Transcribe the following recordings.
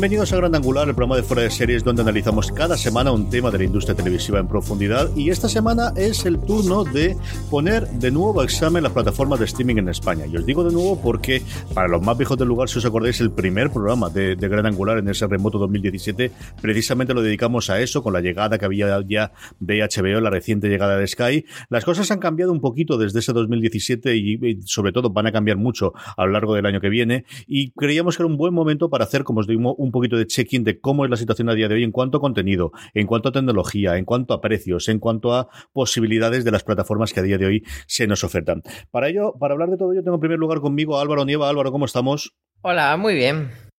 Bienvenidos a Gran Angular, el programa de fuera de series donde analizamos cada semana un tema de la industria televisiva en profundidad y esta semana es el turno de poner de nuevo a examen las plataformas de streaming en España. Y os digo de nuevo porque para los más viejos del lugar, si os acordáis, el primer programa de, Gran Angular en ese remoto 2017 precisamente lo dedicamos a eso, con la llegada que había ya de HBO, la reciente llegada de Sky. Las cosas han cambiado un poquito desde ese 2017 y, sobre todo van a cambiar mucho a lo largo del año que viene y creíamos que era un buen momento para hacer, como os digo, un un poquito de check-in de cómo es la situación a día de hoy en cuanto a contenido, en cuanto a tecnología, en cuanto a precios, en cuanto a posibilidades de las plataformas que a día de hoy se nos ofertan. Para ello, para hablar de todo ello, tengo en primer lugar conmigo a Álvaro Nieva. Álvaro, ¿cómo estamos? Hola, muy bien.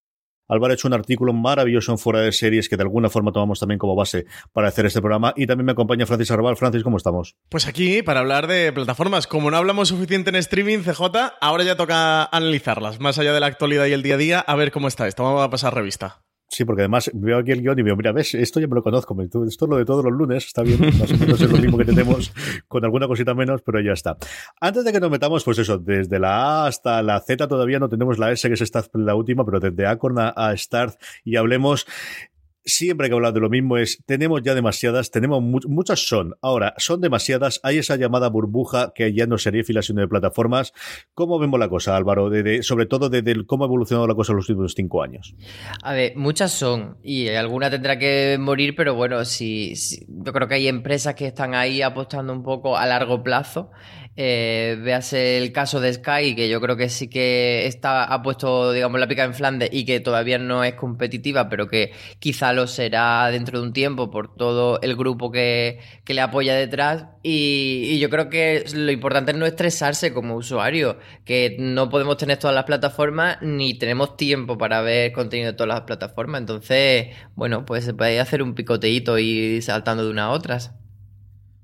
Álvaro ha hecho un artículo maravilloso en Fuera de Series que de alguna forma tomamos también como base para hacer este programa. Y también me acompaña Francis Arbal. Francis, ¿cómo estamos? Pues aquí para hablar de plataformas. Como no hablamos suficiente en streaming, CJ, ahora ya toca analizarlas, más allá de la actualidad y el día a día, a ver cómo está esto. Vamos a pasar revista. Sí, porque además veo aquí el guion y veo, mira, ves, esto ya me lo conozco, esto es lo de todos los lunes, está bien, más o menos es lo mismo que tenemos, con alguna cosita menos, pero ya está. Antes de que nos metamos, pues eso, desde la A hasta la Z todavía no tenemos la S, que es esta la última, pero desde Acorn a, Start y hablemos siempre que hablar de lo mismo es, tenemos ya demasiadas, tenemos muchas son, ahora son demasiadas, hay esa llamada burbuja que ya no sería fila sino de plataformas. ¿Cómo vemos la cosa, Álvaro? De, sobre todo de, cómo ha evolucionado la cosa en los últimos cinco años. A ver, muchas son y alguna tendrá que morir, pero bueno, si, yo creo que hay empresas que están ahí apostando un poco a largo plazo eh, el caso de Sky, que yo creo que sí que está, ha puesto, digamos, la pica en Flandes y que todavía no es competitiva, pero que quizá lo será dentro de un tiempo por todo el grupo que, le apoya detrás. Y, yo creo que lo importante es no estresarse como usuario, que no podemos tener todas las plataformas ni tenemos tiempo para ver contenido de todas las plataformas. Entonces, bueno, pues se puede hacer un picoteíto y saltando de una a otras.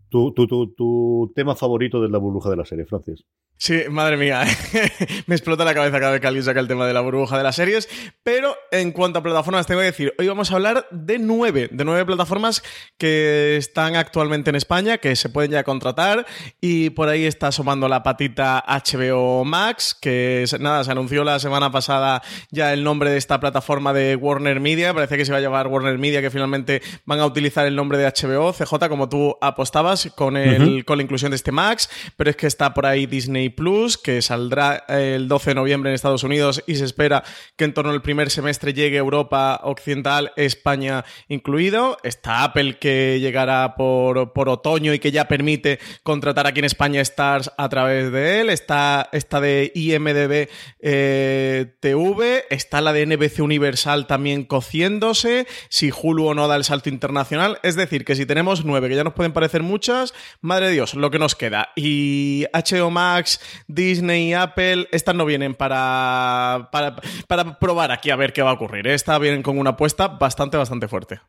Tu, tu, tu, tu, tema favorito de la burbuja de la serie, Francis. Sí, madre mía, me explota la cabeza cada vez que alguien saca el tema de la burbuja de las series. Pero en cuanto a plataformas, tengo que decir, hoy vamos a hablar de nueve, de nueve plataformas que están actualmente en España, que se pueden ya contratar. Y por ahí está asomando la patita HBO Max, que nada, se anunció la semana pasada ya el nombre de esta plataforma de Warner Media. Parece que se va a llamar Warner Media, que finalmente van a utilizar el nombre de HBO. CJ, como tú apostabas con, el, con la inclusión de este Max, pero es que está por ahí Disney Plus, que saldrá el 12 de noviembre en Estados Unidos y se espera que en torno al primer semestre llegue Europa Occidental, España incluido. Está Apple que llegará por, por otoño y que ya permite contratar aquí en España Stars a través de él. Está esta de IMDB eh, TV, está la de NBC Universal también cociéndose, si Hulu o no da el salto internacional. Es decir, que si tenemos nueve, que ya nos pueden parecer madre de Dios, lo que nos queda. Y HBO Max, Disney Apple, estas no vienen para, para, para probar aquí a ver qué va a ocurrir. Estas vienen con una apuesta bastante, bastante fuerte.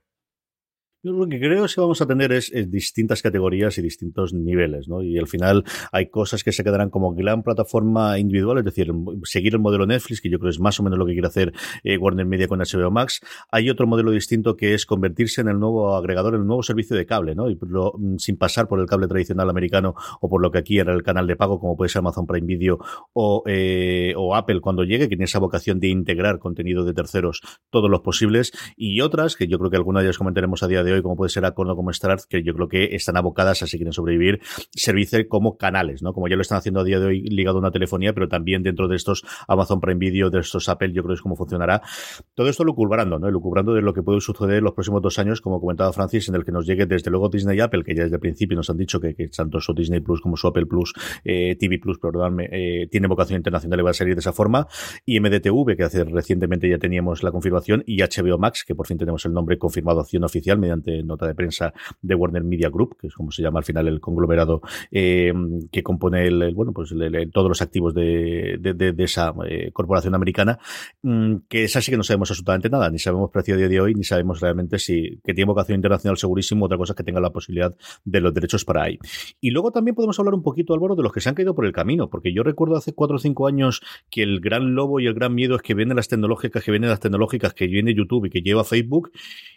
Lo que creo que vamos a tener es, distintas categorías y distintos niveles, ¿no? Y al final hay cosas que se quedarán como gran plataforma individual, es decir, seguir el modelo Netflix, que yo creo es más o menos lo que quiere hacer eh, Warner Media con HBO Max. Hay otro modelo distinto que es convertirse en el nuevo agregador, en el nuevo servicio de cable, ¿no? Y mm, sin pasar por el cable tradicional americano o por lo que aquí era el canal de pago, como puede ser Amazon Prime Video o, eh, o Apple cuando llegue, que tiene esa vocación de integrar contenido de terceros todos los posibles. Y otras, que yo creo que alguna de ellas comentaremos a día de hoy, hoy, como puede ser Acordo, como Strat, que yo creo que están abocadas a si quieren sobrevivir, servirse como canales, ¿no? Como ya lo están haciendo a día de hoy ligado a una telefonía, pero también dentro de estos Amazon Prime Video, de estos Apple, yo creo que es cómo funcionará. Todo esto lucubrando, ¿no? Lucubrando de lo que puede suceder en los próximos dos años, como comentaba Francis, en el que nos llegue desde luego Disney y Apple, que ya desde el principio nos han dicho que, tanto su Disney Plus como su Apple Plus, eh, TV Plus, perdóname, eh, tiene vocación internacional y va a salir de esa forma, y MDTV, que hace recientemente ya teníamos la confirmación, y HBO Max, que por fin tenemos el nombre confirmado acción oficial mediante nota de prensa de Warner Media Group, que es como se llama al final el conglomerado eh, que compone el, bueno, pues todos los activos de, de, esa eh, corporación americana, mm, que es así que no sabemos absolutamente nada, ni sabemos precio de día de hoy, ni sabemos realmente si que tiene vocación internacional segurísimo, otra cosa es que tenga la posibilidad de los derechos para ahí. Y luego también podemos hablar un poquito, Álvaro, de los que se han caído por el camino, porque yo recuerdo hace cuatro o cinco años que el gran lobo y el gran miedo es que vienen las tecnológicas, que vienen las tecnológicas, que viene YouTube y que lleva Facebook,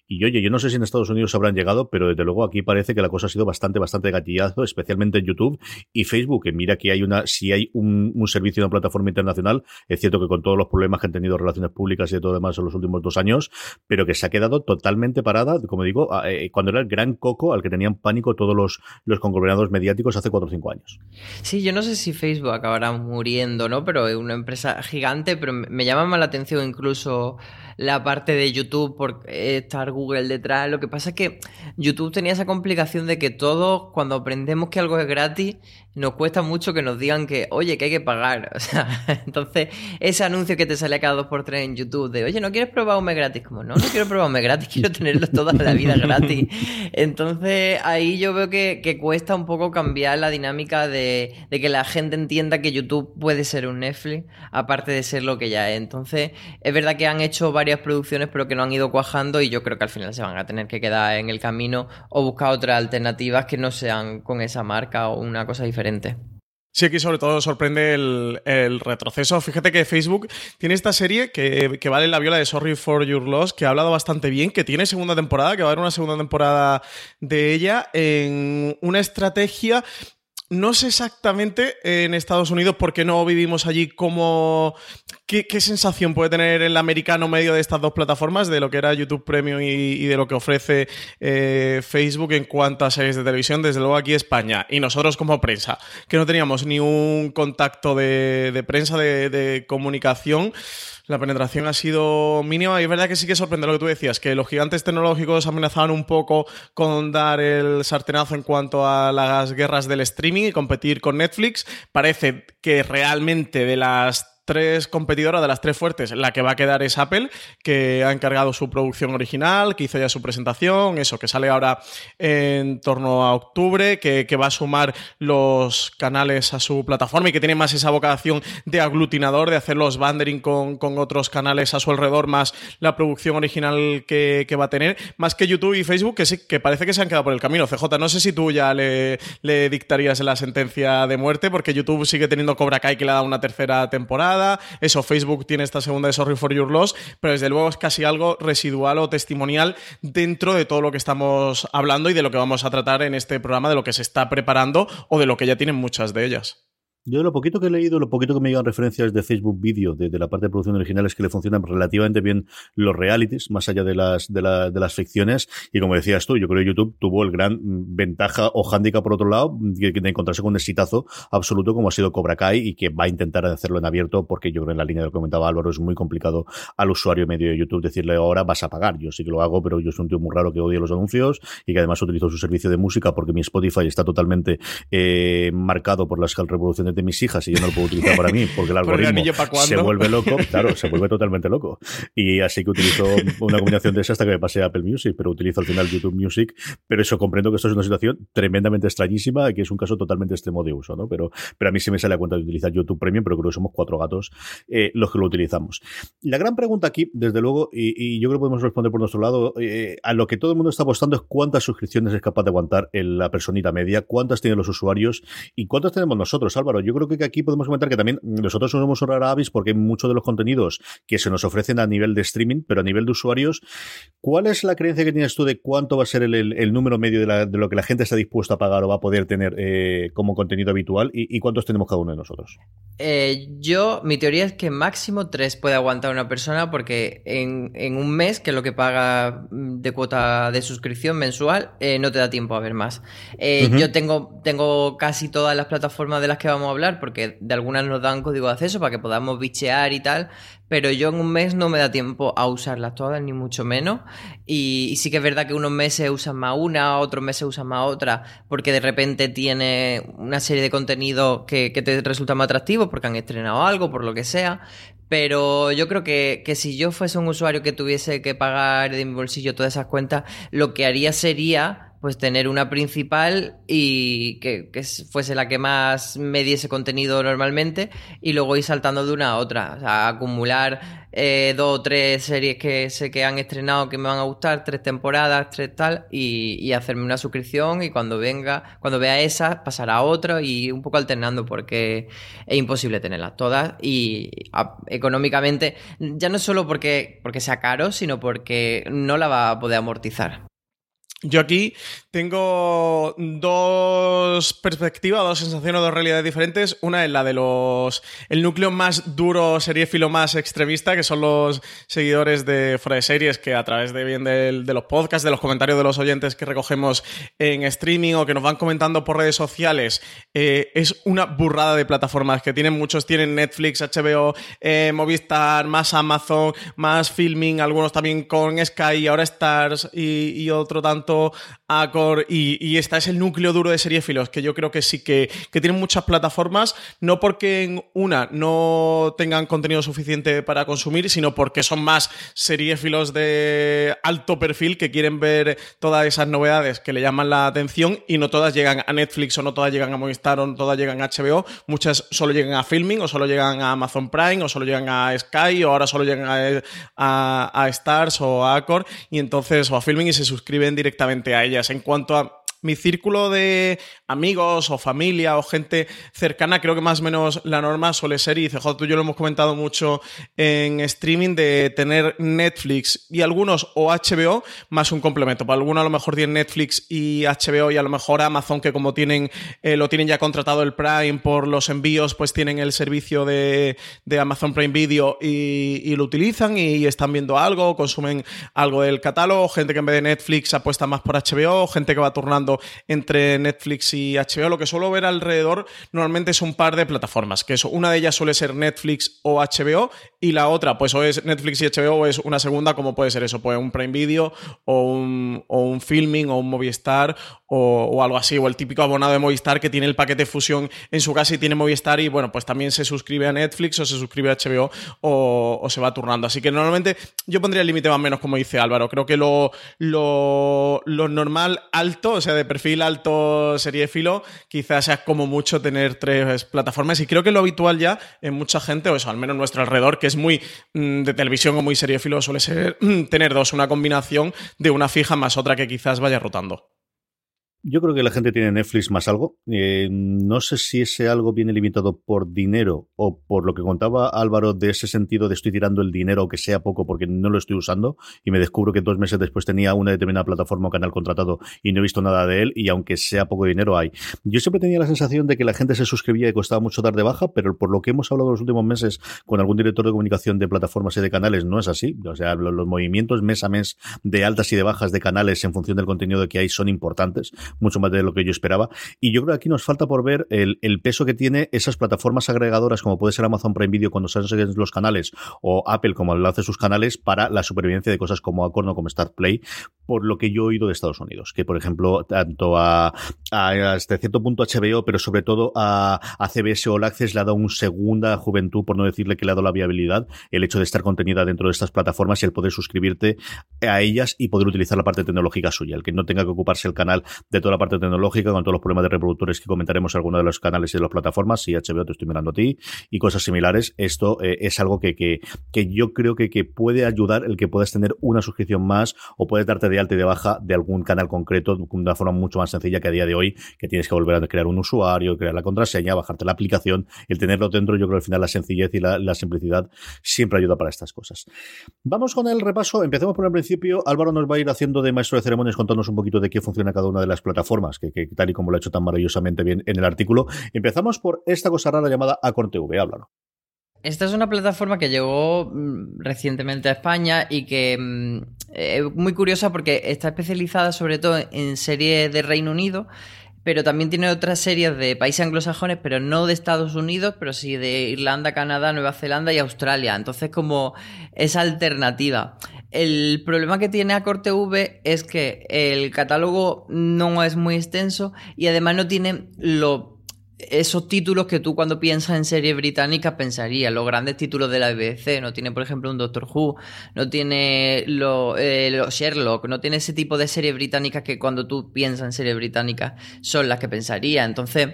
y oye, yo no sé si en Estados Unidos habrán llegado, pero desde luego aquí parece que la cosa ha sido bastante, bastante gatillazo, especialmente en YouTube y Facebook, que mira que hay una, si hay un, un servicio una plataforma internacional, es cierto que con todos los problemas que han tenido relaciones públicas y de todo demás en los últimos dos años, pero que se ha quedado totalmente parada, como digo, eh, cuando era el gran coco al que tenían pánico todos los, los conglomerados mediáticos hace cuatro o cinco años. Sí, yo no sé si Facebook acabará muriendo, ¿no? Pero es una empresa gigante, pero me llama más la atención incluso la parte de YouTube por estar Google detrás. Lo que pasa es que YouTube tenía esa complicación de que todos, cuando aprendemos que algo es gratis, nos cuesta mucho que nos digan que, oye, que hay que pagar. O sea, entonces, ese anuncio que te sale cada dos por tres en YouTube de, oye, ¿no quieres probar mes gratis? Como, no, no quiero probar mes gratis, quiero tenerlo toda la vida gratis. Entonces, ahí yo veo que, cuesta un poco cambiar la dinámica de, de, que la gente entienda que YouTube puede ser un Netflix, aparte de ser lo que ya es. Entonces, es verdad que han hecho varias producciones, pero que no han ido cuajando y yo creo que al final se van a tener que quedar en el camino o buscar otras alternativas que no sean con esa marca o una cosa diferente Sí, aquí sobre todo sorprende el, retroceso. Fíjate que Facebook tiene esta serie que, que, vale la viola de Sorry for Your Loss, que ha hablado bastante bien, que tiene segunda temporada, que va a haber una segunda temporada de ella en una estrategia no sé exactamente en Estados Unidos, porque no vivimos allí, cómo, qué, sensación puede tener el americano medio de estas dos plataformas, de lo que era YouTube Premium y, de lo que ofrece eh, Facebook en cuanto a series de televisión, desde luego aquí España. Y nosotros como prensa, que no teníamos ni un contacto de, prensa, de comunicación la penetración ha sido mínima y es verdad que sí que sorprende lo que tú decías, que los gigantes tecnológicos amenazaban un poco con dar el sartenazo en cuanto a las guerras del streaming y competir con Netflix. Parece que realmente de las tres competidoras, de las tres fuertes, la que va a quedar es Apple, que ha encargado su producción original, que hizo ya su presentación, eso, que sale ahora en torno a octubre, que, va a sumar los canales a su plataforma y que tiene más esa vocación de aglutinador, de hacer los bandering con, otros canales a su alrededor, más la producción original que, va a tener, más que YouTube y Facebook, que sí, que parece que se han quedado por el camino. CJ, no sé si tú ya le, le dictarías la sentencia de muerte, porque YouTube sigue teniendo Cobra Kai que le ha dado una tercera temporada eso, Facebook tiene esta segunda de Sorry for Your Loss, pero desde luego es casi algo residual o testimonial dentro de todo lo que estamos hablando y de lo que vamos a tratar en este programa, de lo que se está preparando o de lo que ya tienen muchas de ellas. Yo lo poquito que he leído, lo poquito que me llegan referencias de Facebook Video, de, la parte de producción original, es que le funcionan relativamente bien los realities, más allá de las, de, la, de las ficciones. Y como decías tú, yo creo que YouTube tuvo el gran ventaja o hándicap, por otro lado, de, encontrarse con un exitazo absoluto como ha sido Cobra Kai y que va a intentar hacerlo en abierto, porque yo creo en la línea de lo que comentaba Álvaro, es muy complicado al usuario medio de YouTube decirle ahora vas a pagar. Yo sí que lo hago, pero yo soy un tío muy raro que odia los anuncios y que además utilizo su servicio de música porque mi Spotify está totalmente eh, marcado por las reproducciones de mis hijas y yo no lo puedo utilizar para mí porque el algoritmo se vuelve loco, claro, se vuelve totalmente loco. Y así que utilizo una combinación de esas hasta que me pasé a Apple Music, pero utilizo al final YouTube Music. Pero eso comprendo que esto es una situación tremendamente extrañísima y que es un caso totalmente extremo de uso, ¿no? Pero, pero a mí se me sale a cuenta de utilizar YouTube Premium, pero creo que somos cuatro gatos eh, los que lo utilizamos. La gran pregunta aquí, desde luego, y, yo creo que podemos responder por nuestro lado, eh, a lo que todo el mundo está apostando es cuántas suscripciones es capaz de aguantar en la personita media, cuántas tienen los usuarios y cuántas tenemos nosotros, Álvaro Yo creo que aquí podemos comentar que también nosotros somos ahorrar a Avis porque hay muchos de los contenidos que se nos ofrecen a nivel de streaming, pero a nivel de usuarios, ¿cuál es la creencia que tienes tú de cuánto va a ser el, número medio de, lo que la gente está dispuesta a pagar o va a poder tener eh, como contenido habitual y, cuántos tenemos cada uno de nosotros? Eh, yo, mi teoría es que máximo tres puede aguantar una persona porque en, en un mes, que es lo que paga de cuota de suscripción mensual, eh, no te da tiempo a ver más. Yo tengo, tengo casi todas las plataformas de las que vamos hablar porque de algunas nos dan código de acceso para que podamos bichear y tal, pero yo en un mes no me da tiempo a usarlas todas, ni mucho menos. Y, sí que es verdad que unos meses usan más una, otros meses usan más otra, porque de repente tiene una serie de contenidos que, te resulta más atractivos, porque han estrenado algo, por lo que sea. Pero yo creo que, que, si yo fuese un usuario que tuviese que pagar de mi bolsillo todas esas cuentas, lo que haría sería pues tener una principal y que, fuese la que más me diese contenido normalmente y luego ir saltando de una a otra. O sea, acumular eh, dos o tres series que sé que han estrenado que me van a gustar, tres temporadas, tres tal, y, hacerme una suscripción y cuando venga, cuando vea esa, pasar a otra y un poco alternando porque es imposible tenerlas todas y económicamente, ya no solo porque, porque sea caro, sino porque no la va a poder amortizar. Yo aquí tengo dos perspectivas, dos sensaciones, dos realidades diferentes. Una es la de los. el núcleo más duro, seriéfilo más extremista, que son los seguidores de Fuera de Series, que a través de bien de, los podcasts, de los comentarios de los oyentes que recogemos en streaming o que nos van comentando por redes sociales, eh, es una burrada de plataformas que tienen muchos. Tienen Netflix, HBO, eh, Movistar, más Amazon, más Filming, algunos también con Sky, ahora Stars y otro tanto と、Acor y, esta es el núcleo duro de seriefilos, que yo creo que sí que, tienen muchas plataformas, no porque en una no tengan contenido suficiente para consumir, sino porque son más seriefilos de alto perfil que quieren ver todas esas novedades que le llaman la atención y no todas llegan a Netflix o no todas llegan a Movistar o no todas llegan a HBO, muchas solo llegan a Filming o solo llegan a Amazon Prime o solo llegan a Sky o ahora solo llegan a, a Stars o a Acor y entonces o a Filming y se suscriben directamente a ellas. En cuanto a mi círculo de amigos o familia o gente cercana, creo que más o menos la norma suele ser, y CJ, tú y yo lo hemos comentado mucho en streaming, de tener Netflix y algunos o HBO más un complemento. Para algunos a lo mejor tienen Netflix y HBO y a lo mejor Amazon, que como tienen, eh, lo tienen ya contratado el Prime por los envíos, pues tienen el servicio de, Amazon Prime Video y, lo utilizan y, están viendo algo, consumen algo del catálogo, gente que en vez de Netflix apuesta más por HBO, gente que va turnando entre Netflix y HBO, lo que suelo ver alrededor normalmente es un par de plataformas, que es una de ellas suele ser Netflix o HBO y la otra pues o es Netflix y HBO o es una segunda como puede ser eso, pues un Prime Video o un, o un Filming o un Movistar o, algo así, o el típico abonado de Movistar que tiene el paquete fusión en su casa y tiene Movistar y bueno, pues también se suscribe a Netflix o se suscribe a HBO o, se va turnando. Así que normalmente yo pondría el límite más o menos como dice Álvaro. Creo que lo, lo, normal alto, o sea, de perfil alto serie filo, quizás sea como mucho tener tres plataformas y creo que lo habitual ya en mucha gente, o eso, al menos en nuestro alrededor, que es muy mm, de televisión o muy serie filo, suele ser tener dos, una combinación de una fija más otra que quizás vaya rotando. Yo creo que la gente tiene Netflix más algo. Eh, no sé si ese algo viene limitado por dinero o por lo que contaba Álvaro de ese sentido de estoy tirando el dinero, que sea poco, porque no lo estoy usando y me descubro que dos meses después tenía una determinada plataforma o canal contratado y no he visto nada de él y aunque sea poco dinero hay. Yo siempre tenía la sensación de que la gente se suscribía y costaba mucho dar de baja, pero por lo que hemos hablado los últimos meses con algún director de comunicación de plataformas y de canales no es así. O sea, los, los movimientos mes a mes de altas y de bajas de canales en función del contenido que hay son importantes mucho más de lo que yo esperaba. Y yo creo que aquí nos falta por ver el, peso que tiene esas plataformas agregadoras como puede ser Amazon Prime Video cuando se hacen los canales o Apple como lo hace sus canales para la supervivencia de cosas como Acorno como Start Play, por lo que yo he oído de Estados Unidos, que por ejemplo tanto a, hasta cierto punto HBO, pero sobre todo a, a CBS o Access le ha dado una segunda juventud, por no decirle que le ha dado la viabilidad, el hecho de estar contenida dentro de estas plataformas y el poder suscribirte a ellas y poder utilizar la parte tecnológica suya, el que no tenga que ocuparse el canal de toda la parte tecnológica, con todos los problemas de reproductores que comentaremos en algunos de los canales y de las plataformas, si HBO te estoy mirando a ti, y cosas similares, esto eh, es algo que, que, que yo creo que, que, puede ayudar el que puedas tener una suscripción más o puedes darte de alta y de baja de algún canal concreto de una forma mucho más sencilla que a día de hoy, que tienes que volver a crear un usuario, crear la contraseña, bajarte la aplicación, el tenerlo dentro, yo creo que al final la sencillez y la, la simplicidad siempre ayuda para estas cosas. Vamos con el repaso, empecemos por el principio, Álvaro nos va a ir haciendo de maestro de ceremonias contándonos un poquito de qué funciona cada una de las plataformas, que, que tal y como lo ha hecho tan maravillosamente bien en el artículo. Empezamos por esta cosa rara llamada Acorn TV, háblalo. Esta es una plataforma que llegó mm, recientemente a España y que mm, es muy curiosa porque está especializada sobre todo en series de Reino Unido, pero también tiene otras series de países anglosajones, pero no de Estados Unidos, pero sí de Irlanda, Canadá, Nueva Zelanda y Australia. Entonces, como esa alternativa. El problema que tiene Acor TV es que el catálogo no es muy extenso y además no tiene lo esos títulos que tú cuando piensas en series británicas pensarías, los grandes títulos de la BBC, no tiene por ejemplo un Doctor Who, no tiene los eh, Sherlock, no tiene ese tipo de series británicas que cuando tú piensas en series británicas son las que pensarías. Entonces,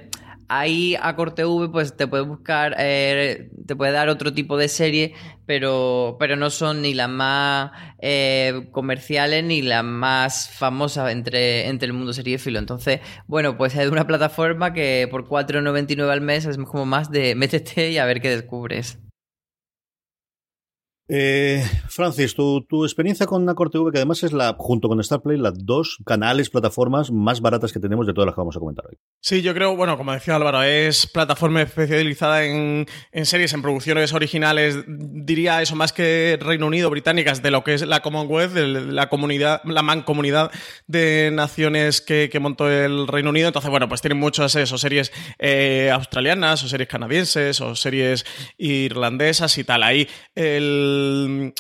ahí a Corte V pues te puede buscar, eh, te puede dar otro tipo de serie, pero, pero no son ni las más eh, comerciales ni las más famosas entre, entre el mundo seriéfilo. Entonces, bueno, pues es una plataforma que por 4,99 al mes es como más de métete y a ver qué descubres. Eh, Francis, tu, experiencia con Acor TV, que además es la, junto con Starplay, las dos canales, plataformas más baratas que tenemos de todas las que vamos a comentar hoy. Sí, yo creo, bueno, como decía Álvaro, es plataforma especializada en, en series, en producciones originales, diría eso más que Reino Unido, británicas, de lo que es la Commonwealth, la comunidad, la mancomunidad de naciones que, que montó el Reino Unido. Entonces, bueno, pues tienen muchas eso, series eh, australianas, o series canadienses, o series irlandesas y tal. Ahí el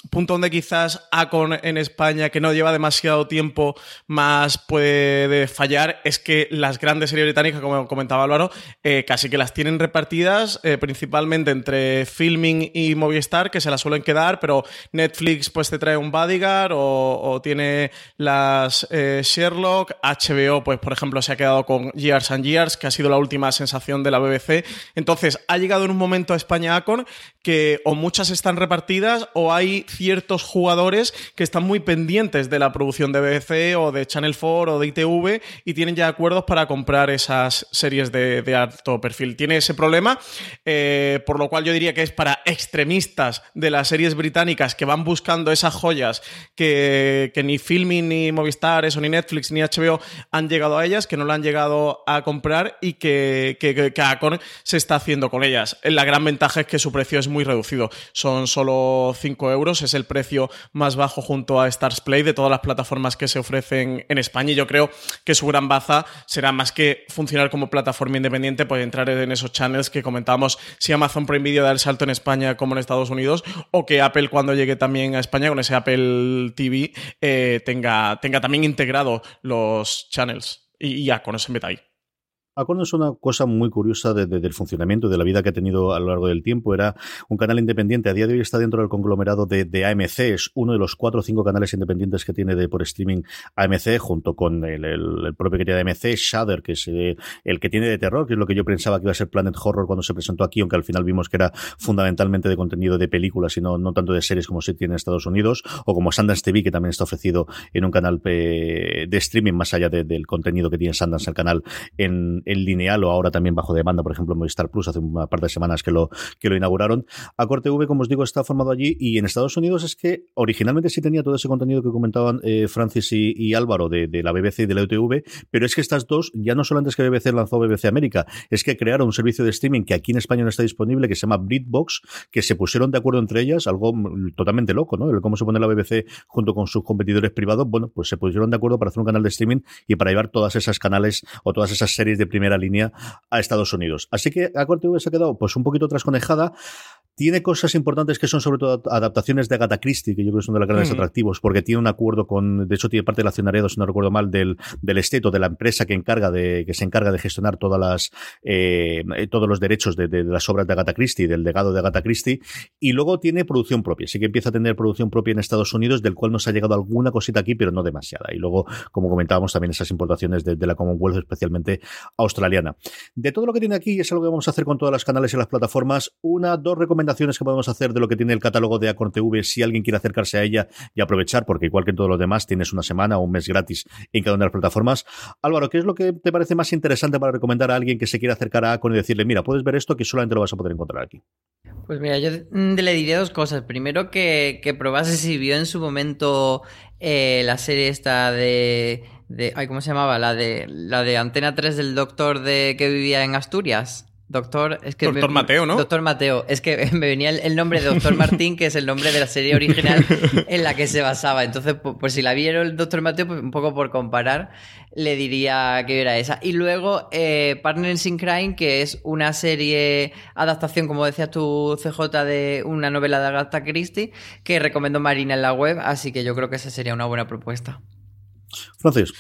punto donde quizás Acon en España, que no lleva demasiado tiempo, más puede fallar, es que las grandes series británicas, como comentaba Álvaro, eh, casi que las tienen repartidas eh, principalmente entre Filming y Movistar, que se las suelen quedar, pero Netflix pues te trae un Bodyguard o, tiene las eh, Sherlock, HBO pues por ejemplo se ha quedado con Years and Years, que ha sido la última sensación de la BBC. Entonces ha llegado en un momento a España Acon que o muchas están repartidas o hay ciertos jugadores que están muy pendientes de la producción de BBC o de Channel 4 o de ITV y tienen ya acuerdos para comprar esas series de, alto perfil. Tiene ese problema, eh, por lo cual yo diría que es para extremistas de las series británicas que van buscando esas joyas que, que ni Filming, ni Movistar, eso, ni Netflix, ni HBO han llegado a ellas, que no la han llegado a comprar y que, que, que, que Acon se está haciendo con ellas. La gran ventaja es que su precio es muy reducido. Son solo 5 euros. Es el precio más bajo junto a Stars Play de todas las plataformas que se ofrecen en España. Y yo creo que su gran baza será más que funcionar como plataforma independiente, pues entrar en esos channels que comentábamos si Amazon Prime Video da el salto en España como en Estados Unidos, o que Apple cuando llegue también a España con ese Apple TV eh, tenga, tenga también integrado los channels. Y ya, con eso me ahí. Acorn es una cosa muy curiosa de, de, del funcionamiento, de la vida que ha tenido a lo largo del tiempo. Era un canal independiente. A día de hoy está dentro del conglomerado de, de AMC. Es uno de los cuatro o cinco canales independientes que tiene de por streaming AMC, junto con el, el, el propio que tiene AMC, Shudder, que es el, el que tiene de terror, que es lo que yo pensaba que iba a ser Planet Horror cuando se presentó aquí, aunque al final vimos que era fundamentalmente de contenido de películas y no, no tanto de series como se tiene en Estados Unidos, o como Sundance TV, que también está ofrecido en un canal de streaming más allá de, del contenido que tiene Sundance el canal en en lineal o ahora también bajo demanda, por ejemplo, Movistar Plus, hace un par de semanas que lo, que lo inauguraron. Acorte V, como os digo, está formado allí y en Estados Unidos es que originalmente sí tenía todo ese contenido que comentaban eh, Francis y, Álvaro de, la BBC y de la UTV, pero es que estas dos, ya no solamente es que BBC lanzó BBC América, es que crearon un servicio de streaming que aquí en España no está disponible, que se llama Britbox, que se pusieron de acuerdo entre ellas, algo totalmente loco, ¿no? El cómo se pone la BBC junto con sus competidores privados, bueno, pues se pusieron de acuerdo para hacer un canal de streaming y para llevar todas esas canales o todas esas series de primera línea a Estados Unidos. Así que a TV se ha quedado pues un poquito trasconejada Tiene cosas importantes que son sobre todo adaptaciones de Agatha Christie, que yo creo que son de los grandes atractivos, porque tiene un acuerdo con, de hecho tiene parte del accionariado, si no recuerdo mal, del, del esteto, de la empresa que encarga de, que se encarga de gestionar todas las, eh, todos los derechos de, de, las obras de Agatha Christie, del legado de Agatha Christie, y luego tiene producción propia. Sí que empieza a tener producción propia en Estados Unidos, del cual nos ha llegado alguna cosita aquí, pero no demasiada. Y luego, como comentábamos, también esas importaciones de, de la Commonwealth, especialmente australiana. De todo lo que tiene aquí, es algo que vamos a hacer con todas las canales y las plataformas, una, dos recomendaciones que podemos hacer de lo que tiene el catálogo de Acorn TV si alguien quiere acercarse a ella y aprovechar, porque igual que en todos los demás, tienes una semana o un mes gratis en cada una de las plataformas. Álvaro, ¿qué es lo que te parece más interesante para recomendar a alguien que se quiera acercar a Acorn y decirle, mira, puedes ver esto que solamente lo vas a poder encontrar aquí? Pues mira, yo le diría dos cosas. Primero, que, que probase si vio en su momento eh, la serie esta de, de. Ay, ¿cómo se llamaba? La de, la de Antena 3 del doctor de que vivía en Asturias. Doctor, es que Doctor Mateo, ¿no? Doctor Mateo. Es que me venía el, nombre de Doctor Martín, que es el nombre de la serie original en la que se basaba. Entonces, pues, si la vieron el Doctor Mateo, pues un poco por comparar, le diría que era esa. Y luego, eh, Partners in Crime, que es una serie adaptación, como decías tú, CJ, de una novela de Agatha Christie, que recomendó Marina en la web. Así que yo creo que esa sería una buena propuesta.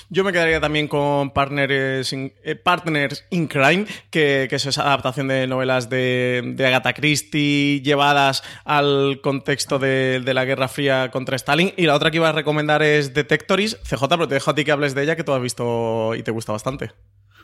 Yo me quedaría también con Partners in, eh, Partners in Crime, que, que, es esa adaptación de novelas de, de Agatha Christie llevadas al contexto de, de, la Guerra Fría contra Stalin. Y la otra que iba a recomendar es Detectoris. CJ, pero te dejo a ti que hables de ella, que tú has visto y te gusta bastante.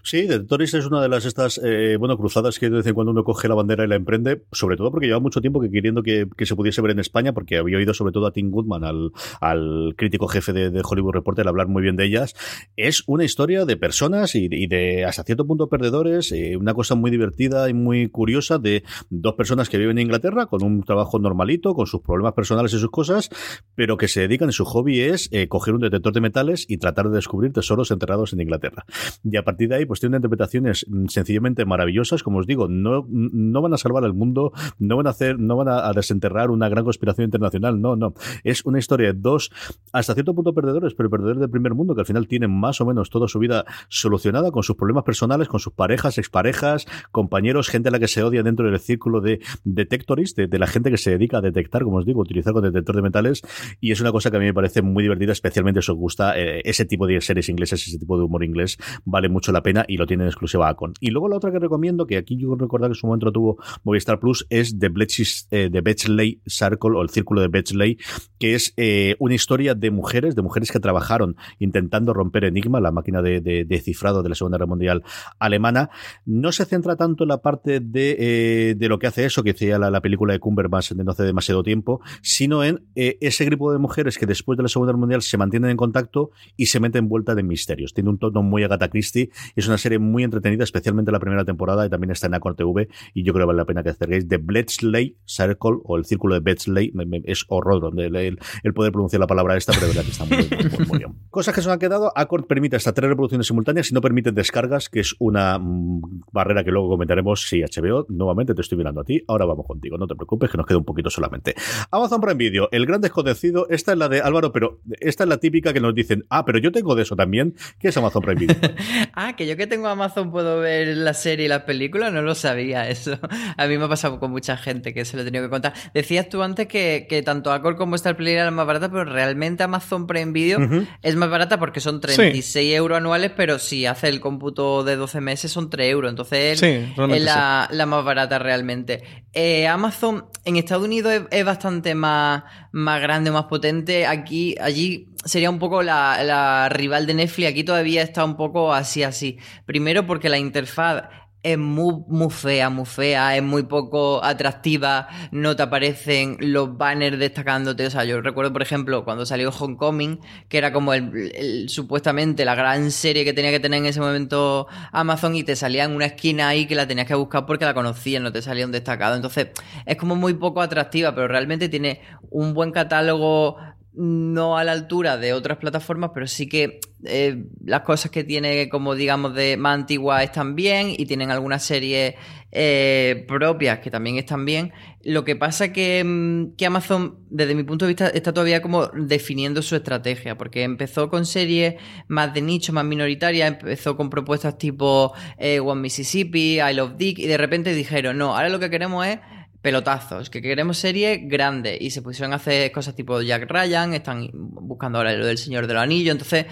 Sí, Detectoris es una de las estas, eh, bueno, cruzadas que de vez en cuando uno coge la bandera y la emprende, sobre todo porque lleva mucho tiempo que queriendo que, que se pudiese ver en España, porque había oído sobre todo a Tim Goodman, al, al crítico jefe de, de, Hollywood Reporter, hablar muy bien de ellas. Es una historia de personas y, de hasta cierto punto perdedores, eh, una cosa muy divertida y muy curiosa de dos personas que viven en Inglaterra con un trabajo normalito, con sus problemas personales y sus cosas, pero que se dedican, su hobby es eh, coger un detector de metales y tratar de descubrir tesoros enterrados en Inglaterra. Y a partir de ahí, pues tiene interpretaciones sencillamente maravillosas, como os digo, no, no van a salvar al mundo, no van a hacer, no van a, desenterrar una gran conspiración internacional, no, no. Es una historia de dos, hasta cierto punto perdedores, pero perdedores del primer mundo, que al final tienen más o menos toda su vida solucionada con sus problemas personales, con sus parejas, exparejas, compañeros, gente a la que se odia dentro del círculo de detectoris, de, de la gente que se dedica a detectar, como os digo, utilizar con detector de metales, y es una cosa que a mí me parece muy divertida, especialmente si os gusta eh, ese tipo de series inglesas, ese tipo de humor inglés, vale mucho la pena y lo tiene en exclusiva Acon. Y luego la otra que recomiendo, que aquí yo recordar que en su momento tuvo Movistar Plus, es The, Bletchley, eh, The Circle o el Círculo de Bletchley, que es eh, una historia de mujeres, de mujeres que trabajaron intentando romper Enigma, la máquina de, de, de cifrado de la Segunda Guerra Mundial alemana. No se centra tanto en la parte de, eh, de lo que hace eso, que decía la, la película de Cumberbatch de no hace demasiado tiempo, sino en eh, ese grupo de mujeres que después de la Segunda Guerra Mundial se mantienen en contacto y se meten vuelta de misterios. Tiene un tono muy Agatha Christie, es una serie muy entretenida, especialmente la primera temporada, y también está en Acor TV, y yo creo que vale la pena que acerquéis. The Bletchley Circle, o el Círculo de Bletchley, es horror el, el, el, poder pronunciar la palabra esta, pero verdad que está muy, muy, muy, bien. Cosas que se han quedado, Accord permite hasta tres reproducciones simultáneas y no permite descargas, que es una mmm, barrera que luego comentaremos si HBO, nuevamente te estoy mirando a ti, ahora vamos contigo, no te preocupes, que nos queda un poquito solamente. Amazon Prime Video, el gran desconocido, esta es la de Álvaro, pero esta es la típica que nos dicen, ah, pero yo tengo de eso también, ¿qué es Amazon Prime Video? ah, que yo que tengo Amazon puedo ver la serie y la película, no lo sabía eso. A mí me ha pasado con mucha gente que se lo he tenido que contar. Decías tú antes que, que tanto Accord como Star Play era más barata, pero realmente Amazon Prime Video uh -huh. es más barata porque son 36 sí. euros anuales, pero si hace el cómputo de 12 meses son 3 euros. Entonces sí, es la, sí. la, más barata realmente. Eh, Amazon en Estados Unidos es, es bastante más, más grande, más potente. Aquí, allí sería un poco la, rival de Netflix. Aquí todavía está un poco así, así. Primero porque la interfaz es muy, muy fea, muy fea, es muy poco atractiva, no te aparecen los banners destacándote. O sea, yo recuerdo, por ejemplo, cuando salió Homecoming, que era como el, el, supuestamente la gran serie que tenía que tener en ese momento Amazon y te salía en una esquina ahí que la tenías que buscar porque la conocías, no te salía un destacado. Entonces, es como muy poco atractiva, pero realmente tiene un buen catálogo no a la altura de otras plataformas, pero sí que eh, las cosas que tiene como digamos de más antigua están bien y tienen algunas series eh, propias que también están bien. Lo que pasa que, mm, que Amazon, desde mi punto de vista, está todavía como definiendo su estrategia, porque empezó con series más de nicho, más minoritarias, empezó con propuestas tipo eh, One Mississippi, I Love Dick, y de repente dijeron, no, ahora lo que queremos es pelotazos, que queremos series grandes y se pusieron a hacer cosas tipo Jack Ryan, están buscando ahora lo del Señor de los Anillos, entonces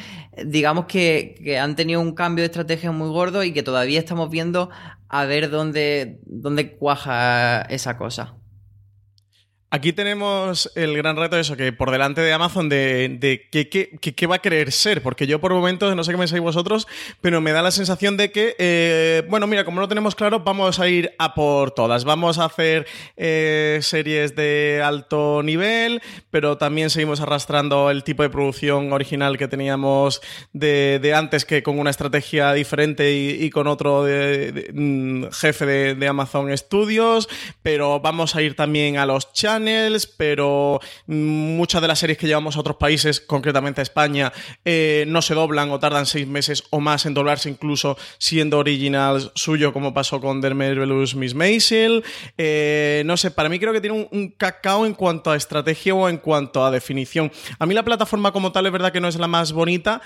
digamos que, que, han tenido un cambio de estrategia muy gordo y que todavía estamos viendo a ver dónde, dónde cuaja esa cosa. Aquí tenemos el gran reto de eso, que por delante de Amazon, de, qué, va a querer ser, porque yo por momentos, no sé qué pensáis vosotros, pero me da la sensación de que, eh, bueno, mira, como no tenemos claro, vamos a ir a por todas. Vamos a hacer eh, series de alto nivel, pero también seguimos arrastrando el tipo de producción original que teníamos de, antes, que con una estrategia diferente y, con otro mm, jefe de Amazon Studios, pero vamos a ir también a los channels pero muchas de las series que llevamos a otros países, concretamente a España, eh, no se doblan o tardan seis meses o más en doblarse, incluso siendo original suyo, como pasó con The Marvelous Miss Maisel. Eh, no sé, para mí creo que tiene un, cacao en cuanto a estrategia o en cuanto a definición. A mí la plataforma como tal es verdad que no es la más bonita,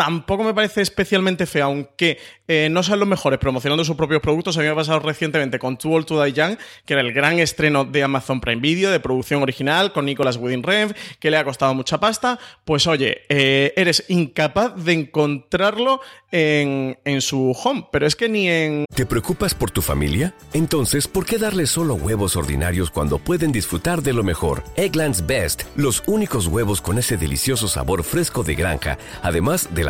tampoco me parece especialmente fea, aunque eh, no sean los mejores promocionando sus propios productos. A mí me ha pasado recientemente con Too Old to Die Young, que era el gran estreno de Amazon Prime Video, de producción original, con Nicolas Winding Rev, que le ha costado mucha pasta. Pues oye, eh, eres incapaz de encontrarlo en, en su home, pero es que ni en... ¿Te preocupas por tu familia? Entonces, ¿por qué darles solo huevos ordinarios cuando pueden disfrutar de lo mejor? Eggland's Best, los únicos huevos con ese delicioso sabor fresco de granja, además de la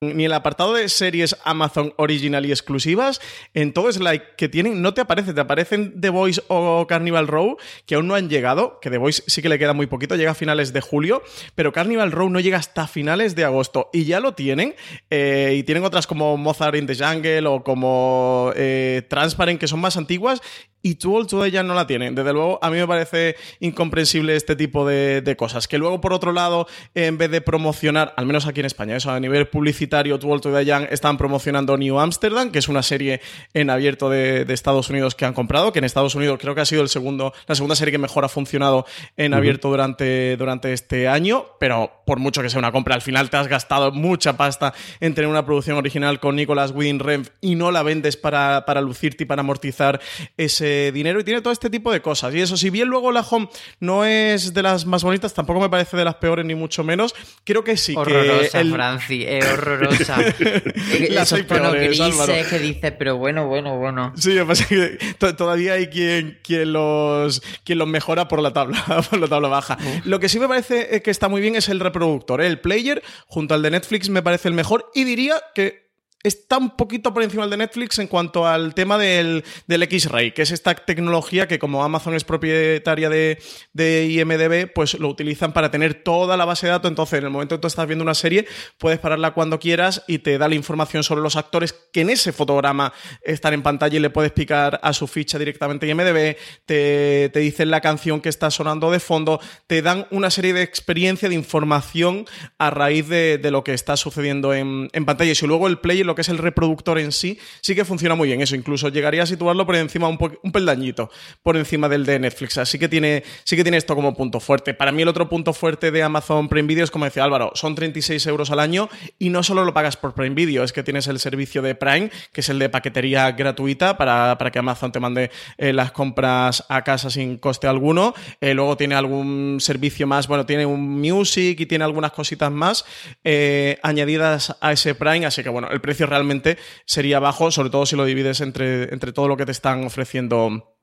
ni el apartado de series Amazon original y exclusivas, en todo Like que tienen, no te aparece, te aparecen The Voice o Carnival Row, que aún no han llegado, que The Voice sí que le queda muy poquito, llega a finales de julio, pero Carnival Row no llega hasta finales de agosto y ya lo tienen, eh, y tienen otras como Mozart in the Jungle o como eh, Transparent, que son más antiguas y Too Old to ya no la tienen. Desde luego, a mí me parece incomprensible este tipo de, cosas. Que luego, por otro lado, en vez de promocionar, al menos aquí en España, eso a nivel publicitario, Old to Young están promocionando New Amsterdam, que es una serie en abierto de, Estados Unidos que han comprado, que en Estados Unidos creo que ha sido el segundo, la segunda serie que mejor ha funcionado en abierto durante, durante este año, pero por mucho que sea una compra, al final te has gastado mucha pasta en tener una producción original con Nicolas Winding Refn y no la vendes para, para lucirte y para amortizar ese dinero y tiene todo este tipo de cosas. Y eso, si bien luego la Home no es de las más bonitas, tampoco me parece de las peores ni mucho menos, creo que sí. Horrorosa, que Franci, es horrorosa. las hay peores, grises que dices, pero bueno, bueno, bueno. Sí, pasa que todavía hay quien, quien, los, quien los mejora por la tabla, por la tabla baja. Lo que sí me parece que está muy bien es el reproductor. El player, junto al de Netflix, me parece el mejor y diría que está un poquito por encima de Netflix en cuanto al tema del, del X-Ray, que es esta tecnología que como Amazon es propietaria de, de, IMDB, pues lo utilizan para tener toda la base de datos. Entonces, en el momento que tú estás viendo una serie, puedes pararla cuando quieras y te da la información sobre los actores que en ese fotograma están en pantalla y le puedes picar a su ficha directamente IMDB, te, te dicen la canción que está sonando de fondo, te dan una serie de experiencia, de información a raíz de, de lo que está sucediendo en, en pantalla. Y luego el player que es el reproductor en sí, sí que funciona muy bien eso. Incluso llegaría a situarlo por encima, un, un peldañito por encima del de Netflix. Así que tiene, sí que tiene esto como punto fuerte. Para mí el otro punto fuerte de Amazon Prime Video es, como decía Álvaro, son 36 euros al año y no solo lo pagas por Prime Video, es que tienes el servicio de Prime, que es el de paquetería gratuita para, que Amazon te mande eh, las compras a casa sin coste alguno. Eh, luego tiene algún servicio más, bueno, tiene un Music y tiene algunas cositas más eh, añadidas a ese Prime, así que bueno, el precio realmente sería bajo, sobre todo si lo divides entre, entre todo lo que te están ofreciendo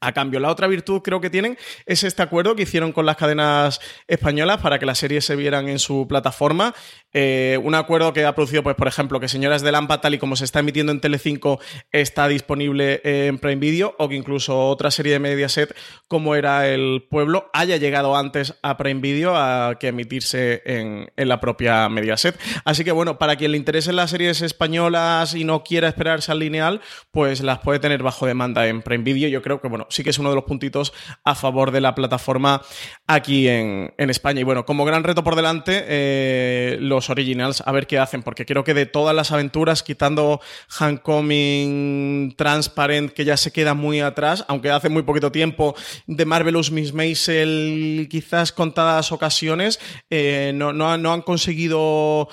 a cambio. La otra virtud creo que tienen es este acuerdo que hicieron con las cadenas españolas para que las series se vieran en su plataforma. Eh, un acuerdo que ha producido, pues, por ejemplo, que Señoras de Lampa, tal y como se está emitiendo en Telecinco, está disponible en Prime Video, o que incluso otra serie de Mediaset, como era El Pueblo, haya llegado antes a Prime Video a que emitirse en, en la propia Mediaset. Así que, bueno, para quien le interesen las series españolas y no quiera esperarse al lineal, pues las puede tener bajo demanda en Prime Video. Yo creo que, bueno, sí que es uno de los puntitos a favor de la plataforma aquí en, España. Y bueno, como gran reto por delante, eh, los originals, a ver qué hacen, porque creo que de todas las aventuras, quitando Handcoming, Transparent, que ya se queda muy atrás, aunque hace muy poquito tiempo, de Marvelous Miss Maisel, quizás contadas ocasiones, eh, no, no han conseguido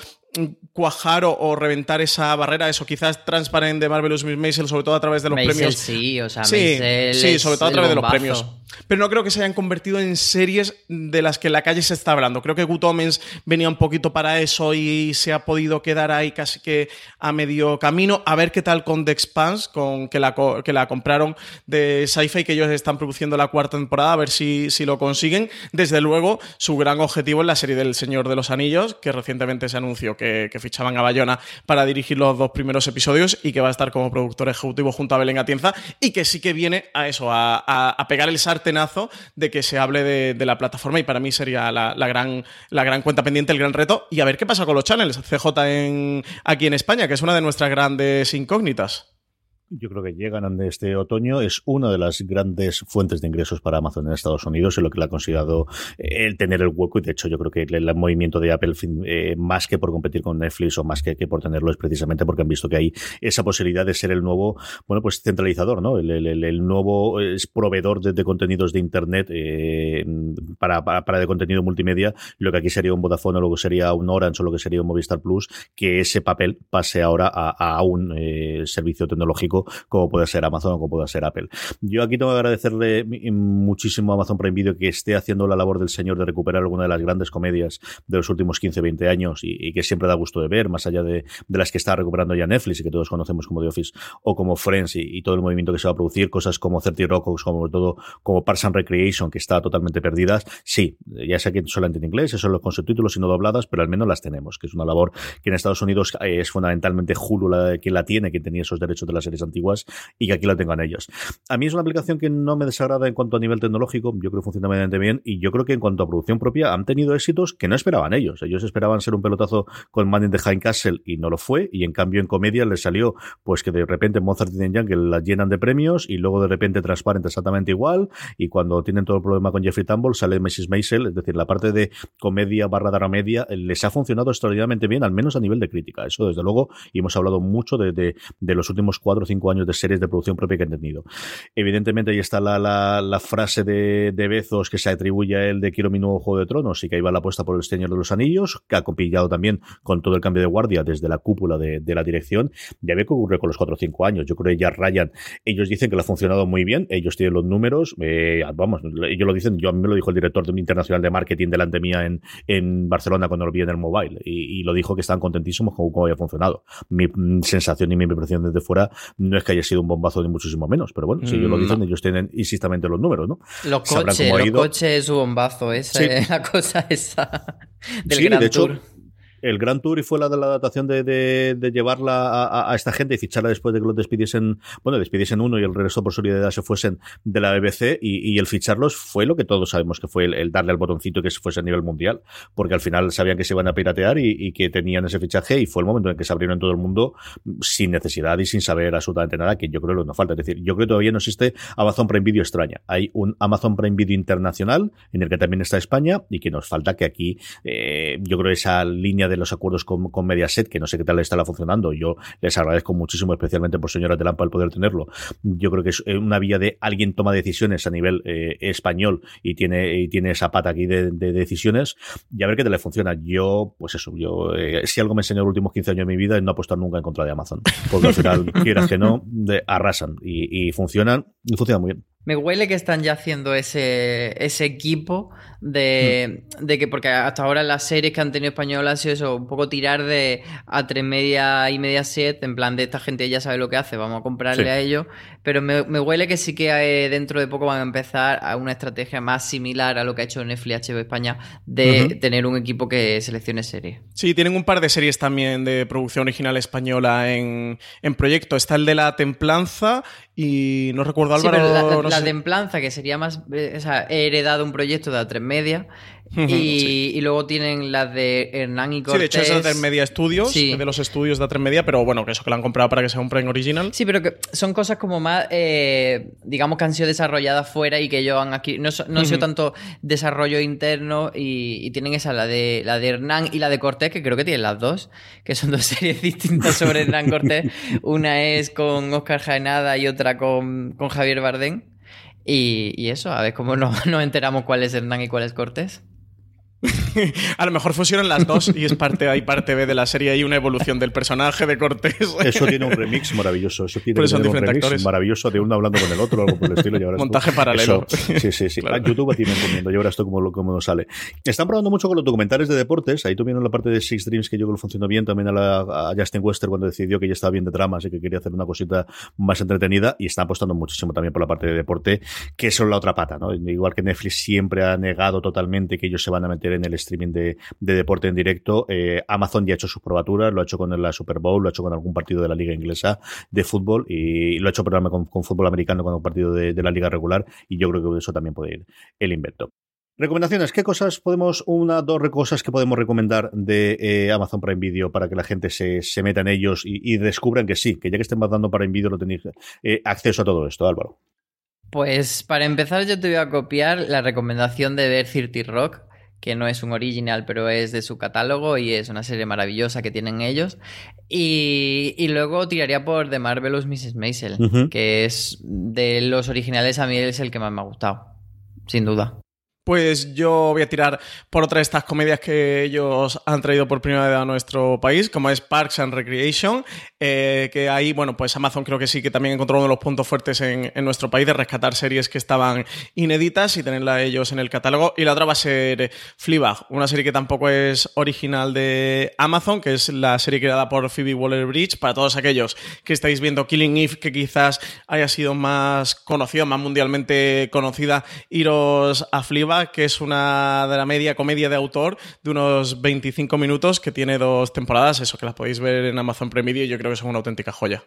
cuajar o, reventar esa barrera, eso quizás transparente de Marvelous Miss Maisel, sobre todo a través de los premios. Sí, o sea, sí, sí sobre todo a través de los premios. Pero no creo que se hayan convertido en series de las que la calle se está hablando. Creo que Good Omens venía un poquito para eso y se ha podido quedar ahí casi que a medio camino. A ver qué tal con The Expanse, con que la, que la compraron de Sci-Fi, que ellos están produciendo la cuarta temporada, a ver si, si lo consiguen. Desde luego, su gran objetivo es la serie del Señor de los Anillos, que recientemente se anunció que, que fichaban a Bayona para dirigir los dos primeros episodios y que va a estar como productor ejecutivo junto a Belén Atienza y que sí que viene a eso, a, pegar el sartenazo de que se hable de, la plataforma y para mí sería la, gran, la gran cuenta pendiente, el gran reto y a ver qué pasa con los channels CJ aquí en España, que es una de nuestras grandes incógnitas. Yo creo que llegan este otoño. Es una de las grandes fuentes de ingresos para Amazon en Estados Unidos, en lo que le ha considerado eh, el tener el hueco. Y de hecho, yo creo que el, movimiento de Apple, eh, más que por competir con Netflix o más que, por tenerlo, es precisamente porque han visto que hay esa posibilidad de ser el nuevo, bueno, pues centralizador, ¿no? El, nuevo proveedor de, contenidos de Internet eh, para, para, de contenido multimedia, lo que aquí sería un Vodafone o lo que sería un Orange o lo que sería un Movistar Plus, que ese papel pase ahora a, a un servicio tecnológico como puede ser Amazon o como puede ser Apple. Yo aquí tengo que agradecerle muchísimo a Amazon Prime Video que esté haciendo la labor del señor de recuperar alguna de las grandes comedias de los últimos 15, 20 años y, que siempre da gusto de ver, más allá de, las que está recuperando ya Netflix y que todos conocemos como The Office o como Friends y, todo el movimiento que se va a producir, cosas como 30 Rock, como todo, como Parks and Recreation, que está totalmente perdidas. Sí, ya sé que solamente en inglés, eso los con subtítulos y no dobladas, pero al menos las tenemos, que es una labor que en Estados Unidos eh, es fundamentalmente Hulu la, quien la tiene, quien tenía esos derechos de las series antiguas y que aquí lo tengan ellos. A mí es una aplicación que no me desagrada en cuanto a nivel tecnológico, yo creo que funciona medianamente bien y yo creo que en cuanto a producción propia han tenido éxitos que no esperaban ellos. Ellos esperaban ser un pelotazo con Man in the Castle y no lo fue y en cambio en comedia les salió pues que de repente Mozart y que la llenan de premios y luego de repente Transparente exactamente igual y cuando tienen todo el problema con Jeffrey Tambor sale Mrs. Maisel, es decir, la parte de comedia barra media les ha funcionado extraordinariamente bien, al menos a nivel de crítica. Eso desde luego y hemos hablado mucho de, de, de los últimos cuatro o cinco años de series de producción propia que he tenido. Evidentemente ahí está la, la, frase de, de, Bezos que se atribuye a él de quiero mi nuevo Juego de Tronos y que ahí va la apuesta por el Señor de los Anillos, que ha compilado también con todo el cambio de guardia desde la cúpula de, la dirección. Ya ve que ocurre con los 4 o 5 años. Yo creo que ya Ryan, ellos dicen que le ha funcionado muy bien, ellos tienen los números, eh, vamos, ellos lo dicen, yo a mí me lo dijo el director de un internacional de marketing delante mía en, en Barcelona cuando lo vi en el mobile y, lo dijo que estaban contentísimos con cómo había funcionado. Mi mm, sensación y mi impresión desde fuera no es que haya sido un bombazo de muchísimo menos, pero bueno, si ellos lo mm, dicen, ellos tienen insistamente los números, ¿no? Los coches, los coches es su bombazo, esa es la cosa esa del sí, de hecho, el Gran Tour y fue la de la adaptación de, de, llevarla a, esta gente y ficharla después de que los despidiesen, bueno, despidiesen uno y el resto por solidaridad se fuesen de la BBC y, el ficharlos fue lo que todos sabemos que fue el, darle al botoncito que se fuese a nivel mundial, porque al final sabían que se iban a piratear y, que tenían ese fichaje y fue el momento en que se abrieron todo el mundo sin necesidad y sin saber absolutamente nada, que yo creo que no falta. Es decir, yo creo que todavía no existe Amazon Prime Video extraña. Hay un Amazon Prime Video internacional en el que también está España y que nos falta que aquí, eh, yo creo esa línea de los acuerdos con, con, Mediaset, que no sé qué tal está funcionando. Yo les agradezco muchísimo, especialmente por señora de Lampa, el poder tenerlo. Yo creo que es eh, una vía de alguien toma decisiones a nivel eh, español y tiene, y tiene esa pata aquí de, decisiones y a ver qué tal le funciona. Yo, pues eso, yo, eh, si algo me enseñó los últimos 15 años de mi vida es no apostar nunca en contra de Amazon. Porque al final, quieras que no, arrasan y, y funcionan y funcionan muy bien. Me huele que están ya haciendo ese, ese equipo de, de, que, porque hasta ahora las series que han tenido españolas ha sido eso, un poco tirar de a tres media y media set, en plan de esta gente ya sabe lo que hace, vamos a comprarle a ellos, pero me, huele que sí que dentro de poco van a empezar a una estrategia más similar a lo que ha hecho Netflix HBO España de tener un equipo que seleccione series. Sí, tienen un par de series también de producción original española en, proyecto. Está el de La Templanza y no recuerdo Álvaro. la, Templanza, que sería más. Eh, o sea, he heredado un proyecto de A3 Media y, luego tienen las de Hernán y Cortés. Sí, de hecho es de Media Studios, de los estudios de A3 Media, pero bueno, que eso que la han comprado para que sea un Prime Original. Sí, pero que son cosas como más, eh, digamos que han sido desarrolladas fuera y que ellos han aquí. No, no ha sido tanto desarrollo interno y, tienen esa, la de, la de Hernán y la de Cortés, que creo que tienen las dos, que son dos series distintas sobre Hernán Cortés. Una es con Oscar Jaenada y otra con, con Javier Bardén. Y, eso, a ver cómo nos, nos enteramos cuál es Hernán y cuál es Cortés. a lo mejor fusionan las dos y es parte A y parte B de la serie y una evolución del personaje de Cortés. Eso tiene un remix maravilloso. Eso tiene, un remix maravilloso de uno hablando con el otro, algo por el estilo. Montaje paralelo. sí, sí, sí. YouTube tiene comiendo. Ya verás esto cómo, cómo nos sale. Están probando mucho con los documentales de deportes. Ahí tuvieron la parte de Six Dreams que yo creo que funcionó bien. También a, la, Justin Wester cuando decidió que ya estaba bien de tramas y que quería hacer una cosita más entretenida. Y están apostando muchísimo también por la parte de deporte, que es la otra pata. ¿no? Igual que Netflix siempre ha negado totalmente que ellos se van a meter en el streaming de, deporte en directo. Eh, Amazon ya ha hecho sus probaturas, lo ha hecho con la Super Bowl, lo ha hecho con algún partido de la liga inglesa de fútbol y lo ha hecho con, con fútbol americano con un partido de, la liga regular y yo creo que eso también puede ir el invento. Recomendaciones, ¿qué cosas podemos, una, dos cosas que podemos recomendar de eh, Amazon Prime Video para que la gente se, meta en ellos y, descubran que sí, que ya que estén dando Prime Video lo tenéis eh, acceso a todo esto, Álvaro? Pues para empezar yo te voy a copiar la recomendación de ver Cirti Rock, que no es un original, pero es de su catálogo y es una serie maravillosa que tienen ellos. Y, luego tiraría por The Marvelous Mrs. Maisel, que es de los originales a mí es el que más me ha gustado, sin duda pues yo voy a tirar por otra de estas comedias que ellos han traído por primera vez a nuestro país, como es Parks and Recreation, eh, que ahí, bueno, pues Amazon creo que sí que también encontró uno de los puntos fuertes en, nuestro país de rescatar series que estaban inéditas y tenerla ellos en el catálogo. Y la otra va a ser Fleabag, una serie que tampoco es original de Amazon, que es la serie creada por Phoebe Waller-Bridge, para todos aquellos que estáis viendo Killing Eve, que quizás haya sido más conocida, más mundialmente conocida, iros a Fleabag que es una de la media comedia de autor de unos 25 minutos que tiene dos temporadas, eso que las podéis ver en Amazon Prime Video y yo creo que es una auténtica joya.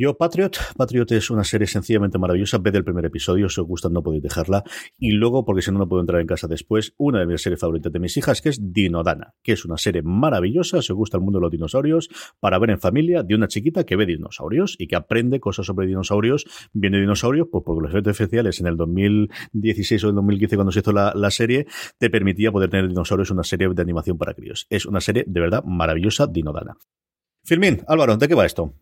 Yo, Patriot. Patriot es una serie sencillamente maravillosa. Ved el primer episodio, si os gusta no podéis dejarla. Y luego, porque si no, no puedo entrar en casa después, una de mis series favoritas de mis hijas, que es Dinodana, que es una serie maravillosa, si os gusta el mundo de los dinosaurios, para ver en familia de una chiquita que ve dinosaurios y que aprende cosas sobre dinosaurios. Viene dinosaurios, pues porque los efectos especiales en el 2016 o el 2015, cuando se hizo la, serie, te permitía poder tener dinosaurios una serie de animación para críos. Es una serie de verdad maravillosa, Dinodana. Filmín, Álvaro, ¿de qué va esto?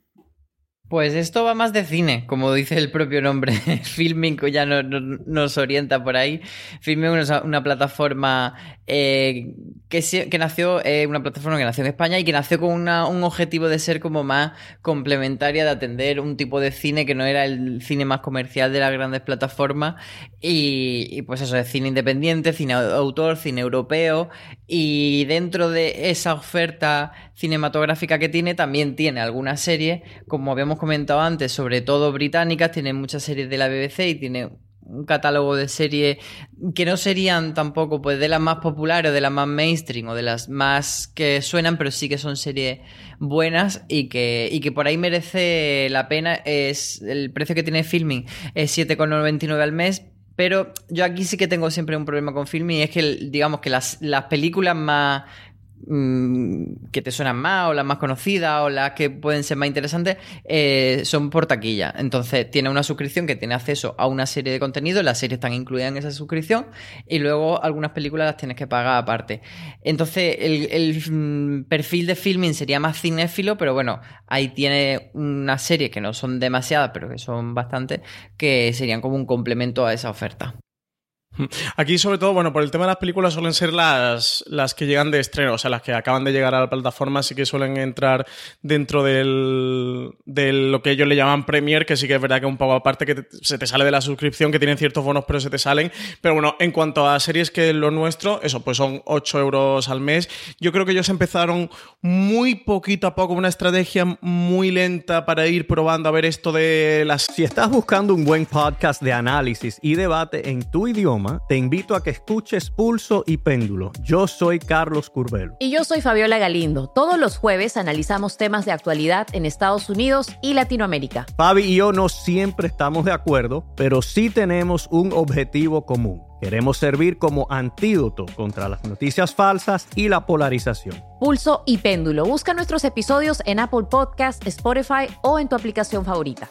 Pues esto va más de cine, como dice el propio nombre. Filming ya nos orienta por ahí. Filming es una, plataforma eh, que, nació, eh, una plataforma que nació en España y que nació con un objetivo de ser como más complementaria, de atender un tipo de cine que no era el cine más comercial de las grandes plataformas. Y, y pues eso, es cine independiente, cine autor, cine europeo. Y dentro de esa oferta cinematográfica que tiene, también tiene algunas series, como habíamos comentado antes, sobre todo británicas, tiene muchas series de la BBC y tiene un catálogo de series que no serían tampoco pues de las más populares o de las más mainstream o de las más que suenan, pero sí que son series buenas y que, y que por ahí merece la pena. Es el precio que tiene Filming es 7,99 al mes. Pero yo aquí sí que tengo siempre un problema con Filming y es que digamos que las, las películas más que te suenan más o las más conocidas o las que pueden ser más interesantes eh, son por taquilla. Entonces tiene una suscripción que tiene acceso a una serie de contenidos, las series están incluidas en esa suscripción y luego algunas películas las tienes que pagar aparte. Entonces el, mm, perfil de filming sería más cinéfilo, pero bueno, ahí tiene una serie que no son demasiadas, pero que son bastantes, que serían como un complemento a esa oferta. Aquí, sobre todo, bueno, por el tema de las películas suelen ser las, las que llegan de estreno, o sea, las que acaban de llegar a la plataforma, sí que suelen entrar dentro del, de lo que ellos le llaman Premier, que sí que es verdad que un poco aparte que se te sale de la suscripción, que tienen ciertos bonos, pero se te salen. Pero bueno, en cuanto a series que lo nuestro, eso, pues son 8 euros al mes. Yo creo que ellos empezaron muy poquito a poco, una estrategia muy lenta para ir probando a ver esto de las... Si estás buscando un buen podcast de análisis y debate en tu idioma, te invito a que escuches Pulso y Péndulo. Yo soy Carlos Curbelo. Y yo soy Fabiola Galindo. Todos los jueves analizamos temas de actualidad en Estados Unidos y Latinoamérica. Fabi y yo no siempre estamos de acuerdo, pero sí tenemos un objetivo común. Queremos servir como antídoto contra las noticias falsas y la polarización. Pulso y Péndulo. Busca nuestros episodios en Apple Podcast, Spotify o en tu aplicación favorita.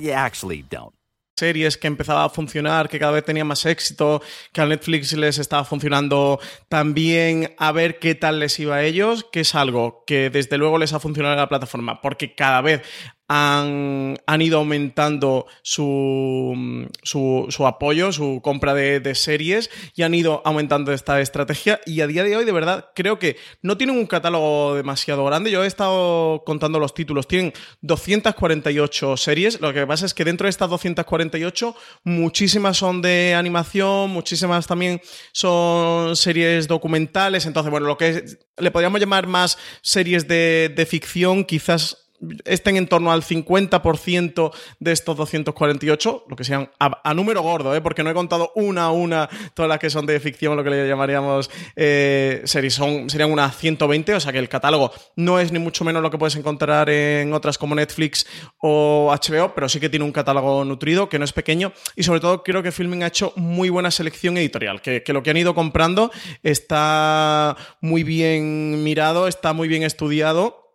You actually don't. series que empezaba a funcionar, que cada vez tenía más éxito, que a Netflix les estaba funcionando también, a ver qué tal les iba a ellos, que es algo que desde luego les ha funcionado en la plataforma, porque cada vez han, han ido aumentando su, su, su apoyo, su compra de, de, series y han ido aumentando esta estrategia. Y a día de hoy de verdad creo que no tienen un catálogo demasiado grande. Yo he estado contando los títulos, tienen 248 series, lo que pasa es que dentro de estas 248 muchísimas son de animación, muchísimas también son series documentales, entonces bueno, lo que le podríamos llamar más series de, de ficción quizás estén en torno al 50% de estos 248, lo que sean a, a número gordo, ¿eh? porque no he contado una a una todas las que son de ficción, lo que le llamaríamos eh, series, son, serían unas 120, o sea que el catálogo no es ni mucho menos lo que puedes encontrar en otras como Netflix o HBO, pero sí que tiene un catálogo nutrido, que no es pequeño, y sobre todo creo que Filming ha hecho muy buena selección editorial, que, que lo que han ido comprando está muy bien mirado, está muy bien estudiado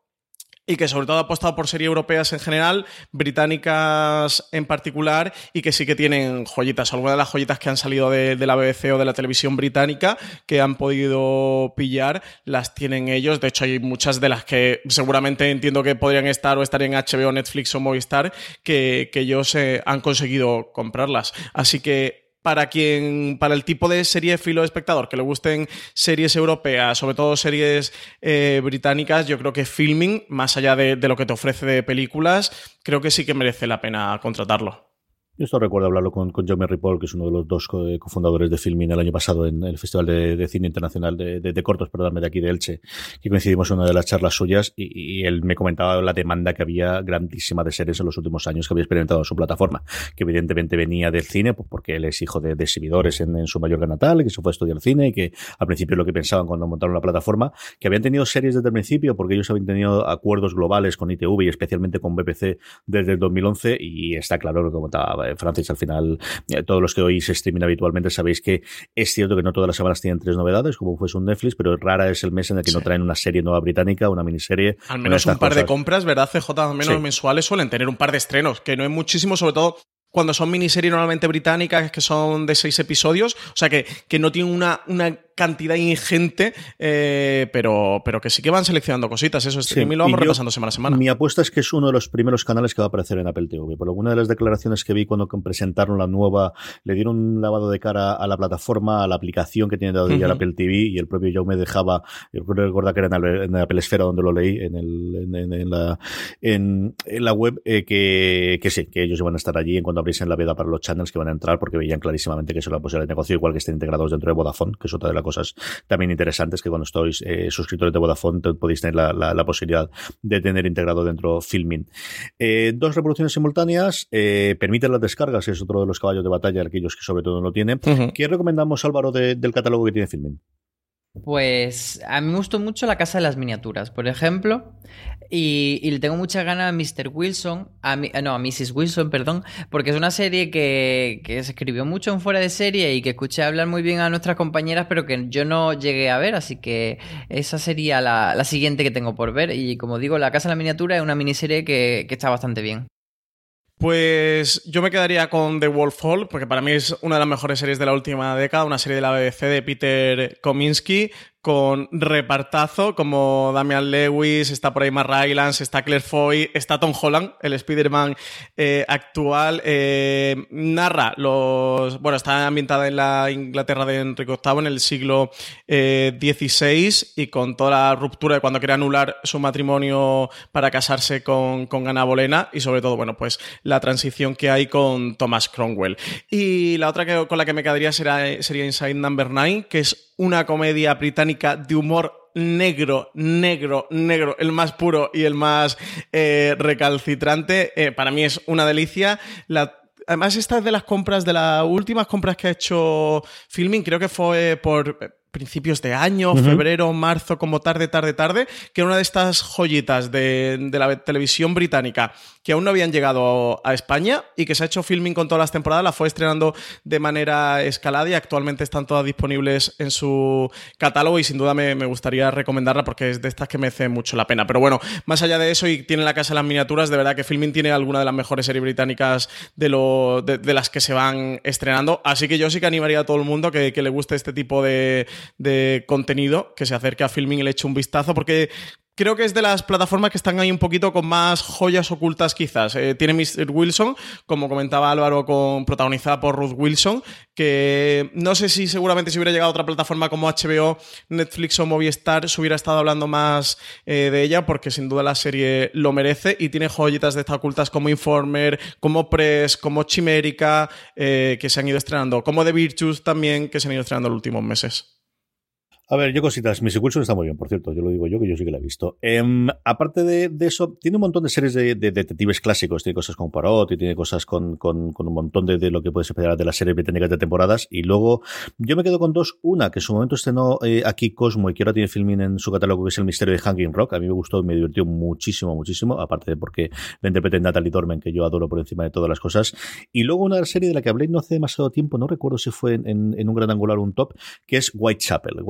y que sobre todo ha apostado por series europeas en general, británicas en particular, y que sí que tienen joyitas. Algunas de las joyitas que han salido de, la BBC o de la televisión británica que han podido pillar, las tienen ellos. De hecho, hay muchas de las que seguramente entiendo que podrían estar o estar en HBO, Netflix o Movistar, que, que ellos eh, han conseguido comprarlas. Así que para quien, para el tipo de serie filo espectador, que le gusten series europeas, sobre todo series eh, británicas, yo creo que Filming, más allá de, de lo que te ofrece de películas, creo que sí que merece la pena contratarlo. Yo esto recuerdo hablarlo con, con Jaume Ripoll, que es uno de los dos cofundadores de Filmin el año pasado en el Festival de, Cine Internacional de, Cortos, perdón, de aquí de Elche, que coincidimos en una de las charlas suyas y, él me comentaba la demanda que había grandísima de series en los últimos años que había experimentado en su plataforma, que evidentemente venía del cine, pues porque él es hijo de, exhibidores en, en, su Mallorca natal, que se fue a estudiar cine y que al principio lo que pensaban cuando montaron la plataforma, que habían tenido series desde el principio porque ellos habían tenido acuerdos globales con ITV y especialmente con BBC desde el 2011 y está claro lo que comentaba Francis al final, eh, todos los que oís streaming habitualmente sabéis que es cierto que no todas las semanas tienen tres novedades, como fuese un Netflix, pero rara es el mes en el que sí. no traen una serie nueva británica, una miniserie. Al menos un par cosas. de compras, ¿verdad? CJ, al menos sí. mensuales suelen tener un par de estrenos, que no es muchísimo, sobre todo cuando son miniseries normalmente británicas, que son de seis episodios, o sea que, que no tienen una, una cantidad ingente, eh, pero, pero que sí que van seleccionando cositas. Eso es, sí, y lo vamos yo, repasando semana a semana. Mi apuesta es que es uno de los primeros canales que va a aparecer en Apple TV. Por alguna de las declaraciones que vi cuando presentaron la nueva, le dieron un lavado de cara a la plataforma, a la aplicación que tiene dado uh -huh. Apple TV, y el propio Joe me dejaba, yo recuerdo que era en la, en la Apple Esfera donde lo leí, en, el, en, en, en la, en, la web, eh, que, que sí, que ellos iban a estar allí en cuando abriesen la veda para los channels que van a entrar, porque veían clarísimamente que eso era posible de negocio, igual que estén integrados dentro de Vodafone, que es otra de las cosas también interesantes que cuando estáis eh, suscriptores de Vodafone podéis tener la, la, la, posibilidad de tener integrado dentro Filmin. Eh, dos reproducciones simultáneas eh, permiten las descargas, es otro de los caballos de batalla, aquellos que sobre todo no lo tienen. Uh -huh. ¿Qué recomendamos, Álvaro, de, del catálogo que tiene Filmin? Pues a mí me gustó mucho La Casa de las Miniaturas, por ejemplo, y, le tengo muchas ganas a Mr. Wilson, a no, a Mrs. Wilson, perdón, porque es una serie que, se escribió mucho en fuera de serie y que escuché hablar muy bien a nuestras compañeras, pero que yo no llegué a ver, así que esa sería la, siguiente que tengo por ver. Y como digo, La Casa de la Miniatura es una miniserie que, que está bastante bien. Pues yo me quedaría con The Wolf Hall, porque para mí es una de las mejores series de la última década, una serie de la BBC de Peter Kominsky, con repartazo como Damian Lewis, está por ahí Mark Rylance, está Claire Foy, está Tom Holland, el Spider-Man eh, actual. Eh, narra los. Bueno, está ambientada en la Inglaterra de Enrique VIII en el siglo XVI eh, y con toda la ruptura de cuando quiere anular su matrimonio para casarse con, con Ana Bolena y sobre todo, bueno, pues la transición que hay con Thomas Cromwell. Y la otra que, con la que me quedaría sería Inside Number 9, que es una comedia británica de humor negro, negro, negro, el más puro y el más eh, recalcitrante. Eh, para mí es una delicia. además, esta es de las compras, de las últimas compras que ha hecho Filming, creo que fue por principios de año, febrero, marzo, como tarde, tarde, tarde, que era una de estas joyitas de, la televisión británica que aún no habían llegado a España y que se ha hecho filming con todas las temporadas, la fue estrenando de manera escalada y actualmente están todas disponibles en su catálogo y sin duda me, gustaría recomendarla porque es de estas que me hace mucho la pena. Pero bueno, más allá de eso y tiene la casa de las miniaturas, de verdad que filming tiene alguna de las mejores series británicas de, lo, de, las que se van estrenando, así que yo sí que animaría a todo el mundo que le guste este tipo de, de contenido que se acerque a Filming y le eche un vistazo, porque creo que es de las plataformas que están ahí un poquito con más joyas ocultas quizás. Eh, tiene Mr. Wilson, como comentaba Álvaro, con, protagonizada por Ruth Wilson, que no sé si seguramente si hubiera llegado a otra plataforma como HBO, Netflix o Movistar, se hubiera estado hablando más eh, de ella, porque sin duda la serie lo merece y tiene joyitas de estas ocultas como Informer, como Press, como Chimérica, eh, que se han ido estrenando, como The Virtues también, que se han ido estrenando en los últimos meses. A ver, yo cositas. Miss Wilson está muy bien, por cierto. Yo lo digo yo, que yo sí que la he visto. Em, aparte de, eso, tiene un montón de series de, detectives clásicos. Tiene cosas con Parot y tiene cosas con, con, un montón de, lo que puedes esperar de las series británicas de temporadas. Y luego, yo me quedo con dos. Una, que en su momento estrenó eh, aquí Cosmo y que ahora tiene filming en su catálogo, que es El misterio de Hanging Rock. A mí me gustó y me divirtió muchísimo, muchísimo. Aparte de porque la interpreta Natalie Dormen, que yo adoro por encima de todas las cosas. Y luego una serie de la que hablé no hace demasiado tiempo, no recuerdo si fue en, en un gran angular o un top, que es. Whitechapel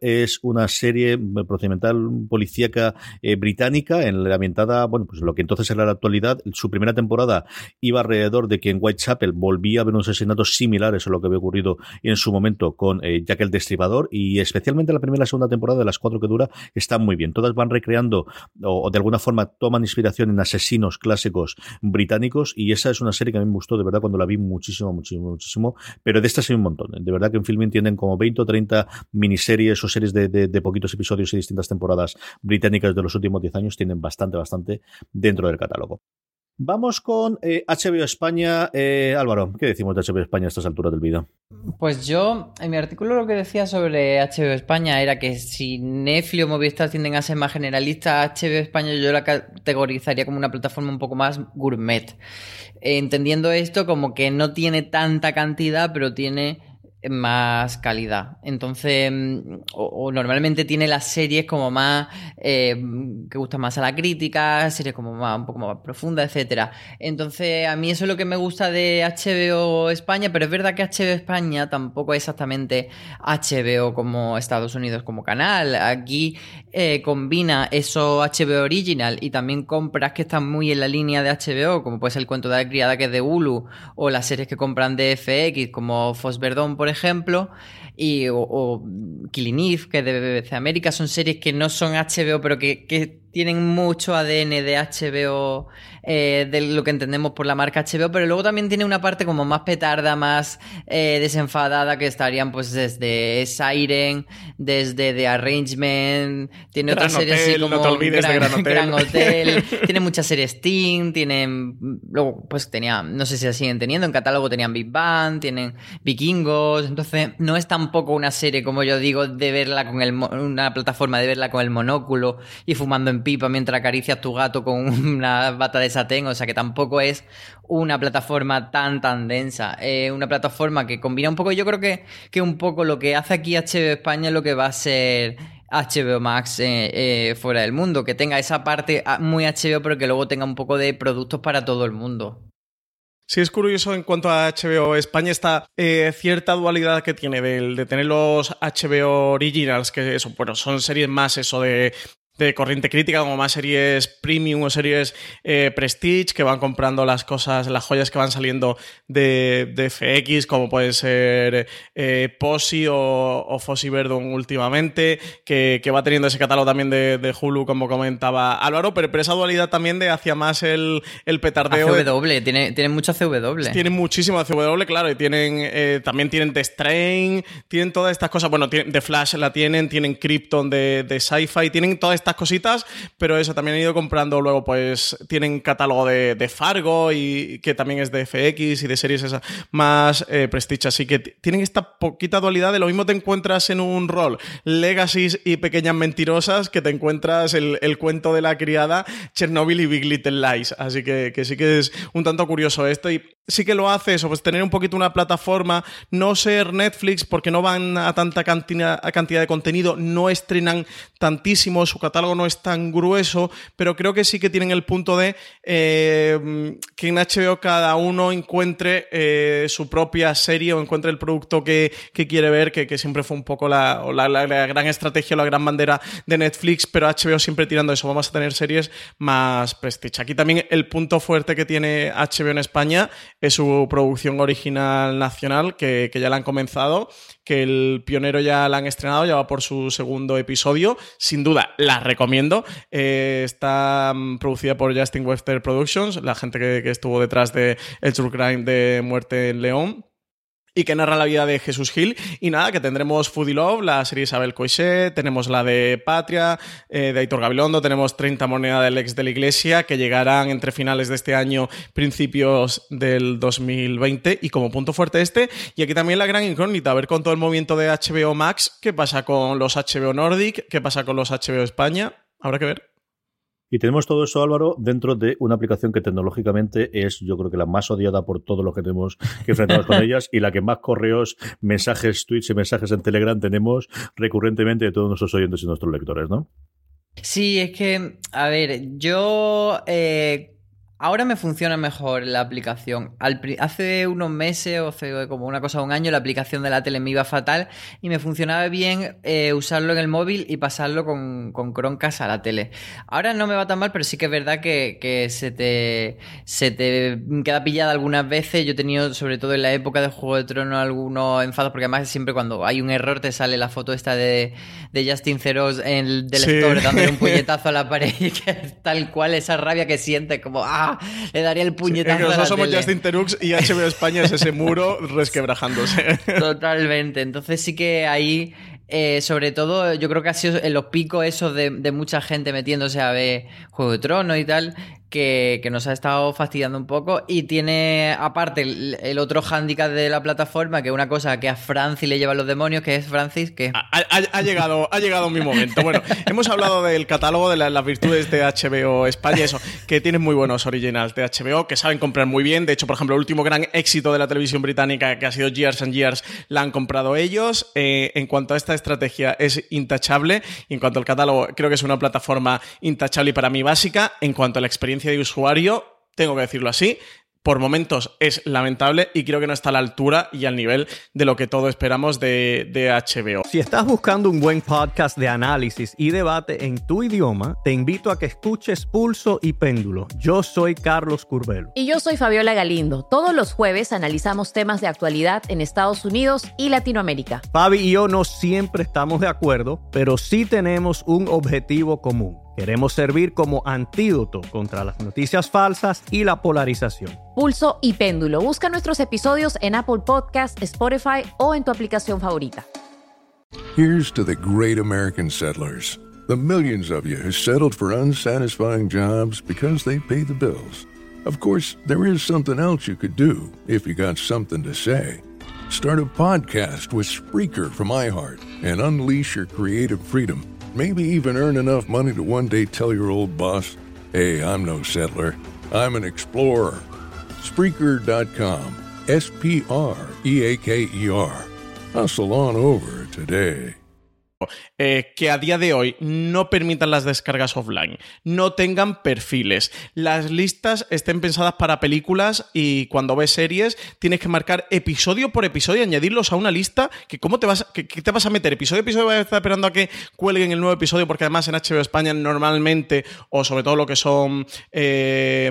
es una serie procedimental policíaca eh, británica en la ambientada, bueno, pues lo que entonces era la actualidad. Su primera temporada iba alrededor de que en Whitechapel volvía a haber unos asesinatos similares a lo que había ocurrido en su momento con eh, Jack el Destripador y especialmente la primera y la segunda temporada de las cuatro que dura están muy bien. Todas van recreando o, de alguna forma toman inspiración en asesinos clásicos británicos y esa es una serie que a mí me gustó de verdad cuando la vi muchísimo, muchísimo, muchísimo. Pero de estas hay un montón. De verdad que en Filming tienen como 20 o 30 miniseries o series de, poquitos episodios y distintas temporadas británicas de los últimos 10 años tienen bastante, bastante dentro del catálogo. Vamos con HBO eh, España. Eh, Álvaro, ¿qué decimos de HBO España a estas alturas del video? Pues yo, en mi artículo lo que decía sobre HBO España era que si Netflix o Movistar tienden a ser más generalistas, HBO España yo la categorizaría como una plataforma un poco más gourmet. entendiendo esto como que no tiene tanta cantidad, pero tiene más calidad. Entonces, mm, o, normalmente tiene las series como más eh, que gustan más a la crítica, series como más un poco más profundas, etcétera. Entonces, a mí eso es lo que me gusta de HBO España, pero es verdad que HBO España tampoco es exactamente HBO como Estados Unidos como canal. Aquí eh, combina eso HBO Original y también compras que están muy en la línea de HBO, como puede ser el cuento de la criada que es de Hulu, o las series que compran de FX, como Fosberdón, por ejemplo, y, o, o Killing Eve, que es de BBC América, son series que no son HBO, pero que, que tienen mucho ADN de HBO, eh, de lo que entendemos por la marca HBO, pero luego también tiene una parte como más petarda, más eh, desenfadada, que estarían pues desde Siren, desde The Arrangement, tiene otras series así como no te Gran, de Gran, Hotel, tiene muchas series Teen, tienen, luego pues tenía, no sé si la siguen teniendo, en catálogo tenían Big Bang, tienen Vikingos, entonces no es tampoco una serie, como yo digo, de verla con el, una plataforma de verla con el monóculo y fumando en pipa mientras acaricias tu gato con una bata de satén, o sea que tampoco es una plataforma tan tan densa, es una plataforma que combina un poco, yo creo que, que un poco lo que hace aquí HBO España es lo que va a ser HBO Max eh, eh, fuera del mundo, que tenga esa parte ah, muy HBO, pero que luego tenga un poco de productos para todo el mundo. Sí, es curioso en cuanto a HBO España, esta eh, cierta dualidad que tiene de, de, tener los HBO Originals, que eso, bueno, son series más eso de de corriente crítica, como más series premium o series eh, prestige que van comprando las cosas, las joyas que van saliendo de, de FX, como puede ser eh, Posi o, o Fossi Verdun últimamente, que, que, va teniendo ese catálogo también de, de, Hulu, como comentaba Álvaro, pero, pero esa dualidad también de hacia más el, el petardeo. CW, tiene, tienen mucha CW. Tienen muchísimo CW, claro, y tienen eh, también tienen The Strain, tienen todas estas cosas, bueno, The Flash la tienen, tienen Krypton de, de Sci-Fi, tienen todas estas cositas, pero eso también he ido comprando luego, pues tienen catálogo de, de Fargo y que también es de FX y de series esas más eh, así que tienen esta poquita dualidad de lo mismo te encuentras en un rol Legacies y Pequeñas Mentirosas que te encuentras el, cuento de la criada Chernobyl y Big Little Lies, así que, que sí que es un tanto curioso esto y sí que lo hace eso, pues tener un poquito una plataforma, no ser Netflix porque no van a tanta cantidad de contenido, no estrenan tantísimo, su catálogo no es tan grueso, pero creo que sí que tienen el punto de eh, que en HBO cada uno encuentre eh, su propia serie o encuentre el producto que, que quiere ver, que, que, siempre fue un poco la, la, gran estrategia, la gran bandera de Netflix, pero HBO siempre tirando eso, vamos a tener series más prestige. Aquí también el punto fuerte que tiene HBO en España es su producción original nacional, que, que, ya la han comenzado, que el pionero ya la han estrenado, ya va por su segundo episodio. Sin duda, la recomiendo. Eh, está um, producida por Justin Webster Productions, la gente que, que estuvo detrás de El True Crime de Muerte en León y que narra la vida de Jesús Gil. Y nada, que tendremos Foodie Love, la serie Isabel Coixet, tenemos la de Patria, eh, de Aitor Gabilondo, tenemos 30 Moneda del Ex de la Iglesia, que llegarán entre finales de este año, principios del 2020. Y como punto fuerte este, y aquí también la gran incógnita, a ver con todo el movimiento de HBO Max, qué pasa con los HBO Nordic, qué pasa con los HBO España, habrá que ver. Y tenemos todo eso, Álvaro, dentro de una aplicación que tecnológicamente es, yo creo que la más odiada por todo lo que tenemos que enfrentarnos con ellas y la que más correos, mensajes, tweets y mensajes en Telegram tenemos recurrentemente de todos nuestros oyentes y nuestros lectores, ¿no? Sí, es que, a ver, yo eh, Ahora me funciona mejor la aplicación. Al, hace unos meses o hace como una cosa de un año la aplicación de la tele me iba fatal y me funcionaba bien eh, usarlo en el móvil y pasarlo con, con Chromecast a la tele. Ahora no me va tan mal, pero sí que es verdad que, que, se, te, se te queda pillada algunas veces. Yo he tenido, sobre todo en la época de Juego de Tronos, algunos enfados porque además siempre cuando hay un error te sale la foto esta de, de Justin Ceros en el, del sí. store dándole un puñetazo a la pared y que es tal cual esa rabia que sientes como ¡ah! le daría el puñetazo. Sí, nosotros somos. Justin Terux y HBO España es ese muro resquebrajándose. Totalmente. Entonces sí que ahí. Eh, sobre todo, yo creo que ha sido en los picos esos de, de, mucha gente metiéndose a ver Juego de Tronos y tal, que, que, nos ha estado fastidiando un poco. Y tiene, aparte, el, el otro hándicap de la plataforma, que es una cosa que a Francis le llevan los demonios, que es Francis, que... Ha, ha, ha llegado, ha llegado mi momento. Bueno, hemos hablado del catálogo de la, las virtudes de HBO España, eso, que tienen muy buenos originals de HBO, que saben comprar muy bien. De hecho, por ejemplo, el último gran éxito de la televisión británica, que ha sido Years and Years, la han comprado ellos. Eh, en cuanto a esta estrategia, es intachable. Y en cuanto al catálogo, creo que es una plataforma intachable y para mí básica. En cuanto a la experiencia de usuario, tengo que decirlo así, por momentos es lamentable y creo que no está a la altura y al nivel de lo que todos esperamos de, de, HBO. Si estás buscando un buen podcast de análisis y debate en tu idioma, te invito a que escuches Pulso y Péndulo. Yo soy Carlos Curbelo. Y yo soy Fabiola Galindo. Todos los jueves analizamos temas de actualidad en Estados Unidos y Latinoamérica. Fabi y yo no siempre estamos de acuerdo, pero sí tenemos un objetivo común. Queremos servir como antídoto contra las noticias falsas y la polarización. Pulso y péndulo. Busca nuestros episodios en Apple Podcast, Spotify o en tu aplicación favorita. Here's to the great American settlers, the millions of you who settled for unsatisfying jobs because they pay the bills. Of course, there is something else you could do if you got something to say. Start a podcast with Spreaker from iHeart and unleash your creative freedom. Maybe even earn enough money to one day tell your old boss, hey, I'm no settler, I'm an explorer. Spreaker.com. S P R E A K E R. Hustle on over today. Eh, que a día de hoy no permitan las descargas offline, no tengan perfiles, las listas estén pensadas para películas y cuando ves series tienes que marcar episodio por episodio y añadirlos a una lista que cómo te vas, que, te vas a meter episodio por episodio vas a estar esperando a que cuelguen el nuevo episodio porque además en HBO España normalmente o sobre todo lo que son eh,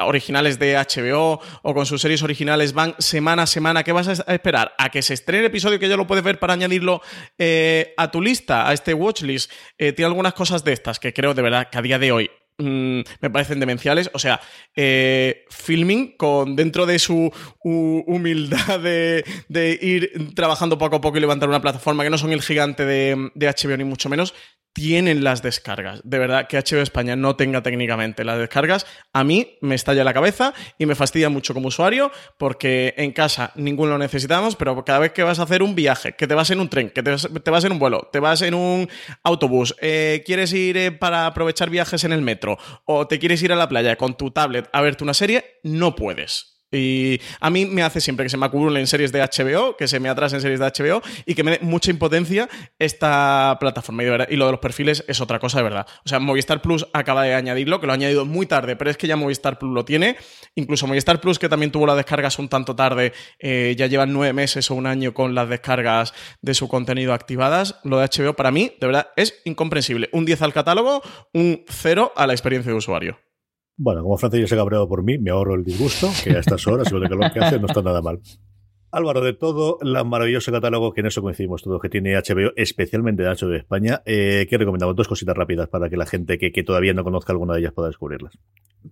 originales de HBO o con sus series originales van semana a semana, ¿qué vas a esperar? A que se estrene el episodio que ya lo puedes ver para añadirlo eh, a tu lista, a este watchlist, eh, tiene algunas cosas de estas que creo de verdad que a día de hoy mm, me parecen demenciales. O sea, eh, filming con dentro de su humildad de, ir trabajando poco a poco y levantar una plataforma que no son el gigante de, de HBO ni mucho menos, tienen las descargas. De verdad, que HBO España no tenga técnicamente las descargas, a mí me estalla la cabeza y me fastidia mucho como usuario porque en casa ninguno lo necesitamos, pero cada vez que vas a hacer un viaje, que te vas en un tren, que te vas, en un vuelo, te vas en un autobús, eh, quieres ir eh, para aprovechar viajes en el metro o te quieres ir a la playa con tu tablet a verte una serie, no puedes. Y a mí me hace siempre que se me acumulen series de HBO, que se me atrasen series de HBO y que me dé mucha impotencia esta plataforma. Y, lo de los perfiles es otra cosa de verdad. O sea, Movistar Plus acaba de añadirlo, que lo ha añadido muy tarde, pero es que ya Movistar Plus lo tiene. Incluso Movistar Plus, que también tuvo las descargas un tanto tarde, eh, ya llevan nueve meses o un año con las descargas de su contenido activadas. Lo de HBO para mí, de verdad, es incomprensible. Un 10 al catálogo, un 0 a la experiencia de usuario. Bueno, como Francia ya se ha cabreado por mí, me ahorro el disgusto, que a estas horas y lo que lo que hace no está nada mal. Álvaro, de todo el maravilloso catálogo que en eso coincidimos todos, que tiene HBO, especialmente de HBO de España, eh, ¿qué recomendamos? Dos cositas rápidas para que la gente que, que, todavía no conozca alguna de ellas pueda descubrirlas.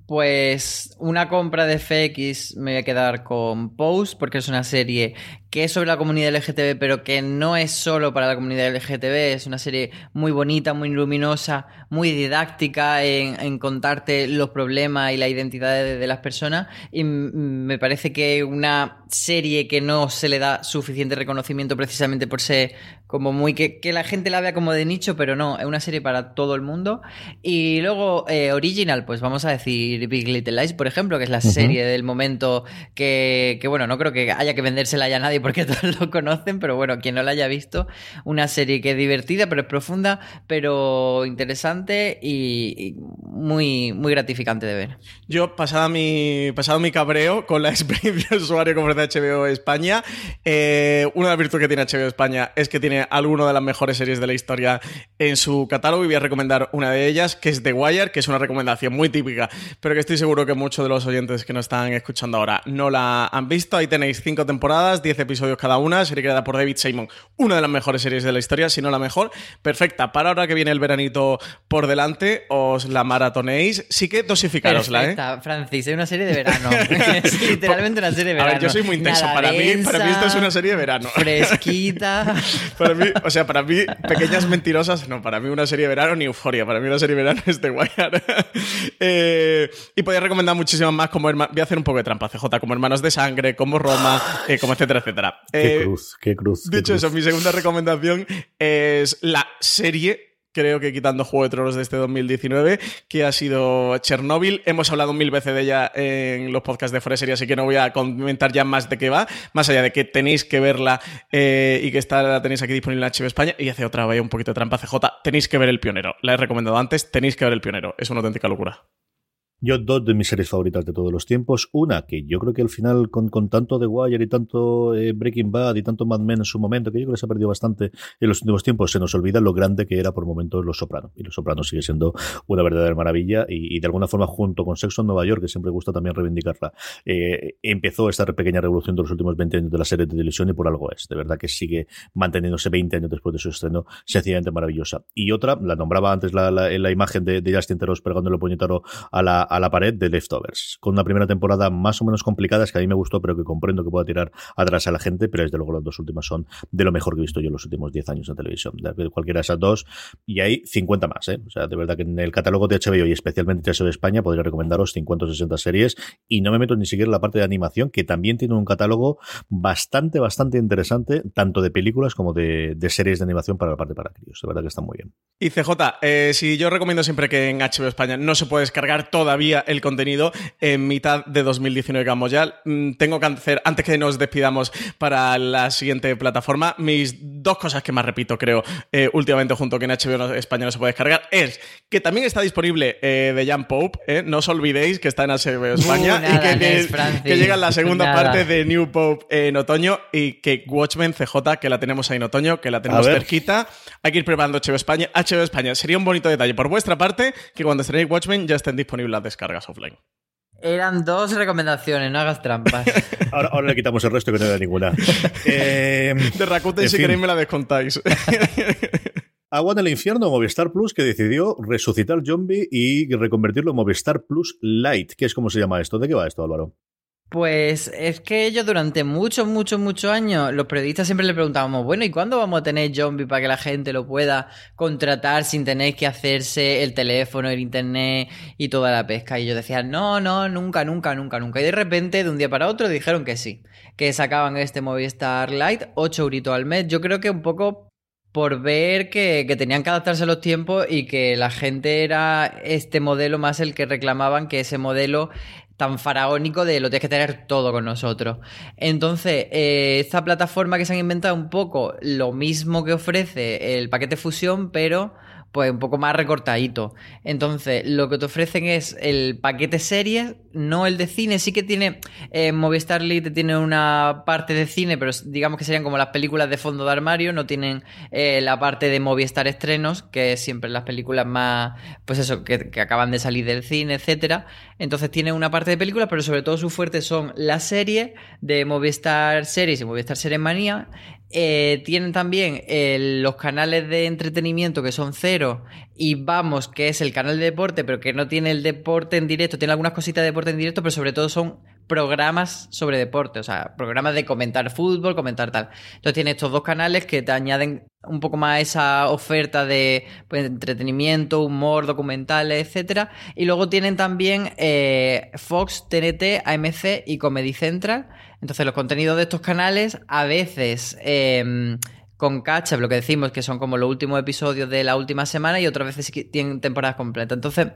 Pues una compra de FX me voy a quedar con Pose, porque es una serie que es sobre la comunidad LGTB, pero que no es solo para la comunidad LGTB, es una serie muy bonita, muy luminosa, muy didáctica en, contarte los problemas y la identidad de, las personas. Y me parece que una serie que no se le da suficiente reconocimiento precisamente por ser como muy que, la gente la vea como de nicho, pero no, es una serie para todo el mundo. Y luego, eh, original, pues vamos a decir Big Little Lies, por ejemplo, que es la serie del momento que, que, bueno, no creo que haya que vendérsela ya a nadie porque todos lo conocen, pero bueno, quien no la haya visto, una serie que es divertida, pero es profunda, pero interesante y, muy, muy gratificante de ver. Yo, pasado mi, pasado mi cabreo con la experiencia de usuario como de HBO España, eh, una de las virtudes que tiene HBO España es que tiene alguna de las mejores series de la historia en su catálogo y voy a recomendar una de ellas, que es The Wire, que es una recomendación muy típica, pero que estoy seguro que muchos de los oyentes que nos están escuchando ahora no la han visto. Ahí tenéis cinco temporadas, diez episodios cada una, serie creada por David Simon, una de las mejores series de la historia, si no la mejor. Perfecta, para ahora que viene el veranito por delante, os la maratonéis. Sí que dosificarosla, Perfecta, ¿eh? Francis, es una serie de verano. es literalmente una serie de verano. A ver, yo soy muy intenso. para, mí, para mí esto es una serie de verano. Fresquita. o sea, para mí, pequeñas mentirosas, no, para mí una serie de verano ni euforia, para mí una serie de verano es The Wire. Eh, y podría recomendar muchísimas más, como voy a hacer un poco de trampa, CJ, como Hermanos de Sangre, como Roma, eh, como etcétera, etcétera. qué eh, cruz, qué cruz. Dicho eso, mi segunda recomendación es la serie creo que quitando Juego de Tronos de este 2019, que ha sido Chernobyl. Hemos hablado mil veces de ella en los podcasts de Freserie, así que no voy a comentar ya más de qué va, más allá de que tenéis que verla eh, y que está, la tenéis aquí disponible en HBO España. Y hace otra, vaya un poquito de trampa CJ, tenéis que ver El Pionero. La he recomendado antes, tenéis que ver El Pionero. Es una auténtica locura. Yo dos de mis series favoritas de todos los tiempos. Una que yo creo que al final, con, con tanto The Wire y tanto eh, Breaking Bad y tanto Mad Men en su momento, que yo creo que se ha perdido bastante en los últimos tiempos, se nos olvida lo grande que era por momentos Los Sopranos. Y Los Sopranos sigue siendo una verdadera maravilla y, de alguna forma, junto con Sexo en Nueva York, que siempre gusta también reivindicarla, eh, empezó esta pequeña revolución de los últimos 20 años de la serie de televisión y por algo es. De verdad que sigue manteniéndose 20 años después de su estreno, sencillamente maravillosa. Y otra, la nombraba antes la, la, la imagen de, de Justin Teros pegándole puñetero a la, a la pared de Leftovers, con una primera temporada más o menos complicada, es que a mí me gustó, pero que comprendo que pueda tirar atrás a la gente, pero desde luego las dos últimas son de lo mejor que he visto yo en los últimos 10 años en televisión, de cualquiera de esas dos, y hay 50 más, ¿eh? o sea, de verdad que en el catálogo de HBO y especialmente HBO de España podría recomendaros 50 o 60 series, y no me meto ni siquiera en la parte de animación, que también tiene un catálogo bastante, bastante interesante, tanto de películas como de, series de animación para la parte para críos, de verdad que está muy bien. Y CJ, eh, si yo recomiendo siempre que en HBO España no se puede descargar todavía el contenido en mitad de 2019 que vamos ya, mm, tengo que hacer, antes que nos despidamos para la siguiente plataforma, mis dos cosas que más repito, creo, eh, últimamente junto que en HBO España no se puede descargar, es que también está disponible eh, de Jan Pope, no os olvidéis que está en HBO España y que, llega la segunda parte de New Pope en otoño y que Watchmen CJ, que la tenemos ahí en otoño, que la tenemos cerquita, hay que ir preparando HBO España. HBO España, sería un bonito detalle por vuestra parte que cuando estrenéis Watchmen ya estén disponibles las descargas offline. Eran dos recomendaciones, no hagas trampas. ahora, le quitamos el resto que no era ninguna. Eh, de Rakuten, si queréis, me la descontáis. Agua en el infierno, Movistar Plus, que decidió resucitar Zombie y reconvertirlo en Movistar Plus Light. ¿Qué es como se llama esto? ¿De qué va esto, Álvaro? Pues es que ellos durante muchos, muchos, muchos años, los periodistas siempre le preguntábamos, bueno, ¿y cuándo vamos a tener zombie para que la gente lo pueda contratar sin tener que hacerse el teléfono, el internet y toda la pesca? Y ellos decían, no, no, nunca, nunca, nunca, nunca. Y de repente, de un día para otro, dijeron que sí, que sacaban este Movistar Lite, 8 euritos al mes. Yo creo que un poco por ver que, que, tenían que adaptarse a los tiempos y que la gente era este modelo más el que reclamaban que ese modelo tan faraónico de lo tienes que tener todo con nosotros. Entonces, eh, esta plataforma que se han inventado un poco lo mismo que ofrece el paquete fusión, pero pues un poco más recortadito. Entonces, lo que te ofrecen es el paquete series, no el de cine. Sí que tiene, eh, Movistar Lite tiene una parte de cine, pero digamos que serían como las películas de fondo de armario, no tienen eh, la parte de Movistar estrenos, que es siempre las películas más, pues eso, que, que acaban de salir del cine, etcétera. Entonces tiene una parte de películas, pero sobre todo su fuerte son las series de Movistar Series y Movistar Series Manía eh, tienen también los canales de entretenimiento que son cero y vamos, que es el canal de deporte, pero que no tiene el deporte en directo, tiene algunas cositas de deporte en directo, pero sobre todo son programas sobre deporte, o sea, programas de comentar fútbol, comentar tal. Entonces tiene estos dos canales que te añaden un poco más esa oferta de pues, entretenimiento, humor, documentales, etcétera. Y luego tienen también eh, Fox, TNT, AMC y Comedy Central entonces, los contenidos de estos canales a veces em, con catch lo que decimos, que son como los últimos episodios de la última semana y otras veces tienen temporadas completas. Entonces,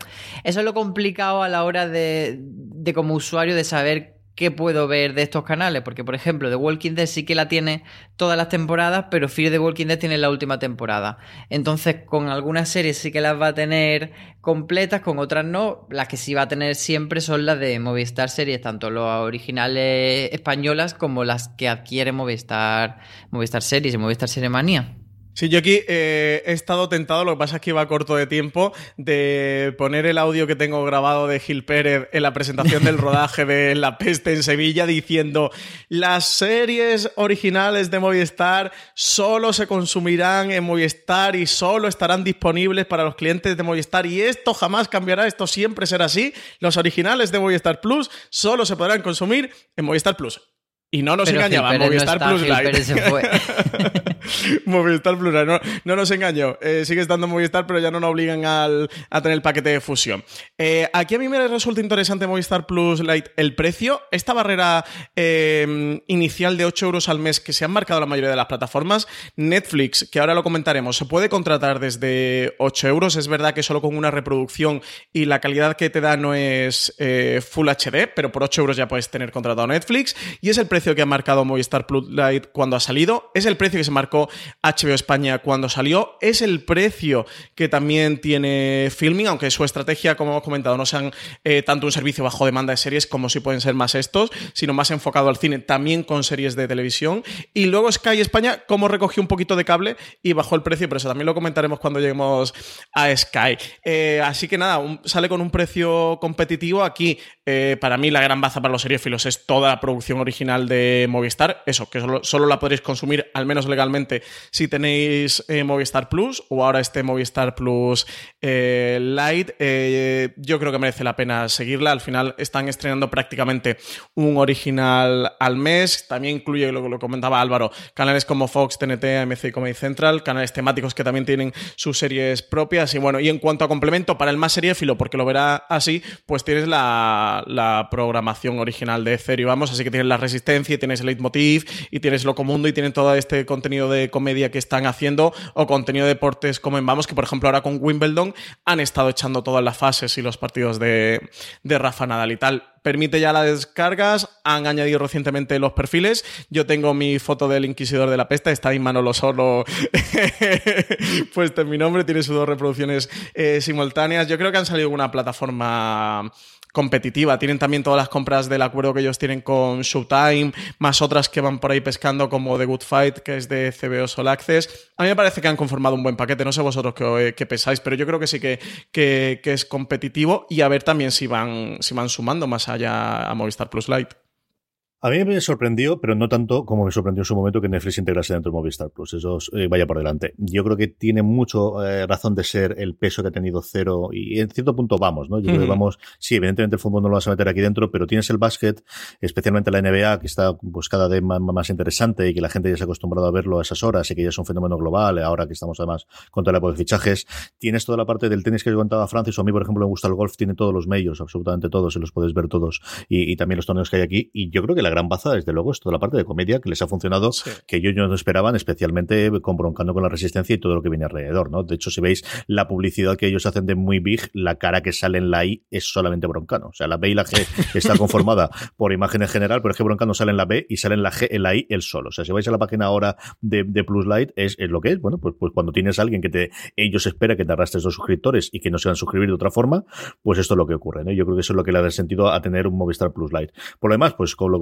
eso es lo complicado a la hora de, de como usuario de saber qué puedo ver de estos canales, porque por ejemplo The Walking Dead sí que la tiene todas las temporadas, pero Fear the Walking Dead tiene la última temporada. Entonces con algunas series sí que las va a tener completas, con otras no. Las que sí va a tener siempre son las de Movistar Series, tanto las originales españolas como las que adquiere Movistar, Movistar Series y Movistar Serie Manía. Sí, yo aquí eh, he estado tentado, lo que pasa es que iba corto de tiempo, de poner el audio que tengo grabado de Gil Pérez en la presentación del rodaje de La Peste en Sevilla diciendo las series originales de Movistar solo se consumirán en Movistar y solo estarán disponibles para los clientes de Movistar y esto jamás cambiará, esto siempre será así. Los originales de Movistar Plus solo se podrán consumir en Movistar Plus. Y no nos engañaba, Movistar Plus Live. Movistar Plus Live, no, no nos engañó. Eh, sigue estando Movistar, pero ya no nos obligan al, a tener el paquete de fusión. Eh, aquí a mí me resulta interesante Movistar Plus Lite el precio. Esta barrera eh, inicial de 8 euros al mes que se han marcado la mayoría de las plataformas. Netflix, que ahora lo comentaremos, se puede contratar desde 8 euros. Es verdad que solo con una reproducción y la calidad que te da no es Full HD, pero por 8 euros ya puedes tener contratado Netflix. Y es el precio que ha marcado Movistar Plus Lite cuando ha salido, es el precio que se marcó HBO España cuando salió, es el precio que también tiene Filming, aunque su estrategia, como hemos comentado, no sean eh, tanto un servicio bajo demanda de series como si pueden ser más estos, sino más enfocado al cine, también con series de televisión. Y luego Sky España, como recogió un poquito de cable y bajó el precio, pero eso también lo comentaremos cuando lleguemos a Sky. Eh, así que nada, sale con un precio competitivo. Aquí, eh, para mí, la gran baza para los seriófilos es toda la producción original de Movistar, eso, que solo, la podréis consumir al menos legalmente si tenéis eh, Movistar Plus o ahora este Movistar Plus eh, Lite. Eh, yo creo que merece la pena seguirla. Al final están estrenando prácticamente un original al mes. También incluye, lo que lo comentaba Álvaro, canales como Fox, TNT, AMC y Comedy Central, canales temáticos que también tienen sus series propias. Y bueno, y en cuanto a complemento, para el más seriéfilo, porque lo verá así, pues tienes la, programación original de Ethereum, vamos, así que tienes la resistencia, y tienes el leitmotiv y tienes Locomundo y tienen todo este contenido de comedia que están haciendo o contenido de deportes como en Vamos, que por ejemplo ahora con Wimbledon han estado echando todas las fases y los partidos de, de Rafa Nadal y tal permite ya las descargas, han añadido recientemente los perfiles. Yo tengo mi foto del Inquisidor de la Pesta, está ahí Manolo Solo, puesto en mi nombre, tiene sus dos reproducciones eh, simultáneas. Yo creo que han salido una plataforma competitiva. Tienen también todas las compras del acuerdo que ellos tienen con Showtime, más otras que van por ahí pescando, como The Good Fight, que es de CBO Sol Access. A mí me parece que han conformado un buen paquete. No sé vosotros qué, pensáis, pero yo creo que sí que, que, es competitivo y a ver también si van, si van sumando más allá a Movistar Plus Lite. A mí me sorprendió, pero no tanto como me sorprendió en su momento que Netflix integrase dentro de Movistar Plus. Eso eh, vaya por delante. Yo creo que tiene mucho eh, razón de ser el peso que ha tenido cero y en cierto punto vamos, ¿no? Yo creo que vamos, sí, evidentemente el fútbol no lo vas a meter aquí dentro, pero tienes el básquet, especialmente la NBA, que está pues cada vez más, interesante y que la gente ya se ha acostumbrado a verlo a esas horas y que ya es un fenómeno global, ahora que estamos además con toda la época de fichajes. Tienes toda la parte del tenis que yo contaba Francis, o a mí, por ejemplo, me gusta el golf, tiene todos los medios, absolutamente todos, y los puedes ver todos, y, y también los torneos que hay aquí. Y yo creo que la gran baza, desde luego, toda la parte de comedia que les ha funcionado, que ellos no esperaban, especialmente con Broncando con la Resistencia y todo lo que viene alrededor, ¿no? De hecho, si veis la publicidad que ellos hacen de muy big, la cara que sale en la I es solamente Broncano. O sea, la B y la G está conformada por imágenes general, pero es que Broncano sale en la B y sale en la G, en la I, el solo. O sea, si vais a la página ahora de, de Plus Light, es, lo que es. Bueno, pues, pues cuando tienes a alguien que te, ellos espera que te arrastres dos suscriptores y que no se van a suscribir de otra forma, pues esto es lo que ocurre, ¿no? Yo creo que eso es lo que le da sentido a tener un Movistar Plus Light. Por lo demás, pues como lo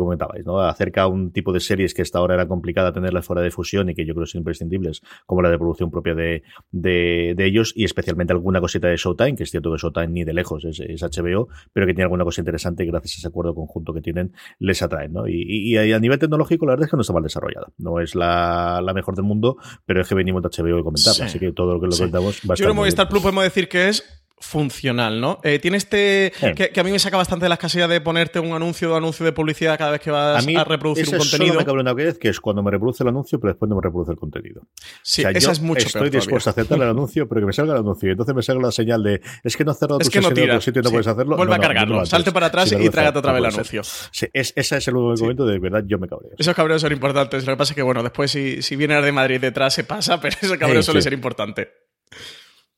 Acerca un tipo de series que hasta ahora era complicada tenerlas fuera de fusión y que yo creo que son imprescindibles, como la de producción propia de, de, ellos y especialmente alguna cosita de Showtime, que es cierto que Showtime ni de lejos es, HBO, pero que tiene alguna cosa interesante y gracias a ese acuerdo conjunto que tienen les atraen, ¿no? Y, a nivel tecnológico la verdad es que no está mal desarrollada. No es la, mejor del mundo, pero es que venimos de HBO y comentarlo, así que todo lo que lo comentamos va a Yo creo que Movistar Plus podemos decir que es funcional, ¿no? Eh, tiene este. Que, a mí me saca bastante de las casillas de ponerte un anuncio o anuncio de publicidad cada vez que vas a, reproducir un contenido. Solo me que es cuando me reproduce el anuncio, pero después no me reproduce el contenido. Sí, esa es mucho Estoy dispuesto a aceptar el anuncio, pero que me salga el anuncio. Y entonces me salga la señal de es que no has cerrado es tu que no tira. sitio y no puedes hacerlo. Vuelve a cargarlo, salte para atrás y trágate otra vez el anuncio. Sí, es, ese es el único momento de verdad yo me cabreo. Esos cabreos son importantes. Lo que pasa es que, bueno, después si, si viene de Madrid detrás se pasa, pero ese cabreo suele ser importante.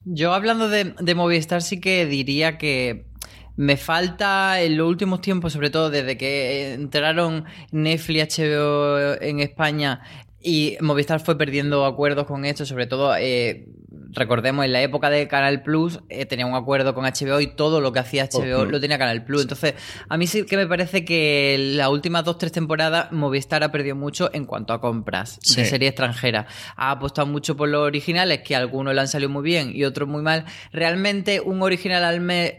Yo hablando de, Movistar sí que diría que me falta en los últimos tiempos, sobre todo desde que entraron Netflix HBO en España y Movistar fue perdiendo acuerdos con esto, sobre todo eh, recordemos, en la época de Canal Plus eh, tenía un acuerdo con HBO y todo lo que hacía HBO lo tenía Canal Plus. Entonces, a mí sí que me parece que las últimas dos, tres temporadas Movistar ha perdido mucho en cuanto a compras de serie extranjera. Ha apostado mucho por los originales, que algunos le han salido muy bien y otros muy mal. Realmente un original al mes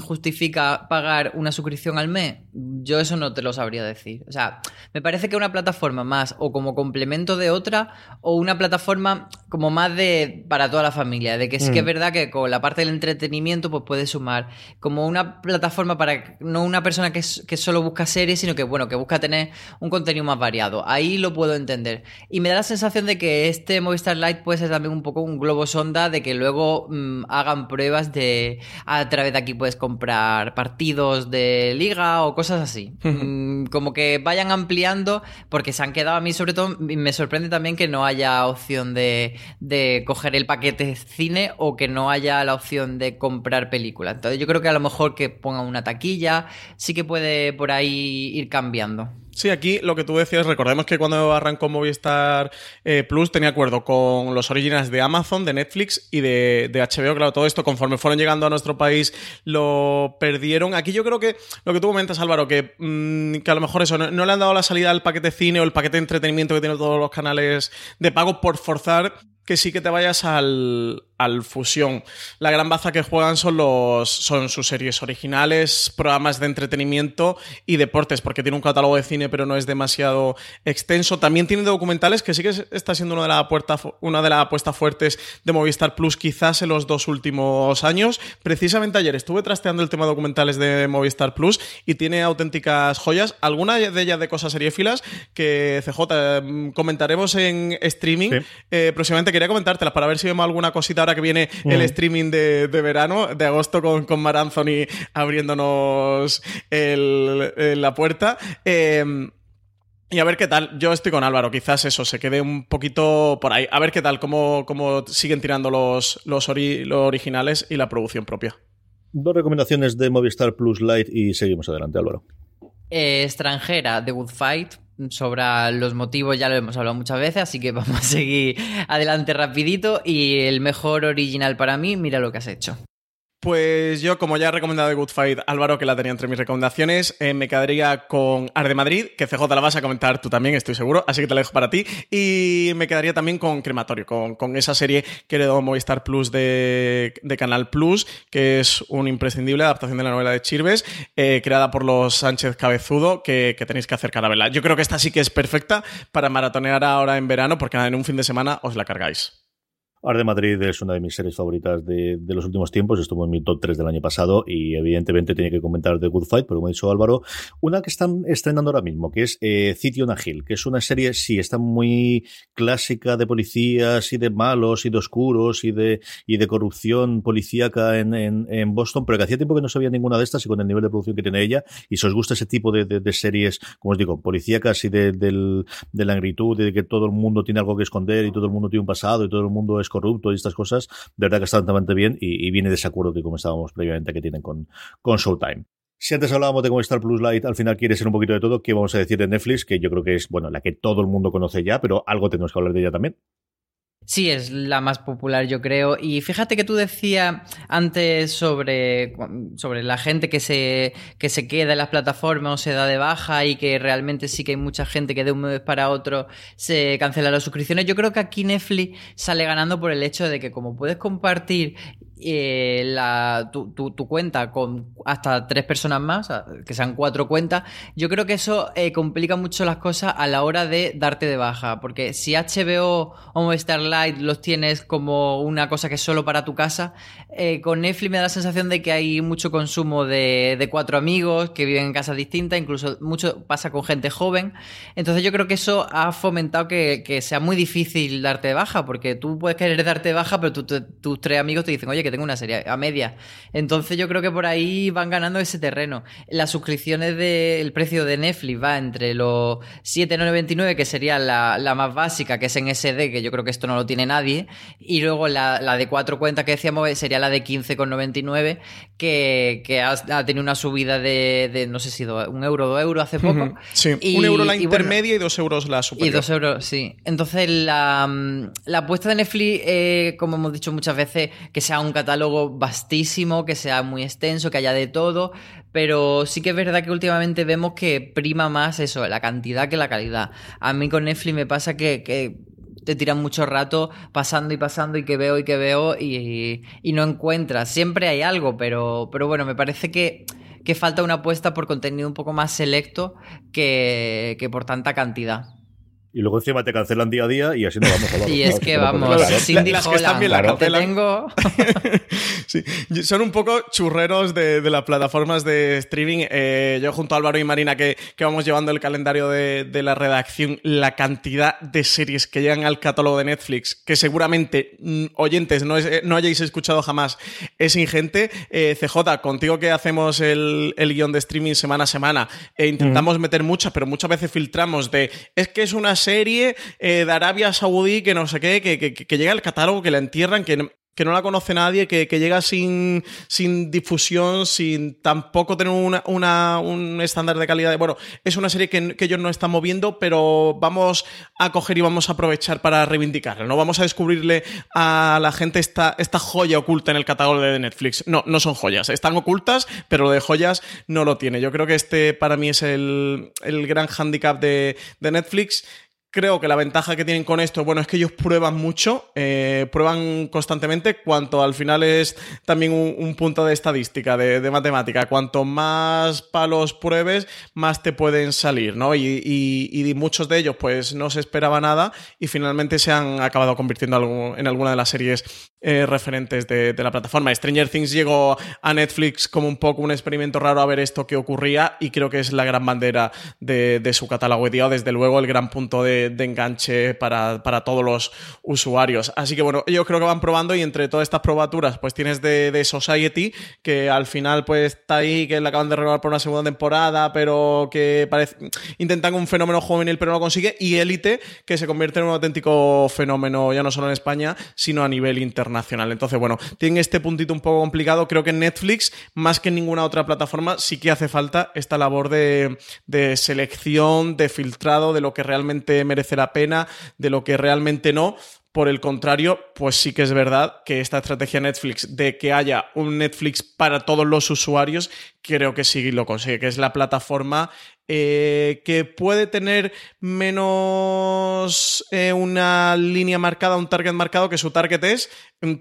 justifica pagar una suscripción al mes? Yo eso no te lo sabría decir. O sea, me parece que una plataforma más o como complemento de otra o una plataforma como más de para toda la familia, de que sí que es mm. verdad que con la parte del entretenimiento pues puede sumar como una plataforma para no una persona que, que solo busca series, sino que bueno, que busca tener un contenido más variado. Ahí lo puedo entender. Y me da la sensación de que este Movistar Lite puede ser también un poco un globo sonda de que luego mm, hagan pruebas de a través de aquí puedes comprar partidos de liga o cosas así. Mm, como que vayan ampliando, porque se han quedado a mí, sobre todo, me sorprende también que no haya opción de, de coger el paquete cine o que no haya la opción de comprar película. Entonces yo creo que a lo mejor que pongan una taquilla, sí que puede por ahí ir cambiando. Sí, aquí lo que tú decías, recordemos que cuando arrancó Movistar eh, Plus tenía acuerdo con los originales de Amazon, de Netflix y de, HBO. Claro, todo esto conforme fueron llegando a nuestro país lo perdieron. Aquí yo creo que lo que tú comentas, Álvaro, que, mm, que a lo mejor eso, no, le han dado la salida al paquete cine o el paquete de entretenimiento que tienen todos los canales de pago por forzar que sí que te vayas al, al fusión. La gran baza que juegan son los son sus series originales, programas de entretenimiento y deportes, porque tiene un catálogo de cine, pero no es demasiado extenso. También tiene documentales, que sí que está siendo una de las apuestas una de las apuestas fuertes de Movistar Plus, quizás en los dos últimos años. Precisamente ayer estuve trasteando el tema de documentales de Movistar Plus y tiene auténticas joyas. Algunas de ellas de cosas seriéfilas que CJ mm, comentaremos en streaming. Eh, próximamente quería comentártelas para ver si vemos alguna cosita ahora que viene el streaming de, verano, de agosto, con, con Mar Anthony abriéndonos la puerta. Em, y a ver qué tal. Yo estoy con Álvaro, quizás eso se quede un poquito por ahí. A ver qué tal, cómo, cómo siguen tirando los, los, originales y la producción propia. Dos recomendaciones de Movistar Plus Lite y seguimos adelante, Álvaro. Eh, extranjera, The Good Fight, sobre los motivos ya lo hemos hablado muchas veces, así que vamos a seguir adelante rapidito. Y el mejor original para mí, mira lo que has hecho. Pues yo, como ya he recomendado de Good Fight, Álvaro, que la tenía entre mis recomendaciones, eh, me quedaría con Arde Madrid, que CJ la vas a comentar tú también, estoy seguro, así que te la dejo para ti. Y me quedaría también con Crematorio, con, esa serie que heredó Movistar Plus de, Canal Plus, que es un imprescindible adaptación de la novela de Chirves, eh, creada por los Sánchez Cabezudo, que, tenéis que acercar a verla. Yo creo que esta sí que es perfecta para maratonear ahora en verano, porque en un fin de semana os la cargáis. Arde Madrid es una de mis series favoritas de, los últimos tiempos, estuvo en mi top 3 del año pasado y evidentemente tenía que comentar The Good Fight, pero como ha dicho Álvaro, una que están estrenando ahora mismo, que es eh, City Hill, que es una serie, sí, está muy clásica de policías y de malos y de oscuros y de, y de corrupción policíaca en, en, Boston, pero que hacía tiempo que no sabía ninguna de estas y con el nivel de producción que tiene ella, y si os gusta ese tipo de, de, series, como os digo, policíacas y de, de la negritud, de que todo el mundo tiene algo que esconder y todo el mundo tiene un pasado y todo el mundo es corrupto y estas cosas, de verdad que está bastante bien y, viene de ese acuerdo que comentábamos previamente que tienen con, con Showtime. Si antes hablábamos de cómo Plus Light, al final quiere ser un poquito de todo, ¿qué vamos a decir de Netflix? Que yo creo que es, bueno, la que todo el mundo conoce ya, pero algo tenemos que hablar de ella también. Sí, es la más popular, yo creo. Y fíjate que tú decías antes sobre, sobre la gente que se, que se queda en las plataformas o se da de baja y que realmente sí que hay mucha gente que de un mes para otro se cancela las suscripciones. Yo creo que aquí Netflix sale ganando por el hecho de que como puedes compartir eh, la, tu, tu, cuenta con hasta tres personas más, que sean cuatro cuentas, yo creo que eso eh, complica mucho las cosas a la hora de darte de baja. Porque si HBO o Movistar Lite los tienes como una cosa que es solo para tu casa, eh, con Netflix me da la sensación de que hay mucho consumo de, de cuatro amigos que viven en casas distintas, incluso mucho pasa con gente joven. Entonces yo creo que eso ha fomentado que, que sea muy difícil darte de baja, porque tú puedes querer darte de baja, pero tus tres amigos te dicen, oye, que tengo una serie a media. Entonces yo creo que por ahí van ganando ese terreno. Las suscripciones del precio de Netflix va entre los 7,99, que sería la, la, más básica, que es en SD, que yo creo que esto no lo tiene nadie, y luego la, la de cuatro cuentas que decíamos sería la de 15,99, que, que ha, tenido una subida de, de, no sé si un euro, dos euros hace poco. Sí, un euro la intermedia y dos euros la superior. Y dos euros, sí. Entonces la, la apuesta de Netflix, eh, como hemos dicho muchas veces, que sea un catálogo vastísimo, que sea muy extenso, que haya de todo, pero sí que es verdad que últimamente vemos que prima más eso, la cantidad que la calidad. A mí con Netflix me pasa que, te tiran mucho rato pasando y pasando y que veo y que veo y, no encuentras. Siempre hay algo, pero, pero bueno, me parece que, que falta una apuesta por contenido un poco más selecto que, que por tanta cantidad y luego encima te cancelan día a día y así no vamos a hablar. Y es que vamos, Cindy las que están bien la tengo. sí. Son un poco churreros de, las plataformas de streaming. Eh, yo junto a Álvaro y Marina que, que vamos llevando el calendario de, la redacción, la cantidad de series que llegan al catálogo de Netflix, que seguramente mm, oyentes no, no hayáis escuchado jamás, es ingente. Eh, CJ, contigo que hacemos el, el, guion de streaming semana a semana, e intentamos meter muchas, pero muchas veces filtramos de, es que es una serie eh, de Arabia Saudí que no sé qué, que, que, llega al catálogo, que la entierran, que, que no la conoce nadie, que, llega sin, sin, difusión, sin tampoco tener una, un estándar de calidad. Bueno, es una serie que, ellos no están moviendo, pero vamos a coger y vamos a aprovechar para reivindicarla. No vamos a descubrirle a la gente esta, esta joya oculta en el catálogo de Netflix. No, no son joyas. Están ocultas, pero lo de joyas no lo tiene. Yo creo que este para mí es el, el gran hándicap de, de Netflix Creo que la ventaja que tienen con esto, bueno, es que ellos prueban mucho, eh, prueban constantemente, cuanto al final es también un, punto de estadística, de, matemática. Cuanto más palos pruebes, más te pueden salir, ¿no? Y, muchos de ellos, pues, no se esperaba nada y finalmente se han acabado convirtiendo en alguna de las series eh, referentes de, la plataforma. Stranger Things llegó a Netflix como un poco un experimento raro a ver esto que ocurría y creo que es la gran bandera de, su catálogo. Y desde luego, el gran punto de enganche para, todos los usuarios. Así que bueno, yo creo que van probando y entre todas estas probaturas, pues tienes de, Society, que al final pues está ahí, que le acaban de renovar por una segunda temporada, pero que intentan un fenómeno juvenil pero no consigue, y Elite, que se convierte en un auténtico fenómeno ya no solo en España, sino a nivel internacional. Entonces, bueno, tiene este puntito un poco complicado. Creo que Netflix, más que en ninguna otra plataforma, sí que hace falta esta labor de, de selección, de filtrado, de lo que realmente merece la pena, de lo que realmente no. Por el contrario, pues sí que es verdad que esta estrategia Netflix de que haya un Netflix para todos los usuarios, creo que sí lo consigue, que es la plataforma eh, que puede tener menos eh, una línea marcada, un target marcado, que su target es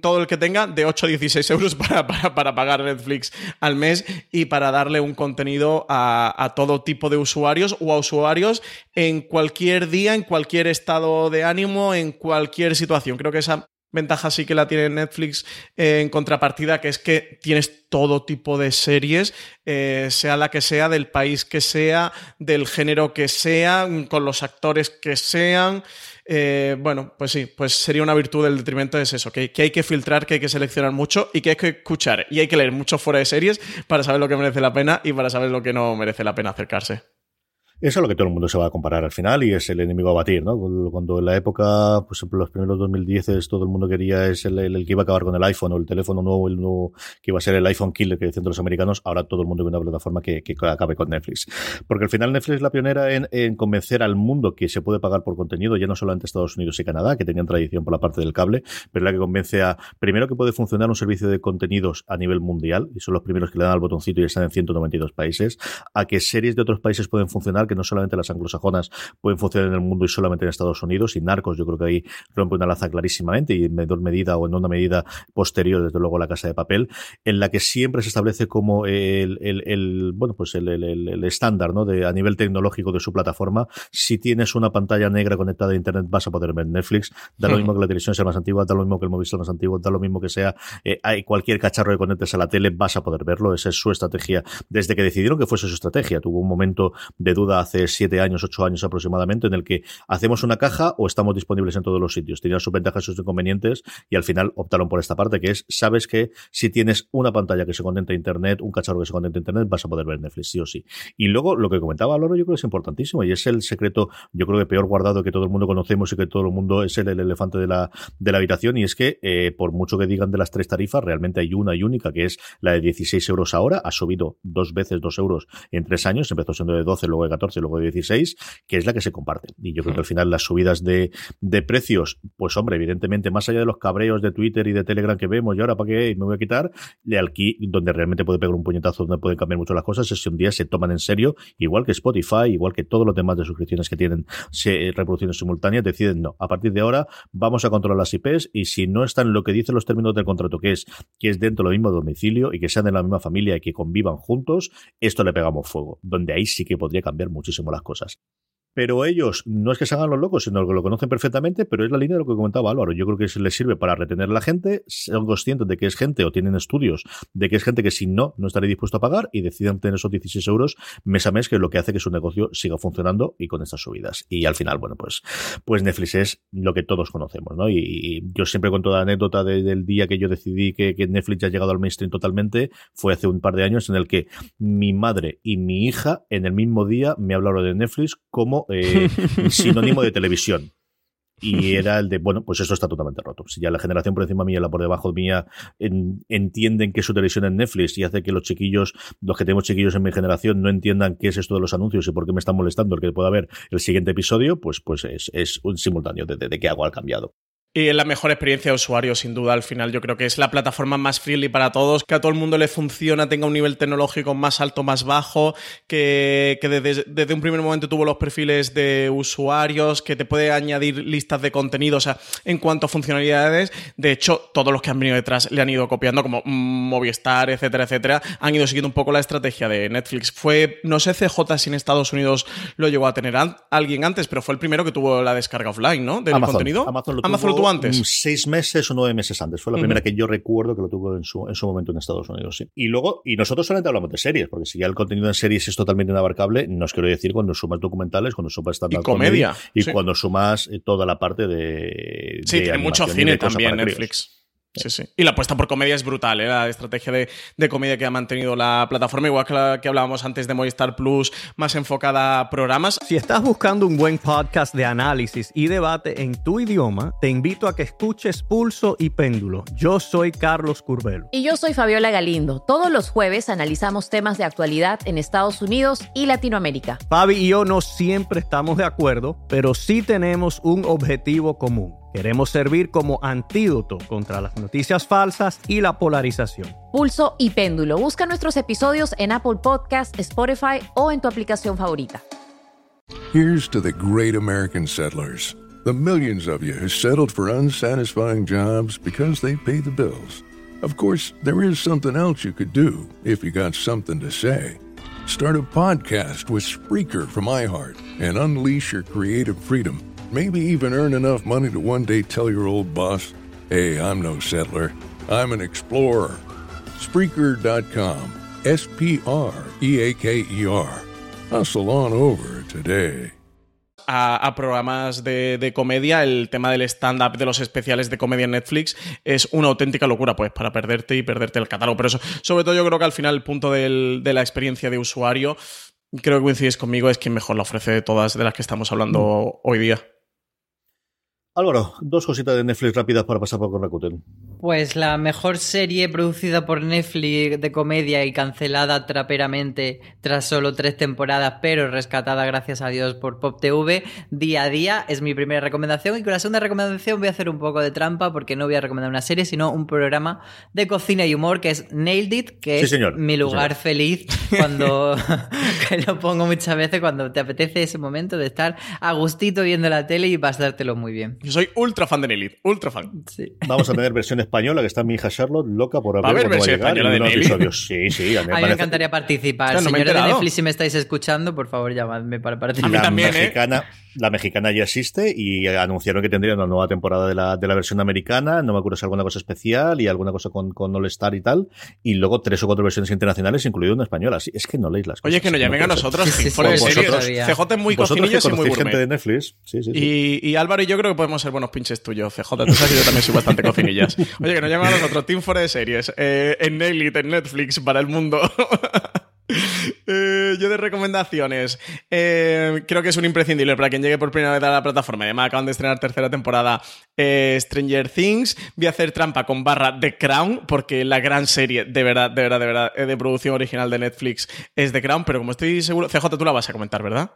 todo el que tenga de 8 a 16 euros para, para, pagar Netflix al mes y para darle un contenido a, a, todo tipo de usuarios o a usuarios en cualquier día, en cualquier estado de ánimo, en cualquier situación. Creo que esa ventaja sí que la tiene Netflix eh, en contrapartida, que es que tienes todo tipo de series, eh, sea la que sea, del país que sea, del género que sea, con los actores que sean. Eh, bueno, pues sí, pues sería una virtud del detrimento es eso, que, que, hay que filtrar, que hay que seleccionar mucho y que hay que escuchar y hay que leer mucho fuera de series para saber lo que merece la pena y para saber lo que no merece la pena acercarse. Eso es lo que todo el mundo se va a comparar al final y es el enemigo a batir, ¿no? Cuando en la época, pues los primeros 2010 todo el mundo quería es el, el, que iba a acabar con el iPhone o el teléfono nuevo, el nuevo que iba a ser el iPhone killer que decían los americanos, ahora todo el mundo quiere una plataforma que, que, acabe con Netflix. Porque al final Netflix es la pionera en, en, convencer al mundo que se puede pagar por contenido, ya no solamente Estados Unidos y Canadá, que tenían tradición por la parte del cable, pero la que convence a, primero que puede funcionar un servicio de contenidos a nivel mundial, y son los primeros que le dan al botoncito y están en 192 países, a que series de otros países pueden funcionar, que no solamente las anglosajonas pueden funcionar en el mundo y solamente en Estados Unidos. Y Narcos, yo creo que ahí rompe una laza clarísimamente y en menor medida o en una medida posterior, desde luego, la Casa de Papel, en la que siempre se establece como el, el, bueno, pues el, el, estándar, ¿no? De, a nivel tecnológico de su plataforma. Si tienes una pantalla negra conectada a Internet, vas a poder ver Netflix. Da lo mismo que la televisión sea más antigua, da lo mismo que el móvil sea más antiguo, da lo mismo que sea eh, hay cualquier cacharro que conectes a la tele, vas a poder verlo. Esa es su estrategia. Desde que decidieron que fuese su estrategia, tuvo un momento de duda hace siete años, ocho años aproximadamente, en el que hacemos una caja o estamos disponibles en todos los sitios. Tenían sus ventajas y sus inconvenientes y al final optaron por esta parte, que es, sabes que si tienes una pantalla que se conecta a Internet, un cacharro que se conecta a Internet, vas a poder ver Netflix, sí o sí. Y luego, lo que comentaba Loro, yo creo que es importantísimo y es el secreto, yo creo que peor guardado que todo el mundo conocemos y que todo el mundo es el, elefante de la, de la habitación y es que, eh, por mucho que digan de las tres tarifas, realmente hay una y única, que es la de 16 euros ahora, ha subido dos veces dos euros en tres años, empezó siendo de 12, luego de 14, luego de 16, que es la que se comparte. Y yo creo que al final las subidas de, de precios, pues hombre, evidentemente, más allá de los cabreos de Twitter y de Telegram que vemos, y ahora para qué me voy a quitar, de aquí, donde realmente puede pegar un puñetazo, donde pueden cambiar mucho las cosas, es si un día se toman en serio, igual que Spotify, igual que todos los demás de suscripciones que tienen se, reproducciones simultáneas, deciden no, a partir de ahora vamos a controlar las IPs y si no están lo que dicen los términos del contrato, que es que es dentro del mismo domicilio y que sean de la misma familia y que convivan juntos, esto le pegamos fuego, donde ahí sí que podría cambiar muchísimo las cosas pero ellos no es que se hagan los locos, sino que lo conocen perfectamente, pero es la línea de lo que comentaba Álvaro. Yo creo que les sirve para retener a la gente, son conscientes de que es gente o tienen estudios de que es gente que si no, no estaría dispuesto a pagar y deciden tener esos 16 euros mes a mes, que es lo que hace que su negocio siga funcionando y con estas subidas. Y al final, bueno, pues, pues Netflix es lo que todos conocemos, ¿no? Y, yo siempre cuento la anécdota del día que yo decidí que, que Netflix ya ha llegado al mainstream totalmente, fue hace un par de años en el que mi madre y mi hija en el mismo día me hablaron de Netflix como eh, sinónimo de televisión. Y era el de, bueno, pues eso está totalmente roto. Si ya la generación por encima mía y la por debajo mía entienden que su televisión es Netflix y hace que los chiquillos, los que tenemos chiquillos en mi generación, no entiendan qué es esto de los anuncios y por qué me están molestando el que pueda ver el siguiente episodio, pues, pues es, un simultáneo de, de, de que algo ha cambiado. Y es la mejor experiencia de usuario, sin duda, al final. Yo creo que es la plataforma más friendly para todos, que a todo el mundo le funciona, tenga un nivel tecnológico más alto, más bajo, que, que desde, desde, un primer momento tuvo los perfiles de usuarios, que te puede añadir listas de contenido. O sea, en cuanto a funcionalidades, de hecho, todos los que han venido detrás le han ido copiando, como Movistar, etcétera, etcétera, han ido siguiendo un poco la estrategia de Netflix. Fue, no sé, CJ si en Estados Unidos lo llegó a tener alguien antes, pero fue el primero que tuvo la descarga offline, ¿no? Del contenido. Amazon lo Amazon tuvo, tuvo antes. Seis meses o nueve meses antes. Fue la primera que yo recuerdo que lo tuvo en su, en su momento en Estados Unidos, sí. Y luego, y nosotros solamente hablamos de series, porque si ya el contenido en series es totalmente inabarcable, no os quiero decir cuando sumas documentales, cuando sumas stand y comedia. y sí. cuando sumas eh, toda la parte de. Sí, de tiene mucho cine también Netflix. Sí, sí. Y la apuesta por comedia es brutal, ¿eh? la estrategia de, de, comedia que ha mantenido la plataforma, igual que la que hablábamos antes de Movistar Plus, más enfocada a programas. Si estás buscando un buen podcast de análisis y debate en tu idioma, te invito a que escuches Pulso y Péndulo. Yo soy Carlos Curbelo. Y yo soy Fabiola Galindo. Todos los jueves analizamos temas de actualidad en Estados Unidos y Latinoamérica. Fabi y yo no siempre estamos de acuerdo, pero sí tenemos un objetivo común. Queremos servir como antídoto contra las noticias falsas y la polarización. Pulso y péndulo. Busca nuestros episodios en Apple Podcast, Spotify o en tu aplicación favorita. Here's to the great American settlers, the millions of you who settled for unsatisfying jobs because they pay the bills. Of course, there is something else you could do if you got something to say. Start a podcast with Spreaker from iHeart and unleash your creative freedom. Maybe even earn enough money to one day tell your old boss, hey, I'm no settler, I'm an explorer. Spreaker.com. S P R E A K E R. Hustle on over today. A, programas de, comedia, el tema del stand-up de los especiales de comedia en Netflix es una auténtica locura, pues, para perderte y perderte el catálogo. Pero eso, sobre todo, yo creo que al final el punto de la experiencia de usuario, creo que coincides conmigo, es quien mejor la ofrece de todas de las que estamos hablando hoy día. Álvaro, dos cositas de Netflix rápidas para pasar por Rakuten. Pues la mejor serie producida por Netflix de comedia y cancelada traperamente tras solo tres temporadas, pero rescatada gracias a Dios por Pop TV, día a día, es mi primera recomendación. Y con la segunda recomendación voy a hacer un poco de trampa porque no voy a recomendar una serie, sino un programa de cocina y humor que es Nailed It, que sí, es señor. mi lugar sí, feliz cuando que lo pongo muchas veces cuando te apetece ese momento de estar a gustito viendo la tele y pasártelo muy bien. Yo soy ultra fan de Nailed It, ultra fan. Sí. Vamos a tener versión española, que está mi hija Charlotte loca por ¿Va a ver haber va a versión llegar española de episodios. Sí, sí, a mí me, A mí me parece- encantaría participar. No Señores de. Netflix, si me estáis escuchando, por favor, llamadme para A mí participar. la también, ¿eh? mexicana, la mexicana ya existe y anunciaron que tendría una nueva temporada de la, de la versión americana. No me acuerdo si alguna cosa especial y alguna cosa con, con All Star y tal. Y luego tres o cuatro versiones internacionales, incluido una española. Sí, es que no leéis las cosas. Oye, que nos llamen a nosotros, Sí, vosotros- CJ es muy cocinillas y muy conocéis gente de gourmet. Netflix. Sí, sí, sí. Y, y Álvaro y yo creo que podemos ser buenos pinches tuyos, CJ. Tú sabes que yo también soy bastante cocinillas. Oye, que nos llamen a nosotros, Team de Series, eh, en en Netflix, para el mundo. Eh, yo de recomendaciones, eh, creo que es un imprescindible para quien llegue por primera vez a la plataforma. Además, acaban de estrenar tercera temporada eh, Stranger Things. Voy a hacer trampa con barra The Crown, porque la gran serie, de verdad, de verdad, de verdad, eh, de producción original de Netflix es The Crown. Pero como estoy seguro, CJ, tú la vas a comentar, ¿verdad?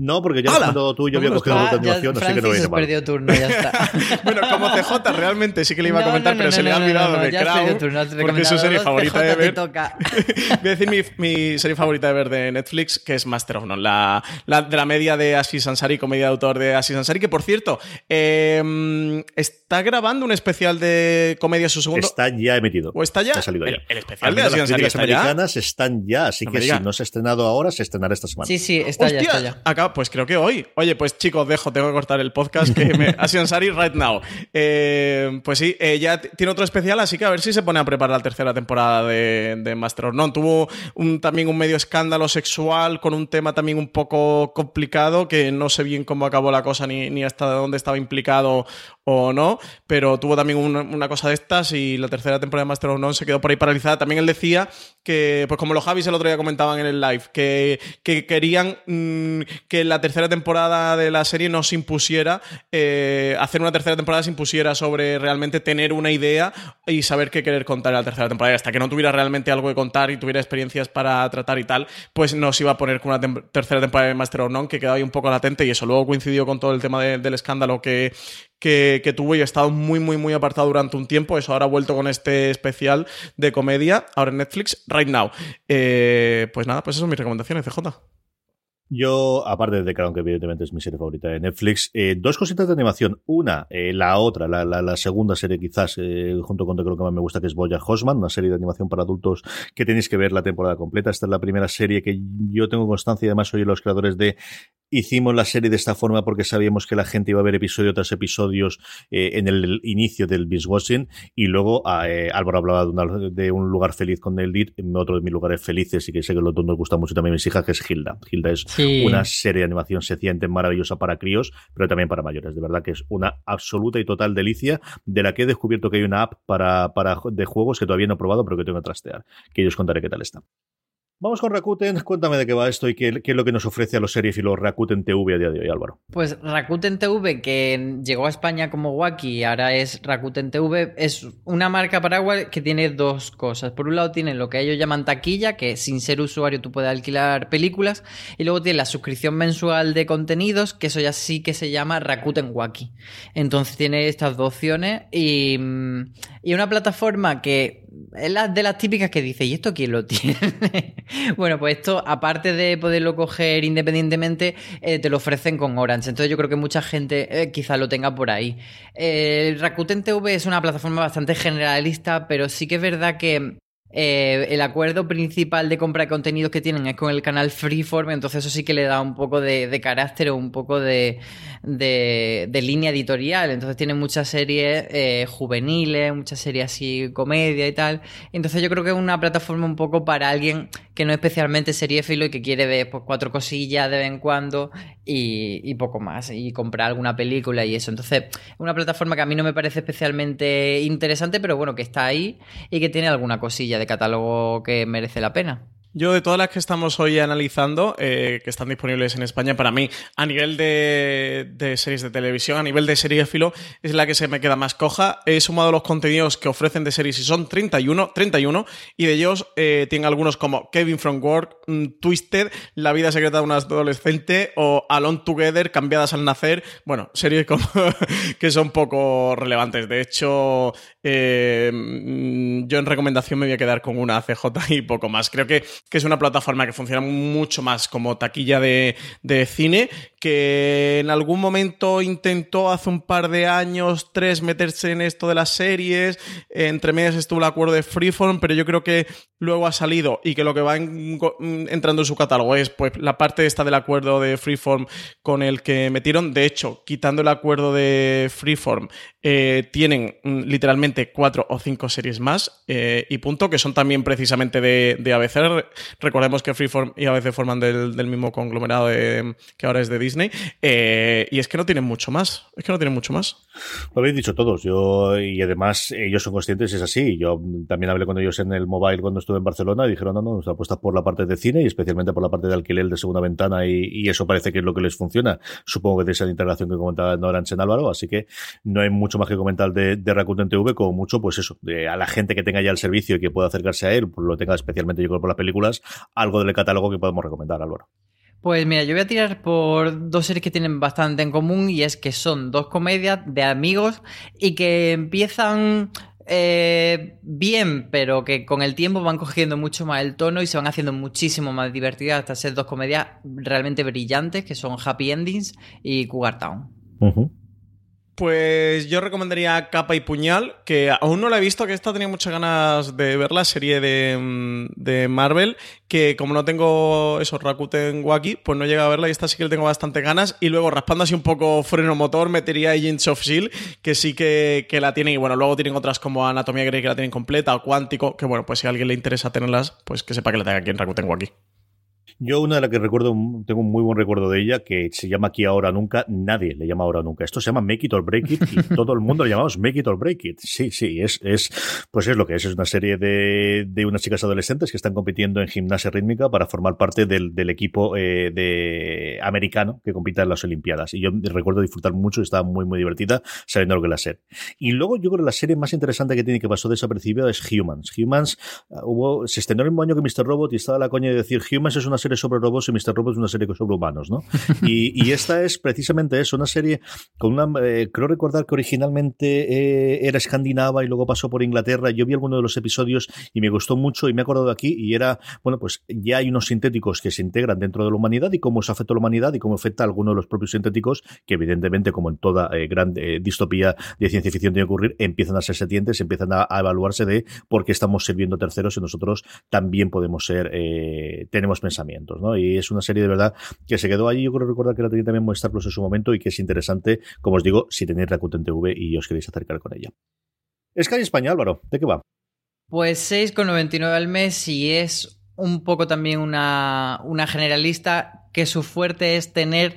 No, porque ya ¡Hala! cuando tú yo había cogido la continuación, así que no viene mal. perdido turno, ya está. Bueno, como CJ realmente sí que le iba a No, comentar, no, pero no, se no, le ha no, olvidado no, no, has Crown, turno, porque es su serie favorita CJ de ver. toca. Voy a decir mi, mi serie favorita de ver de Netflix, que es Master of None, la, la de la media de Aziz Ansari, comedia de autor de Aziz Ansari, que por cierto, eh, está grabando un especial de comedia su segundo. Está ya emitido. ¿O está ya? Ha salido ya. El, el especial Al de Ansari está ya. americanas están ya, así No que si no se ha estrenado ahora, se estrenará esta semana. Sí, sí, está ya, está ya. Acá, pues creo que hoy. Oye, pues chicos, dejo, tengo que cortar el podcast que me ha sido Ansari right now. Eh, pues sí, eh, ya tiene otro especial, así que a ver si se pone a preparar la tercera temporada de, de Master of None. Tuvo un- también un medio escándalo sexual con un tema también un poco complicado, que no sé bien cómo acabó la cosa ni, ni hasta dónde estaba implicado o no, pero tuvo también una, una cosa de estas y la tercera temporada de Master of None se quedó por ahí paralizada. También él decía que, pues como los Javis el otro día comentaban en el live, que, que querían mm, que la tercera temporada de la serie no se impusiera, eh, hacer una tercera temporada se impusiera sobre realmente tener una idea y saber qué querer contar en la tercera temporada. Hasta que no tuviera realmente algo que contar y tuviera experiencias para tratar y tal, pues no se iba a poner con una tercera temporada de Master of None que quedaba ahí un poco latente y eso luego coincidió con todo el tema del escándalo que, que, tuvo y ha estado muy, muy, muy apartado durante un tiempo. Eso ahora ha vuelto con este especial de comedia, ahora en Netflix, right now. Eh, pues nada, pues eso son mis recomendaciones, CJ. Yo, aparte de Crown, que evidentemente es mi serie favorita de Netflix, eh, dos cositas de animación. Una, eh, la otra, la, segunda serie quizás, eh, junto con creo que más me gusta, que es Boya Hosman, una serie de animación para adultos que tenéis que ver la temporada completa. Esta es la primera serie que yo tengo constancia y además soy los creadores de Hicimos la serie de esta forma porque sabíamos que la gente iba a ver episodio tras episodios en el inicio del binge watching y luego Álvaro hablaba de, un lugar feliz con el Dit, otro de mis lugares felices y que sé que los dos nos gusta mucho también mis hijas, que es Hilda. Hilda es una serie de animación se siente maravillosa para críos, pero también para mayores. De verdad que es una absoluta y total delicia de la que he descubierto que hay una app para, para de juegos que todavía no he probado, pero que tengo que trastear. Que yo os contaré qué tal está. Vamos con Rakuten. Cuéntame de qué va esto y qué, es lo que nos ofrece a los los Rakuten TV a día de hoy, Álvaro. Pues Rakuten TV, que llegó a España como Wacky y ahora es Rakuten TV, es una marca paraguay que tiene dos cosas. Por un lado tiene lo que ellos llaman taquilla, que sin ser usuario tú puedes alquilar películas, y luego tiene la suscripción mensual de contenidos, que eso ya sí que se llama Rakuten Wacky. Entonces tiene estas dos opciones y, y una plataforma que es la de las típicas que dice, ¿y esto quién lo tiene? bueno, pues esto, aparte de poderlo coger independientemente, eh, te lo ofrecen con Orange. Entonces yo creo que mucha gente eh, quizás lo tenga por ahí. Eh, Rakuten TV es una plataforma bastante generalista, pero sí que es verdad que el acuerdo principal de compra de contenidos que tienen es con el canal Freeform, entonces eso sí que le da un poco de carácter o un poco de, de, línea editorial. Entonces tiene muchas series eh, juveniles, muchas series así, comedia y tal. Entonces yo creo que es una plataforma un poco para alguien que no es especialmente seriéfilo y que quiere ver pues, cuatro cosillas de vez en cuando y, poco más. Y comprar alguna película y eso. Entonces, es una plataforma que a mí no me parece especialmente interesante, pero bueno, que está ahí y que tiene alguna cosilla de catálogo que merece la pena. Yo de todas las que estamos hoy analizando, eh, que están disponibles en España, para mí, a nivel de, series de televisión, a nivel de filo, es la que se me queda más coja. He sumado los contenidos que ofrecen de series y son 31, 31, y de ellos eh, tienen algunos como Kevin from Work, mm, Twisted, La vida secreta de un adolescente o Alone Together, cambiadas al nacer. Bueno, series como que son poco relevantes. De hecho, eh, mm, yo en recomendación me voy a quedar con una CJ y poco más. Creo que que es una plataforma que funciona mucho más como taquilla de, cine, que en algún momento intentó hace un par de años, tres, meterse en esto de las series, entre medias estuvo el acuerdo de Freeform, pero yo creo que luego ha salido y que lo que va entrando en su catálogo es pues la parte esta del acuerdo de Freeform con el que metieron, de hecho, quitando el acuerdo de Freeform, eh, tienen mm, literalmente cuatro o cinco series más eh, y punto, que son también precisamente de, de ABC. Recordemos que Freeform y ABC forman del, mismo conglomerado que ahora es de Disney. Eh, y es que no tienen mucho más. Es que no tienen mucho más. Lo habéis dicho todos. Yo, y además, ellos son conscientes, es así. Yo también hablé con ellos en el mobile cuando estuve en Barcelona y dijeron, no, no, nos apuestas por la parte de cine y especialmente por la parte de alquiler de segunda ventana y, eso parece que es lo que les funciona. Supongo que de esa integración que comentaba Noranche en Álvaro, así que no hay mucho más que comentar de, de Rakuten TV, como mucho, pues eso, de, a la gente que tenga ya el servicio y que pueda acercarse a él, pues lo tenga especialmente yo creo por la película algo del catálogo que podemos recomendar, Álvaro. Pues mira, yo voy a tirar por dos series que tienen bastante en común y es que son dos comedias de amigos y que empiezan eh, bien, pero que con el tiempo van cogiendo mucho más el tono y se van haciendo muchísimo más divertidas hasta ser dos comedias realmente brillantes que son Happy Endings y Cougar Town. Pues yo recomendaría Capa y Puñal, que aún no la he visto, que esta tenía muchas ganas de ver la serie de, de Marvel, que como no tengo esos Rakuten Waki, pues no llega a verla y esta sí que le tengo bastante ganas. Y luego raspando así un poco freno motor, metería Agents of S.H.I.E.L.D., que sí que, la tienen. Y bueno, luego tienen otras como Anatomía Grey que la tienen completa, o Cuántico, que bueno, pues si a alguien le interesa tenerlas, pues que sepa que la tenga aquí en Rakuten Waki. Yo una de las que recuerdo, tengo un muy buen recuerdo de ella, que se llama Aquí Ahora Nunca, nadie le llama Ahora Nunca. Esto se llama Make It or Break It y todo el mundo le llamamos Make It or Break It. Sí, sí, es, es pues es lo que es. Es una serie de, de unas chicas adolescentes que están compitiendo en gimnasia rítmica para formar parte del, del equipo eh, de americano que compita en las Olimpiadas. Y yo recuerdo disfrutar mucho y estaba muy, muy divertida sabiendo lo que la serie. Y luego yo creo que la serie más interesante que tiene que pasó desapercibida es Humans. Humans uh, hubo, se estrenó el mismo año que Mr. Robot y estaba la coña de decir Humans es una serie sobre robots y Mr. Robot es una serie sobre humanos, ¿no? y, y, esta es precisamente eso, una serie con una, eh, creo recordar que originalmente eh, era escandinava y luego pasó por Inglaterra. Yo vi alguno de los episodios y me gustó mucho y me he acordado aquí y era, bueno, pues ya hay unos sintéticos que se integran dentro de la humanidad y cómo eso afecta a la humanidad y cómo afecta a algunos de los propios sintéticos que evidentemente, como en toda eh, gran eh, distopía de ciencia ficción tiene que ocurrir, empiezan a ser setientes, empiezan a, a, evaluarse de por qué estamos sirviendo a terceros y nosotros también podemos ser, tenemos Y es una serie de verdad que se quedó allí, yo creo recordar que la tenía también Movistar Plus en su momento y que es interesante, como os digo, si tenéis Rakuten TV y os queréis acercar con ella. Sky España, Álvaro, ¿de qué va? Pues 6,99 al mes y es un poco también una, una generalista que su fuerte es tener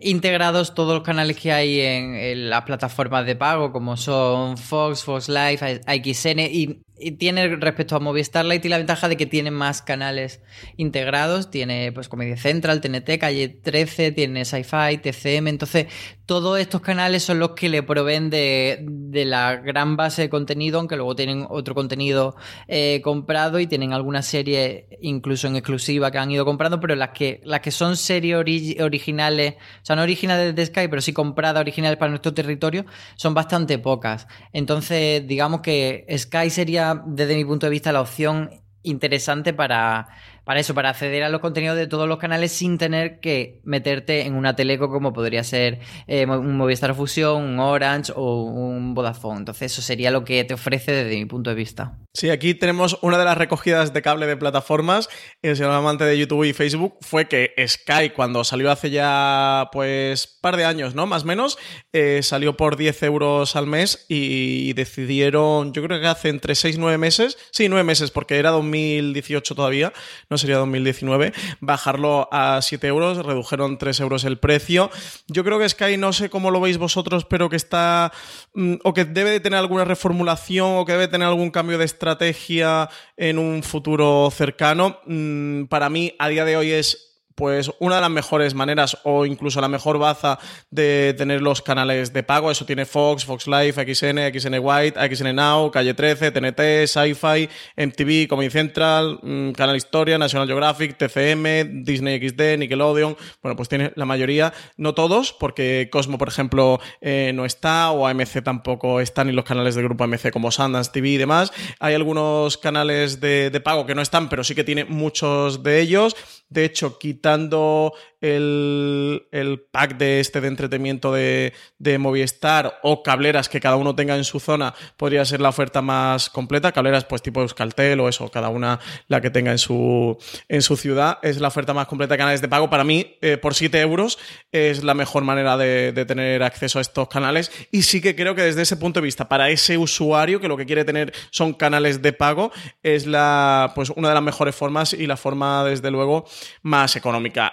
integrados todos los canales que hay en, las plataformas de pago, como son Fox, Fox Live, XN, y, tiene respecto a Movistar Lite la ventaja de que tiene más canales integrados, tiene pues Comedia Central, TNT, Calle 13, tiene Sci-Fi, TCM, entonces todos estos canales son los que le proveen de, la gran base de contenido, aunque luego tienen otro contenido eh, comprado y tienen alguna serie incluso en exclusiva que han ido comprando, pero las que, las que son series ori originales, o sea, no originales de Sky, pero sí compradas originales para nuestro territorio, son bastante pocas. Entonces, digamos que Sky sería, desde mi punto de vista, la opción interesante para, para eso, para acceder a los contenidos de todos los canales sin tener que meterte en una teleco como podría ser eh, un Movistar Fusión, un Orange o un Vodafone. Entonces eso sería lo que te ofrece desde mi punto de vista. Sí, aquí tenemos una de las recogidas de cable de plataformas, el señor amante de YouTube y Facebook, fue que Sky cuando salió hace ya pues par de años, ¿no? Más o menos, eh, salió por 10 euros al mes y decidieron, yo creo que hace entre 6 y 9 meses, sí, 9 meses porque era 2018 todavía, no sería 2019, bajarlo a 7 euros, redujeron 3 euros el precio. Yo creo que Sky, no sé cómo lo veis vosotros, pero que está, mm, o que debe de tener alguna reformulación, o que debe tener algún cambio de estrategia en un futuro cercano. Mm, para mí, a día de hoy es pues una de las mejores maneras o incluso la mejor baza de tener los canales de pago. Eso tiene Fox, Fox Live, XN, XN White, XN Now, Calle 13, TNT, Sci-Fi, MTV, Comedy Central, mmm, Canal Historia, National Geographic, TCM, Disney XD, Nickelodeon. Bueno, pues tiene la mayoría, no todos, porque Cosmo, por ejemplo, eh, no está, o AMC tampoco están, ni los canales del grupo AMC como Sundance TV y demás. Hay algunos canales de, de pago que no están, pero sí que tiene muchos de ellos. De hecho, quitando el, el, pack de este de entretenimiento de, de, Movistar o cableras que cada uno tenga en su zona, podría ser la oferta más completa. Cableras, pues tipo Euskaltel o eso, cada una la que tenga en su, en su ciudad, es la oferta más completa de canales de pago. Para mí, eh, por 7 euros, es la mejor manera de, de, tener acceso a estos canales. Y sí que creo que desde ese punto de vista, para ese usuario que lo que quiere tener son canales de pago, es la, pues una de las mejores formas y la forma, desde luego, más económica.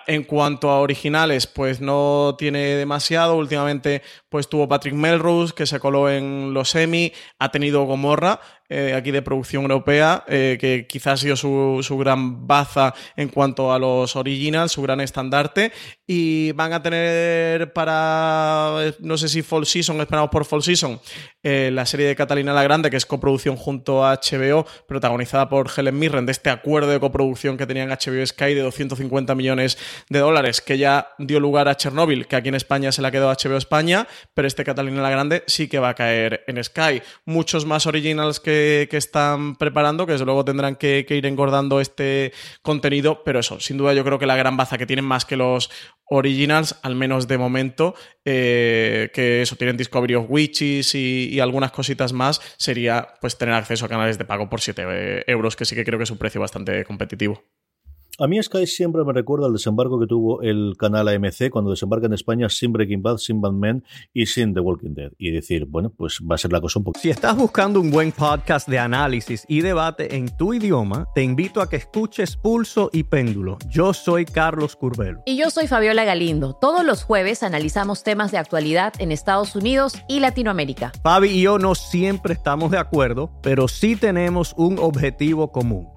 En cuanto a originales, pues no tiene demasiado. Últimamente, pues tuvo Patrick Melrose, que se coló en los Emmy, ha tenido Gomorra, eh, aquí de producción europea, eh, que quizás ha sido su, su, gran baza en cuanto a los originals, su gran estandarte. Y van a tener para, no sé si Fall Season, esperamos por Fall Season, eh, la serie de Catalina la Grande, que es coproducción junto a HBO, protagonizada por Helen Mirren, de este acuerdo de coproducción que tenían HBO Sky de 250 millones de dólares, que ya dio lugar a Chernobyl, que aquí en España se la quedó HBO España, pero este Catalina la Grande sí que va a caer en Sky. Muchos más originals que que, están preparando, que desde luego tendrán que, ir engordando este contenido, pero eso, sin duda yo creo que la gran baza que tienen más que los originals, al menos de momento, eh, que eso, tienen Discovery of Witches y, y, algunas cositas más, sería pues tener acceso a canales de pago por 7 euros, que sí que creo que es un precio bastante competitivo. A mí Sky siempre me recuerda al desembarco que tuvo el canal AMC cuando desembarca en España sin Breaking Bad, sin Bad Men y sin The Walking Dead. Y decir, bueno, pues va a ser la cosa un poco. Si estás buscando un buen podcast de análisis y debate en tu idioma, te invito a que escuches Pulso y Péndulo. Yo soy Carlos Curbelo. Y yo soy Fabiola Galindo. Todos los jueves analizamos temas de actualidad en Estados Unidos y Latinoamérica. Fabi y yo no siempre estamos de acuerdo, pero sí tenemos un objetivo común.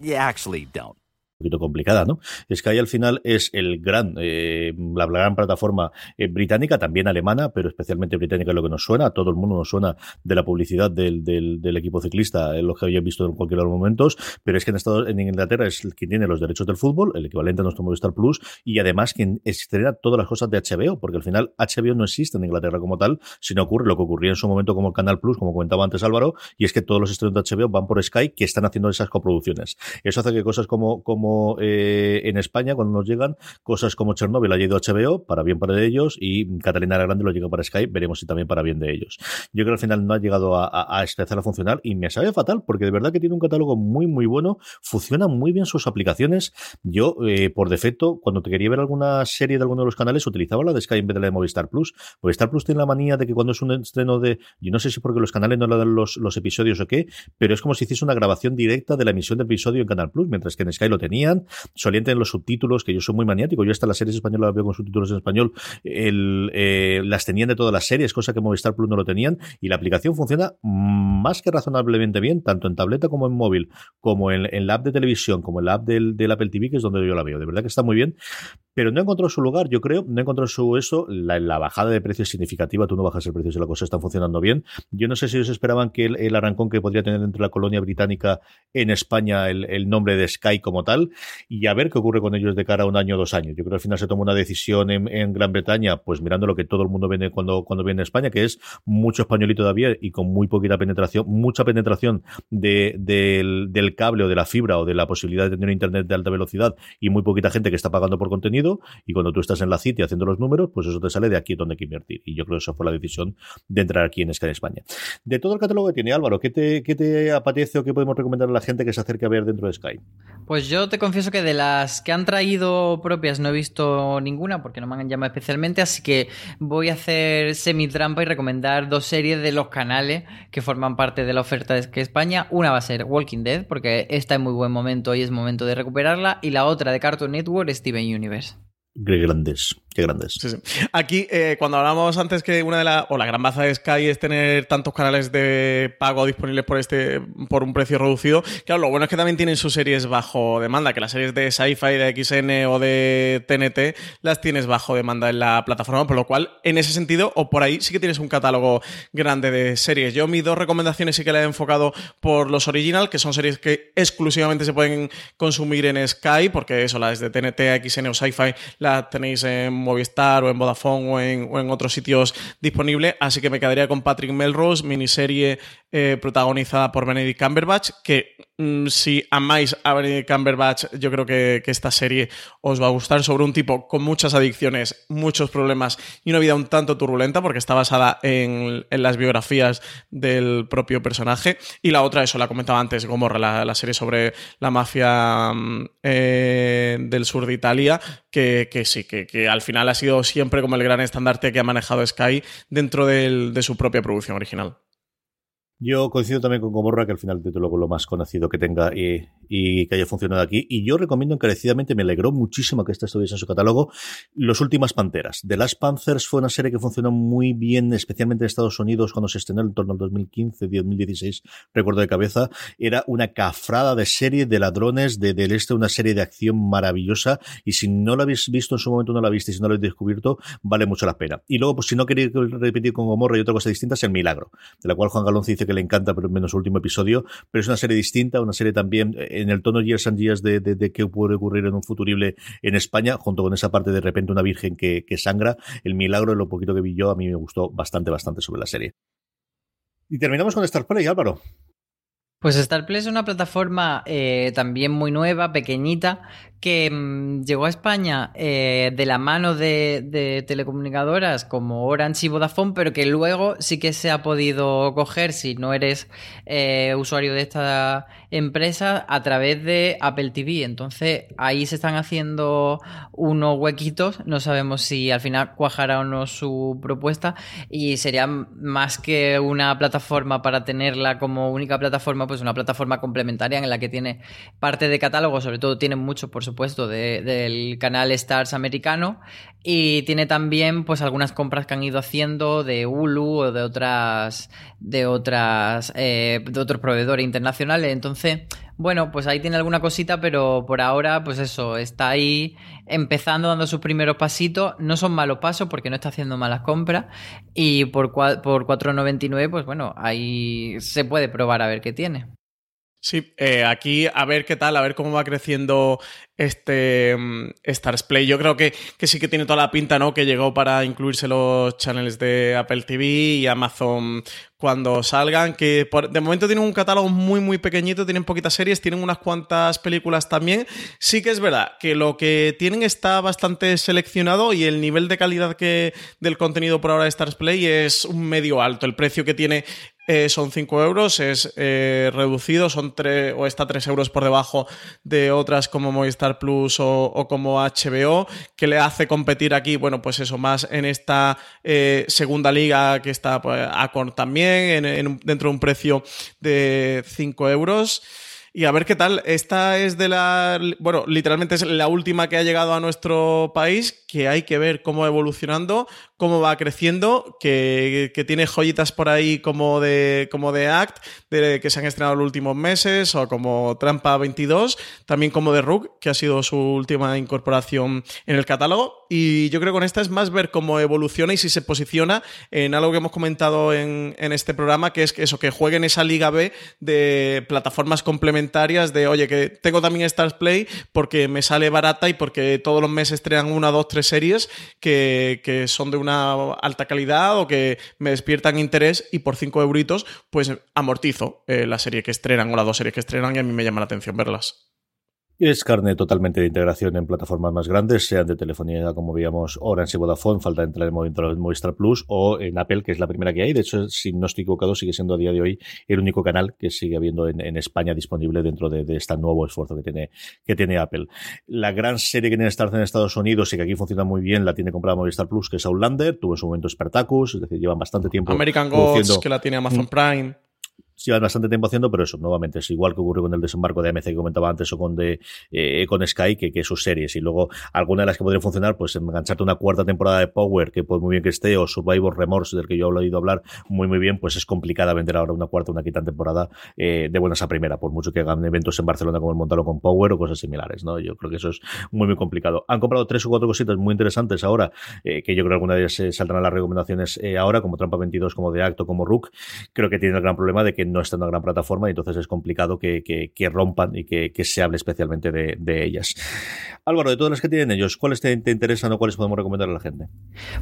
You actually don't. Poquito complicada, ¿no? Sky al final es el gran, eh, la gran plataforma eh, británica, también alemana, pero especialmente británica es lo que nos suena, a todo el mundo nos suena de la publicidad del, del, equipo ciclista, es lo que habían visto en cualquier de los momentos, pero es que en, Estados, en Inglaterra es quien tiene los derechos del fútbol, el equivalente a nuestro Movistar Plus, y además quien estrena todas las cosas de HBO, porque al final HBO no existe en Inglaterra como tal, sino ocurre lo que ocurría en su momento como el Canal Plus, como comentaba antes Álvaro, y es que todos los estrenos de HBO van por Sky, que están haciendo esas coproducciones. Eso hace que cosas como, como eh, en España, cuando nos llegan cosas como Chernobyl ha llegado a HBO, para bien para ellos, y Catalina la Grande lo llega para Skype, veremos si también para bien de ellos. Yo creo que al final no ha llegado a, a, a empezar a funcionar y me sabe fatal, porque de verdad que tiene un catálogo muy, muy bueno, funciona muy bien sus aplicaciones. Yo, eh, por defecto, cuando te quería ver alguna serie de alguno de los canales, utilizaba la de Sky en vez de la de Movistar Plus. Movistar Plus tiene la manía de que cuando es un estreno de, yo no sé si porque los canales no le dan los, los episodios o qué, pero es como si hiciese una grabación directa de la emisión del episodio en Canal Plus, mientras que en Sky lo tenían, solían tener los subtítulos, que yo soy muy maniático, yo hasta las series españolas las veo con subtítulos en español, eh, las tenían de todas las series, cosa que Movistar Plus no lo tenían, y la aplicación funciona más que razonablemente bien, tanto en tableta como en móvil, como en, la app de televisión, como en la app del, Apple TV, que es donde yo la veo. De verdad que está muy bien, pero no encontró su lugar, yo creo, no encontró su eso, la, bajada de precios significativa, tú no bajas el precio si la cosa está funcionando bien. Yo no sé si ellos esperaban que el, el arrancón que podría tener dentro de la colonia británica en España el, nombre de Sky como tal, y a ver qué ocurre con ellos de cara a un año o dos años. Yo creo que al final se tomó una decisión en, en, Gran Bretaña, pues mirando lo que todo el mundo viene cuando, cuando viene a España, que es mucho españolito todavía y con muy poquita penetración, mucha penetración de, del, del, cable o de la fibra o de la posibilidad de tener internet de alta velocidad y muy poquita gente que está pagando por contenido. Y cuando tú estás en la City haciendo los números, pues eso te sale de aquí donde hay que invertir. Y yo creo que esa fue la decisión de entrar aquí en Sky España. De todo el catálogo que tiene Álvaro, ¿qué te, qué te apetece o qué podemos recomendar a la gente que se acerque a ver dentro de Sky? Pues yo te confieso que de las que han traído propias no he visto ninguna porque no me han llamado especialmente, así que voy a hacer semi-trampa y recomendar dos series de los canales que forman parte de la oferta de España. Una va a ser Walking Dead porque está en muy buen momento y es momento de recuperarla y la otra de Cartoon Network, Steven Universe. Qué grandes, qué grandes. Sí, sí. Aquí, eh, cuando hablábamos antes que una de las, o la gran baza de Sky es tener tantos canales de pago disponibles por este, por un precio reducido, claro, lo bueno es que también tienen sus series bajo demanda, que las series de Sci-Fi, de XN o de TNT las tienes bajo demanda en la plataforma, por lo cual, en ese sentido, o por ahí sí que tienes un catálogo grande de series. Yo mis dos recomendaciones sí que las he enfocado por los original, que son series que exclusivamente se pueden consumir en Sky, porque eso, las de TNT, XN o Sci-Fi, tenéis en Movistar o en Vodafone o en, otros sitios disponible. Así que me quedaría con Patrick Melrose, miniserie eh, protagonizada por Benedict Cumberbatch, que si amáis a Cumberbatch, yo creo que, esta serie os va a gustar sobre un tipo con muchas adicciones, muchos problemas y una vida un tanto turbulenta, porque está basada en, las biografías del propio personaje. Y la otra, eso la comentaba antes, Gomorra, la, serie sobre la mafia eh, del sur de Italia, que, sí, que, al final ha sido siempre como el gran estandarte que ha manejado Sky dentro de su propia producción original. Yo coincido también con Gomorra que al final de todo lo más conocido que tenga y, y, que haya funcionado aquí. Y yo recomiendo encarecidamente, me alegró muchísimo que esta estuviese en su catálogo, Los Últimas Panteras. The Last Panthers fue una serie que funcionó muy bien, especialmente en Estados Unidos cuando se estrenó en torno al 2015, 2016, recuerdo de cabeza. Era una cafrada de serie de ladrones de, del este, una serie de acción maravillosa. Y si no la habéis visto en su momento, no la visto y si no la habéis descubierto, vale mucho la pena. Y luego, pues si no queréis repetir con Gomorra y otra cosa distinta, es El Milagro, de la cual Juan Galón dice que le encanta, pero menos el último episodio, pero es una serie distinta, una serie también eh, en el tono Years and Years de, de, qué puede ocurrir en un futurible en España, junto con esa parte de repente una virgen que, que sangra, el milagro, lo poquito que vi yo, a mí me gustó bastante, bastante sobre la serie. Y terminamos con Star Play, Álvaro. Pues StarPlay es una plataforma eh, también muy nueva, pequeñita, que mmm, llegó a España eh, de la mano de, de, telecomunicadoras como Orange y Vodafone, pero que luego sí que se ha podido coger si no eres eh, usuario de esta empresa a través de Apple TV. Entonces ahí se están haciendo unos huequitos, no sabemos si al final cuajará o no su propuesta y sería más que una plataforma para tenerla como única plataforma, pues una plataforma complementaria en la que tiene parte de catálogo, sobre todo tiene mucho por supuesto, de, del canal Stars americano. Y tiene también, pues, algunas compras que han ido haciendo de Hulu o de otras. de otras. Eh, de otros proveedores internacionales. Entonces, bueno, pues ahí tiene alguna cosita, pero por ahora, pues eso, está ahí empezando, dando sus primeros pasitos. No son malos pasos porque no está haciendo malas compras. Y por, por 4.99, pues bueno, ahí se puede probar a ver qué tiene. Sí, eh, aquí a ver qué tal, a ver cómo va creciendo este um, Stars Play. Yo creo que, que, sí que tiene toda la pinta, ¿no? Que llegó para incluirse los channels de Apple TV y Amazon cuando salgan, que de momento tienen un catálogo muy muy pequeñito, tienen poquitas series, tienen unas cuantas películas también. Sí que es verdad que lo que tienen está bastante seleccionado y el nivel de calidad que del contenido por ahora de Stars Play es un medio alto. El precio que tiene eh, son 5 euros, es eh, reducido, son 3 o está 3 euros por debajo de otras como Movistar Plus o, como HBO, que le hace competir aquí, bueno, pues eso, más en esta eh, segunda liga que está pues, también, en, dentro de un precio de 5 euros. Y a ver qué tal. Esta es de la. Bueno, literalmente es la última que ha llegado a nuestro país, que hay que ver cómo va evolucionando, cómo va creciendo, que, que tiene joyitas por ahí como de, como de Act, de, que se han estrenado en los últimos meses, o como Trampa 22, también como de Rook, que ha sido su última incorporación en el catálogo. Y yo creo que con esta es más ver cómo evoluciona y si se posiciona en algo que hemos comentado en, en este programa, que es que eso, que jueguen esa Liga B de plataformas complementarias de, oye, que tengo también Stars Play porque me sale barata y porque todos los meses estrenan una, dos, tres series que, que son de una alta calidad o que me despiertan interés y por 5 euritos pues amortizo eh, la serie que estrenan o las dos series que estrenan y a mí me llama la atención verlas. Es carne totalmente de integración en plataformas más grandes, sean de telefonía, como veíamos, Orange y Vodafone, falta entrar en Movistar Plus o en Apple, que es la primera que hay. De hecho, si no estoy equivocado, sigue siendo a día de hoy el único canal que sigue habiendo en, en España disponible dentro de, de, este nuevo esfuerzo que tiene, que tiene Apple. La gran serie que tiene Star en Estados Unidos y que aquí funciona muy bien, la tiene comprada Movistar Plus, que es Outlander, tuvo en su momento Spartacus, es decir, llevan bastante tiempo. American Gods, que la tiene Amazon Prime llevan bastante tiempo haciendo, pero eso, nuevamente, es igual que ocurrió con el desembarco de AMC que comentaba antes o con, de, eh, con Sky, que, que, sus series. Y luego, alguna de las que podrían funcionar, pues engancharte una cuarta temporada de Power, que pues muy bien que esté, o Survivor Remorse, del que yo he oído hablar muy, muy bien, pues es complicada vender ahora una cuarta, una quinta temporada eh, de buenas a primera, por mucho que hagan eventos en Barcelona como el Montalo con Power o cosas similares, ¿no? Yo creo que eso es muy, muy complicado. Han comprado tres o cuatro cositas muy interesantes ahora, eh, que yo creo que alguna de ellas eh, saldrán a las recomendaciones ahora, como Trampa 22, como de Acto, como Rook. Creo que tienen el gran problema de que no están en una gran plataforma y entonces es complicado que, que, que rompan y que, que, se hable especialmente de, de, ellas. Álvaro, de todas las que tienen ellos, ¿cuáles te, te interesan o cuáles podemos recomendar a la gente?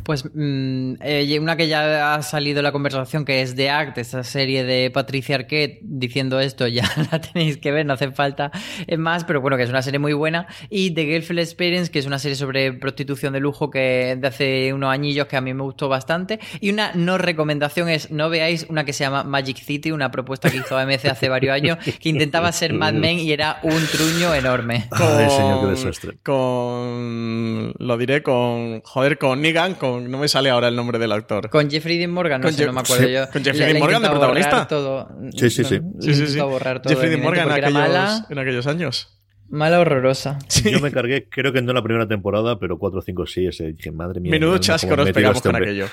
Pues mmm, eh, una que ya ha salido la conversación que es The Act, esa serie de Patricia Arquette diciendo esto, ya la tenéis que ver, no hace falta más, pero bueno, que es una serie muy buena. Y The Girlfriend Experience, que es una serie sobre prostitución de lujo que de hace unos añillos que a mí me gustó bastante. Y una no recomendación es no veáis una que se llama Magic City, una propuesta que hizo AMC hace varios años, que intentaba ser Mad Men y era un truño enorme. Ay, señor, qué desastre. Con. Lo diré con. Joder, con Negan, con. No me sale ahora el nombre del actor. Con Jeffrey Dean Morgan, no Con sé, no me acuerdo sí, yo. con Jeffrey Dean Morgan de protagonista. Todo, Sí, sí, sí. Sí, sí, sí. borrar todo Jeffrey Dean Morgan en aquellos, mala, en aquellos años. mala horrorosa. Yo me cargué, creo que no en la primera temporada, pero 4 o 5 sí. Ese, dije, madre mía. Menudo chasco nos pegamos este con aquello.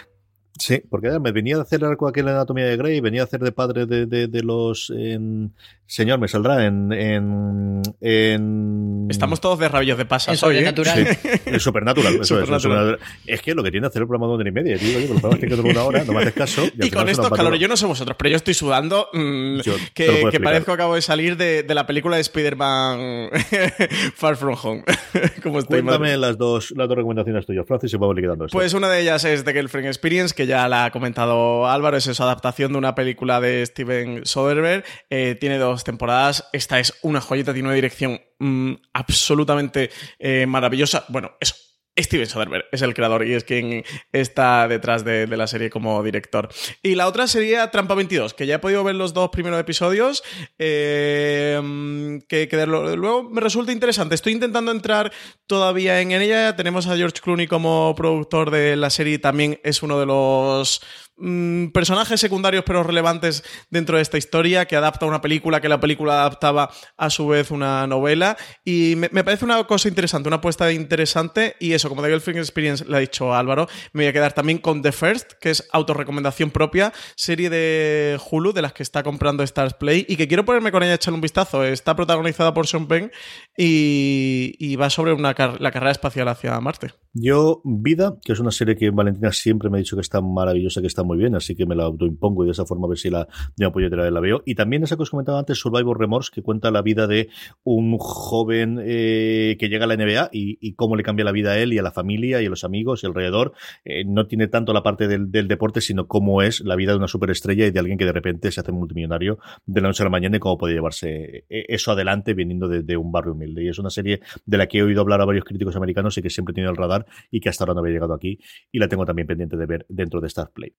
Sí, porque me venía a hacer algo aquí en la anatomía de Grey, venía a hacer de padre de, de, de los. en- señor, me saldrá en. en, en Estamos todos de rabillos de pasas En hoy, ¿eh? Sobrenatural. Sí, el Supernatural. Eso es, el Supernatural. Supernatural. Es que lo que tiene hacer el programa de una hora y media, tío. Oye, los programas que una hora, no me haces caso. Y, con estos calores, yo no sé vosotros, pero yo estoy sudando mm, Yo que, parezco que acabo de salir de, de la película de Spider-Man Far From Home. Como estoy, madre Cuéntame las dos, las dos recomendaciones tuyas, Francis, y vamos liquidando esto. Pues una de ellas es The Girlfriend Experience, que ya la ha comentado Álvaro, es su adaptación de una película de Steven Soderbergh. Eh, tiene dos temporadas. Esta es una joyita, tiene una dirección mm, absolutamente eh, maravillosa. Bueno, eso. Steven Soderbergh es el creador y es quien está detrás de, la serie como director. Y la otra sería Trampa 22, que ya he podido ver los dos primeros episodios, eh, que, que de luego me resulta interesante. Estoy intentando entrar todavía en ella. Tenemos a George Clooney como productor de la serie, también es uno de los mm, personajes secundarios pero relevantes dentro de esta historia, que adapta una película, que la película adaptaba a su vez una novela. Y me, parece una cosa interesante, una apuesta interesante. Y eso, como The Girlfriend Experience le ha dicho Álvaro, me voy a quedar también con The First, que es autorrecomendación propia, serie de Hulu, de las que está comprando Stars Play, y que quiero ponerme con ella a echarle un vistazo. Está protagonizada por Sean Penn y, va sobre una la carrera espacial hacia Marte. Yo, Vida, que es una serie que Valentina siempre me ha dicho que está maravillosa, que está muy bien, así que me la autoimpongo y de esa forma a ver si la de la, veo. Y también esa que os comentaba antes, Survivor Remorse, que cuenta la vida de un joven eh, que llega a la NBA y, cómo le cambia la vida a él y a la familia y a los amigos y alrededor. Eh, no tiene tanto la parte del, deporte, sino cómo es la vida de una superestrella y de alguien que de repente se hace multimillonario de la noche a la mañana y cómo puede llevarse eh, eso adelante viniendo de, de un barrio humilde. Y es una serie de la que he oído hablar a varios críticos americanos y que siempre he tenido el radar y que hasta ahora no había llegado aquí y la tengo también pendiente de ver dentro de Star Play.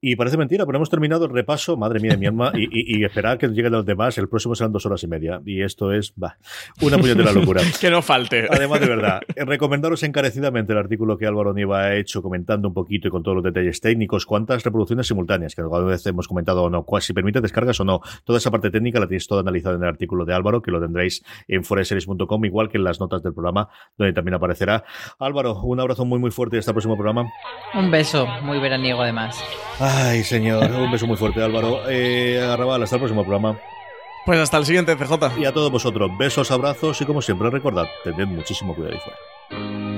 Y parece mentira, pero hemos terminado el repaso, madre mía de mi alma, y, y, y esperar que lleguen los demás. El próximo serán dos horas y media. Y esto es, va, una puñetera locura. Que no falte. Además, de verdad, eh, recomendaros encarecidamente el artículo que Álvaro Nieva ha hecho comentando un poquito y con todos los detalles técnicos, cuántas reproducciones simultáneas, que alguna vez hemos comentado o no, si permite descargas o no. Toda esa parte técnica la tenéis toda analizada en el artículo de Álvaro, que lo tendréis en foreseries.com, igual que en las notas del programa, donde también aparecerá. Álvaro, un abrazo muy, muy fuerte y hasta el próximo programa. Un beso muy veraniego además. Ay, señor, un beso muy fuerte, Álvaro. Eh, Arrabal, hasta el próximo programa. Pues hasta el siguiente, CJ. Y a todos vosotros, besos, abrazos y como siempre, recordad, tened muchísimo cuidado ahí fuera.